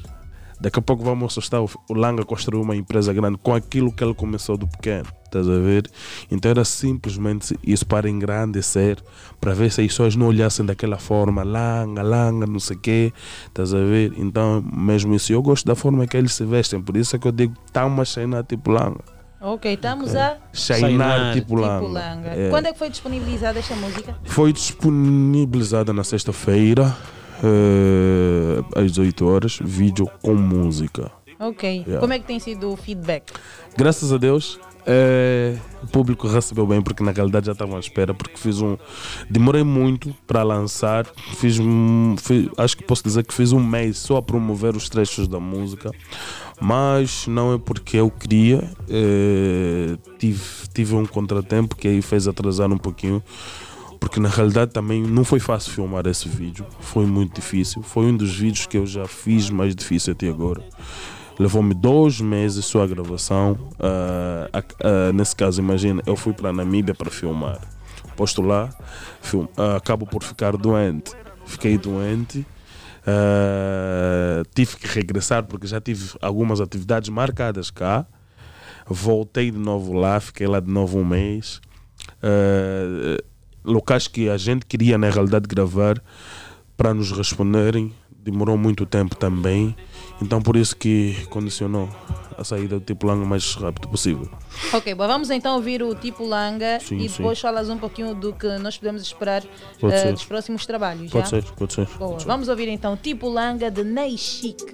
Speaker 26: Daqui a pouco vamos assustar o, Langa construir uma empresa grande com aquilo que ele começou do pequeno. Estás a ver? Então era simplesmente isso para engrandecer, para ver se as pessoas não olhassem daquela forma, Langa, Langa, não sei o quê. Estás a ver? Então, mesmo isso, eu gosto da forma que eles se vestem, por isso é que eu digo, tá uma cena tipo Langa.
Speaker 2: Ok, estamos okay. a
Speaker 26: Shainar tipo Langa.
Speaker 2: Tipo Langa. É. Quando é que foi disponibilizada esta música?
Speaker 26: Foi disponibilizada na sexta-feira uh, às 18 horas, vídeo com música.
Speaker 2: Ok. Yeah. Como é que tem sido o feedback?
Speaker 26: Graças a Deus, é, o público recebeu bem porque na realidade já estavam à espera porque fiz um demorei muito para lançar fiz, fiz, acho que posso dizer que fiz um mês só a promover os trechos da música mas não é porque eu queria é, tive, tive um contratempo que aí fez atrasar um pouquinho porque na realidade também não foi fácil filmar esse vídeo, foi muito difícil. Foi um dos vídeos que eu já fiz mais difícil até agora. Levou-me dois meses só a gravação. Uh, uh, nesse caso, imagina, eu fui para a Namíbia para filmar. Posto lá, uh, acabo por ficar doente. Fiquei doente. tive que regressar porque já tive algumas atividades marcadas cá. Voltei de novo lá, fiquei lá de novo um mês. Uh, locais que a gente queria na realidade gravar para nos responderem. Demorou muito tempo também. Então por isso que condicionou a saída do tipo Langa o mais rápido possível.
Speaker 2: Ok bom, vamos então ouvir o tipo Langa sim, e depois sim. falas um pouquinho do que nós podemos esperar uh, dos próximos trabalhos
Speaker 26: pode já? ser, pode ser,
Speaker 2: Boa.
Speaker 26: pode ser.
Speaker 2: Vamos ouvir então tipo Langa de Ney Chic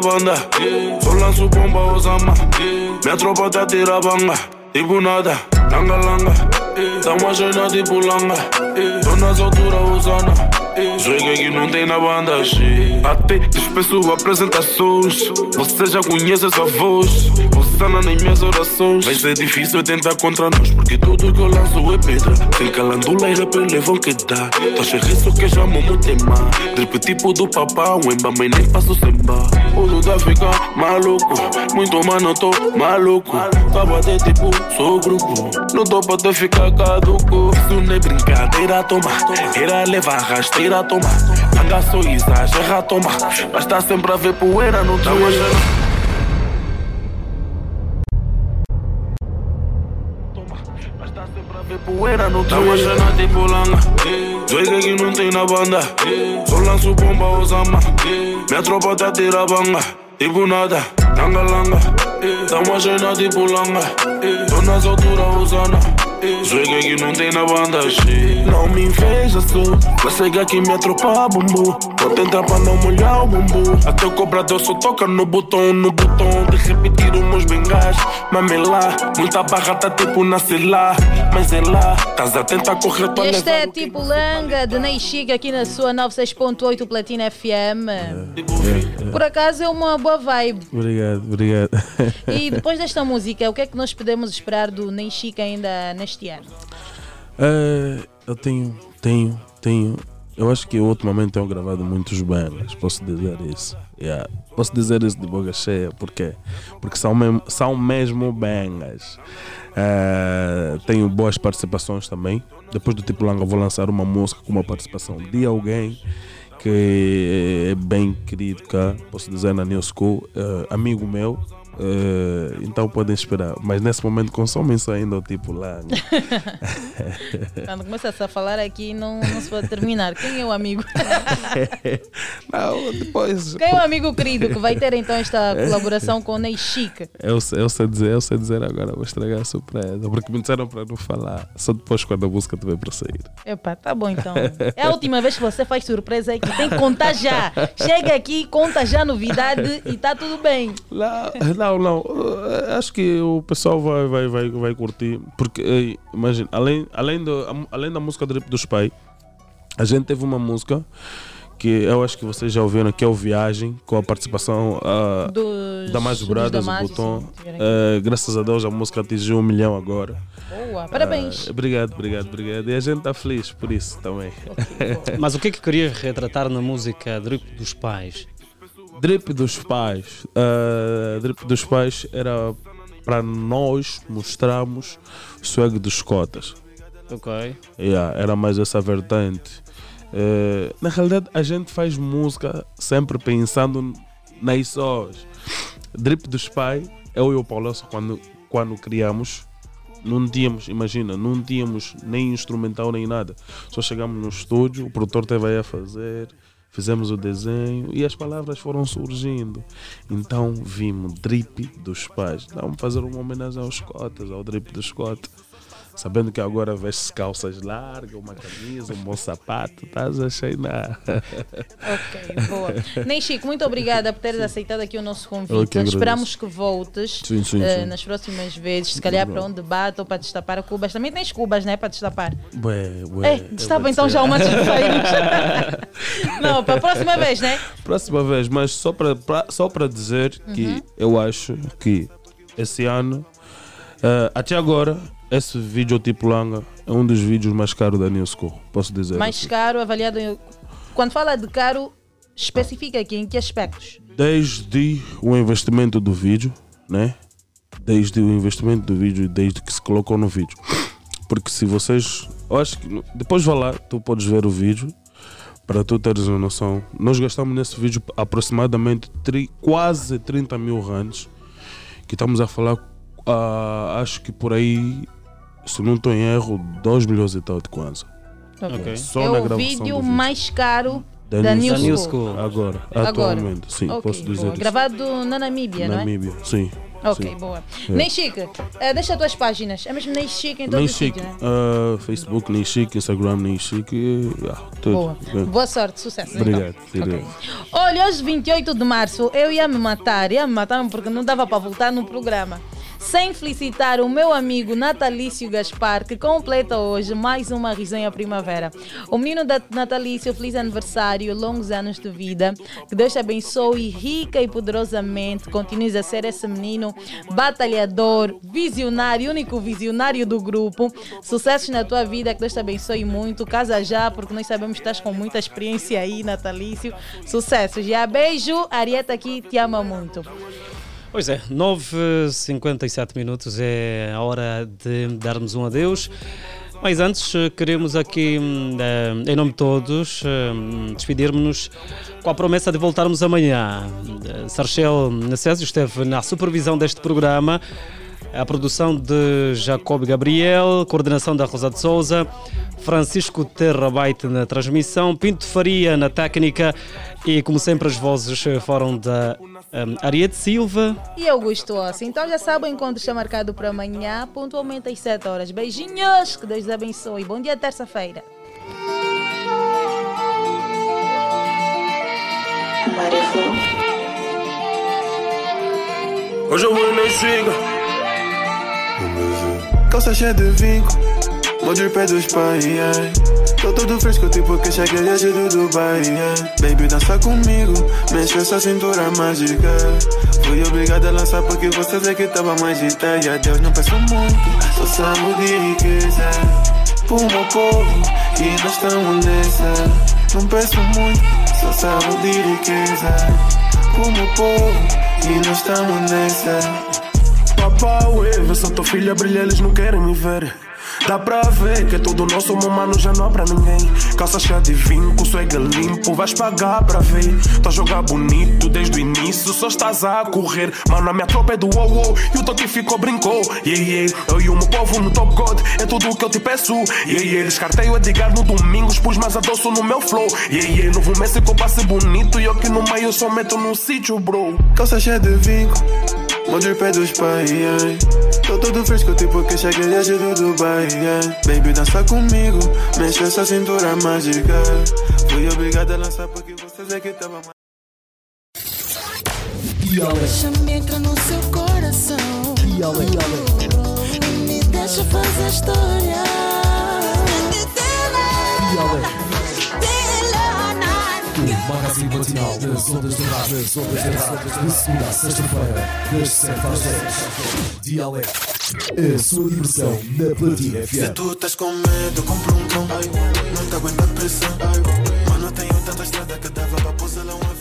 Speaker 27: banda yeah. Solan su bomba o zaman yeah. Metropata tira banga Tipo nada langa langa. Tá uma joina tipo langa. Tô nas alturas, Osana. Joga que não tem na banda, shit. Até dispenso apresentações. Você já conhece essa voz. Você anda nas minhas orações. Vai ser difícil tentar contra nós, porque tudo que eu lanço é pedra. Tem calandula e rapper levam que dá. Tá cheio que já mo tema. Drip tipo do papá, o emba, mas nem faço semba. O da ficar maluco. Muito mano, tô maluco. Tá bater tipo, sou grupo. Não tô pra te ficar caduco. Isso não é brincadeira, toma. Era levar rasteira a tomar. Anga só exagera a tomar. Mas tá sempre a ver poeira no teu Poeira no teu cena tipo langa Joga que não tem na banda Só lanço bomba Osama Minha tropa tá tira banga Tipo nada, langa langa uma cena tipo langa Tô nas alturas Osana Joga que não tem na banda, shit. Não me veja só. Vai chegar aqui minha tropa bumbum. Vou tentar pra não molhar o bumbum. Até o cobrador só toca no botão, no botão. De repetir os meus bengás. Mame lá, muita barra tá tipo na lá. Mas é lá, estás a tentar correr para
Speaker 2: Este é tipo Langa de Ney Chica aqui na sua 96.8 Platina FM. É. Por acaso é uma boa vibe.
Speaker 26: Obrigado, obrigado.
Speaker 2: E depois desta música, o que é que nós podemos esperar do Ney Chica ainda neste ano?
Speaker 26: Uh, eu tenho, tenho, tenho. Eu acho que ultimamente tenho gravado muitos bangers, posso dizer isso. Yeah. Posso dizer isso de boca cheia, por quê? Porque são mesmo, são mesmo bangers. Uh, tenho boas participações também. Depois do Tipo Langa, vou lançar uma música com uma participação de alguém que é bem cá, posso dizer, na New School, uh, amigo meu, Uh, então podem esperar. Mas nesse momento consomem só ainda o tipo lá. Né?
Speaker 2: Quando começa a falar aqui, não, não se pode terminar. Quem é o amigo?
Speaker 26: não, depois.
Speaker 2: Quem é o amigo querido que vai ter então esta colaboração com o Ney Chic?
Speaker 26: Eu, eu, sei dizer, eu sei dizer agora, vou estragar a surpresa. Porque me disseram para não falar. Só depois quando a música tiver para sair.
Speaker 2: Epá, tá bom então. É a última vez que você faz surpresa aqui. Tem que contar já. Chega aqui, conta já a novidade e tá tudo bem.
Speaker 26: Não, não não, não. Uh, acho que o pessoal vai, vai, vai, vai curtir. Porque, eh, imagina, além, além, do, além da música do dos Pai, a gente teve uma música que eu acho que vocês já ouviram, que é o Viagem, com a participação uh, dos, da Mais Bradas, do Botão. Uh, graças a Deus a música atingiu um milhão agora.
Speaker 2: Boa, parabéns.
Speaker 26: Uh, obrigado, obrigado, obrigado. E a gente está feliz por isso também.
Speaker 1: Okay, Mas o que é que queria retratar na música Drip dos Pais?
Speaker 26: Drip dos pais. Uh, drip dos pais era para nós mostrarmos o swag dos cotas.
Speaker 1: Ok.
Speaker 26: Yeah, era mais essa vertente. Uh, na realidade, a gente faz música sempre pensando nas sós. Drip dos pais, eu e o Paulo, quando, quando criamos, não tínhamos, imagina, não tínhamos nem instrumental nem nada. Só chegamos no estúdio, o produtor teve aí a fazer fizemos o desenho e as palavras foram surgindo. Então vimos drip dos pais. Vamos fazer uma homenagem aos cotas, ao drip dos cotas sabendo que agora veste calças largas, uma camisa, um bom sapato, estás a cheinar.
Speaker 2: ok, boa. Nem Chico, muito obrigada por teres aceitado aqui o nosso convite. Esperamos que voltes
Speaker 26: sim, sim,
Speaker 2: uh,
Speaker 26: sim.
Speaker 2: nas próximas vezes, se calhar para um debate ou para destapar cubas. Também tens cubas, né? Para destapar.
Speaker 26: Ué, ué,
Speaker 2: é, destapa então já uma de Não, para a próxima vez, né?
Speaker 26: Próxima vez, mas só para, só para dizer uhum. que eu acho que esse ano, uh, até agora, esse vídeo tipo Langa é um dos vídeos mais caros da Newsco, posso dizer.
Speaker 2: Mais assim. caro, avaliado. Em... Quando fala de caro, especifica aqui em que aspectos?
Speaker 26: Desde o investimento do vídeo, né? Desde o investimento do vídeo, desde que se colocou no vídeo. Porque se vocês. Eu acho que. Depois vai lá, tu podes ver o vídeo. Para tu teres uma noção, nós gastamos nesse vídeo aproximadamente tri, quase 30 mil rands. Que estamos a falar, uh, acho que por aí se não estou em erro, 2 milhões e tal de Kwanza.
Speaker 2: Okay. Só é o vídeo mais caro da, da New,
Speaker 26: School. Agora, Agora, atualmente, sim, okay. posso dizer
Speaker 2: Gravado na Namíbia,
Speaker 26: Namíbia,
Speaker 2: não é?
Speaker 26: sim.
Speaker 2: Ok,
Speaker 26: Sim.
Speaker 2: boa.
Speaker 26: É.
Speaker 2: Ney Chique, eh, deixa as tuas páginas. É mesmo Chique em todo
Speaker 26: Nem
Speaker 2: o
Speaker 26: chique.
Speaker 2: sítio, né?
Speaker 26: Uh, Facebook, nem chique. Instagram, nem chique. Yeah, tudo.
Speaker 2: Boa.
Speaker 26: Bem.
Speaker 2: Boa sorte, sucesso.
Speaker 26: Obrigado.
Speaker 2: Então.
Speaker 26: obrigado.
Speaker 2: Olha, hoje, 28 de março, eu ia me matar, ia me matar porque não dava para voltar no programa. Sem felicitar o meu amigo Natalício Gaspar, que completa hoje mais uma resenha primavera. O menino da Natalício, feliz aniversário, longos anos de vida. Que Deus te abençoe rica e poderosamente. Continues a ser esse menino batalhador, visionário, único visionário do grupo. Sucessos na tua vida, que Deus te abençoe muito. Casa já, porque nós sabemos que estás com muita experiência aí, Natalício. Sucessos. Já beijo, Arieta aqui te ama muito.
Speaker 1: Pois é, 9h57 minutos é a hora de darmos um adeus. Mas antes, eh, queremos aqui, hum, eh, em nome de todos, hum, despedirmos-nos com a promessa de voltarmos amanhã. Eh, Sarchel Necésio esteve na supervisão deste programa, a produção de Jacob Gabriel, coordenação da Rosa de Souza, Francisco Terrabaite na transmissão, Pinto Faria na técnica e, como sempre, as vozes foram da um, Ariete Silva.
Speaker 2: E Augusto Ossi. Então já sabem, o encontro está marcado para amanhã, pontualmente às 7 horas. Beijinhos, que Deus abençoe. Bom dia, terça-feira.
Speaker 25: Hoje eu vou nem siga. Calça cheia de vinco, molde o pé dos pais. ai. Tô todo fresco, tipo que cheguei hoje do Dubai. ai. Baby, dança comigo, mexe essa cintura mágica. Fui obrigado a lançar porque você vê que tava mais de ideia. Deus não peço muito, só salvo de riqueza. Pro meu povo, e nós estamos nessa. Não peço muito, só salvo de riqueza. Pro meu povo, e nós estamos nessa. Papá, ué, vê só tua filha brilha, eles não querem me ver. Dá pra ver que é tudo nosso, mano, já não há pra ninguém. Calça cheia de vinco, swag limpo, vais pagar pra ver. Tá a jogar bonito desde o início, só estás a correr. Mano, a minha tropa é do wow wow, e o toque ficou brincou. Yeah, yeah, eu e o meu povo no Top God, é tudo o que eu te peço. Yeah, yeah, descartei o Edgar no domingo, pus mais adoço no meu flow. Yeah, yeah, novo Messi com passe bonito, e eu que no meio só meto no sítio, bro. Calça cheia de vinco. Molde o pé dos pais, ai. Tô todo fresco, tipo que cheguei hoje do Dubai, ai. Baby, dança comigo, mexe essa cintura mágica. Fui obrigado a lançar porque você vê que tava mais.
Speaker 28: Deixa-me entrar no seu coração. E me deixa fazer história.
Speaker 17: O magazine matinal das ondas de rádio, das ondas de rádio, de segunda a sexta-feira, das 7 às 10. Dialeto, a sua diversão na Platina
Speaker 25: Se
Speaker 17: FM.
Speaker 25: tu estás com medo, compra um cão. Não te aguenta a pressão. Mano, tenho tanta estrada que dava pra pousar lá um avião.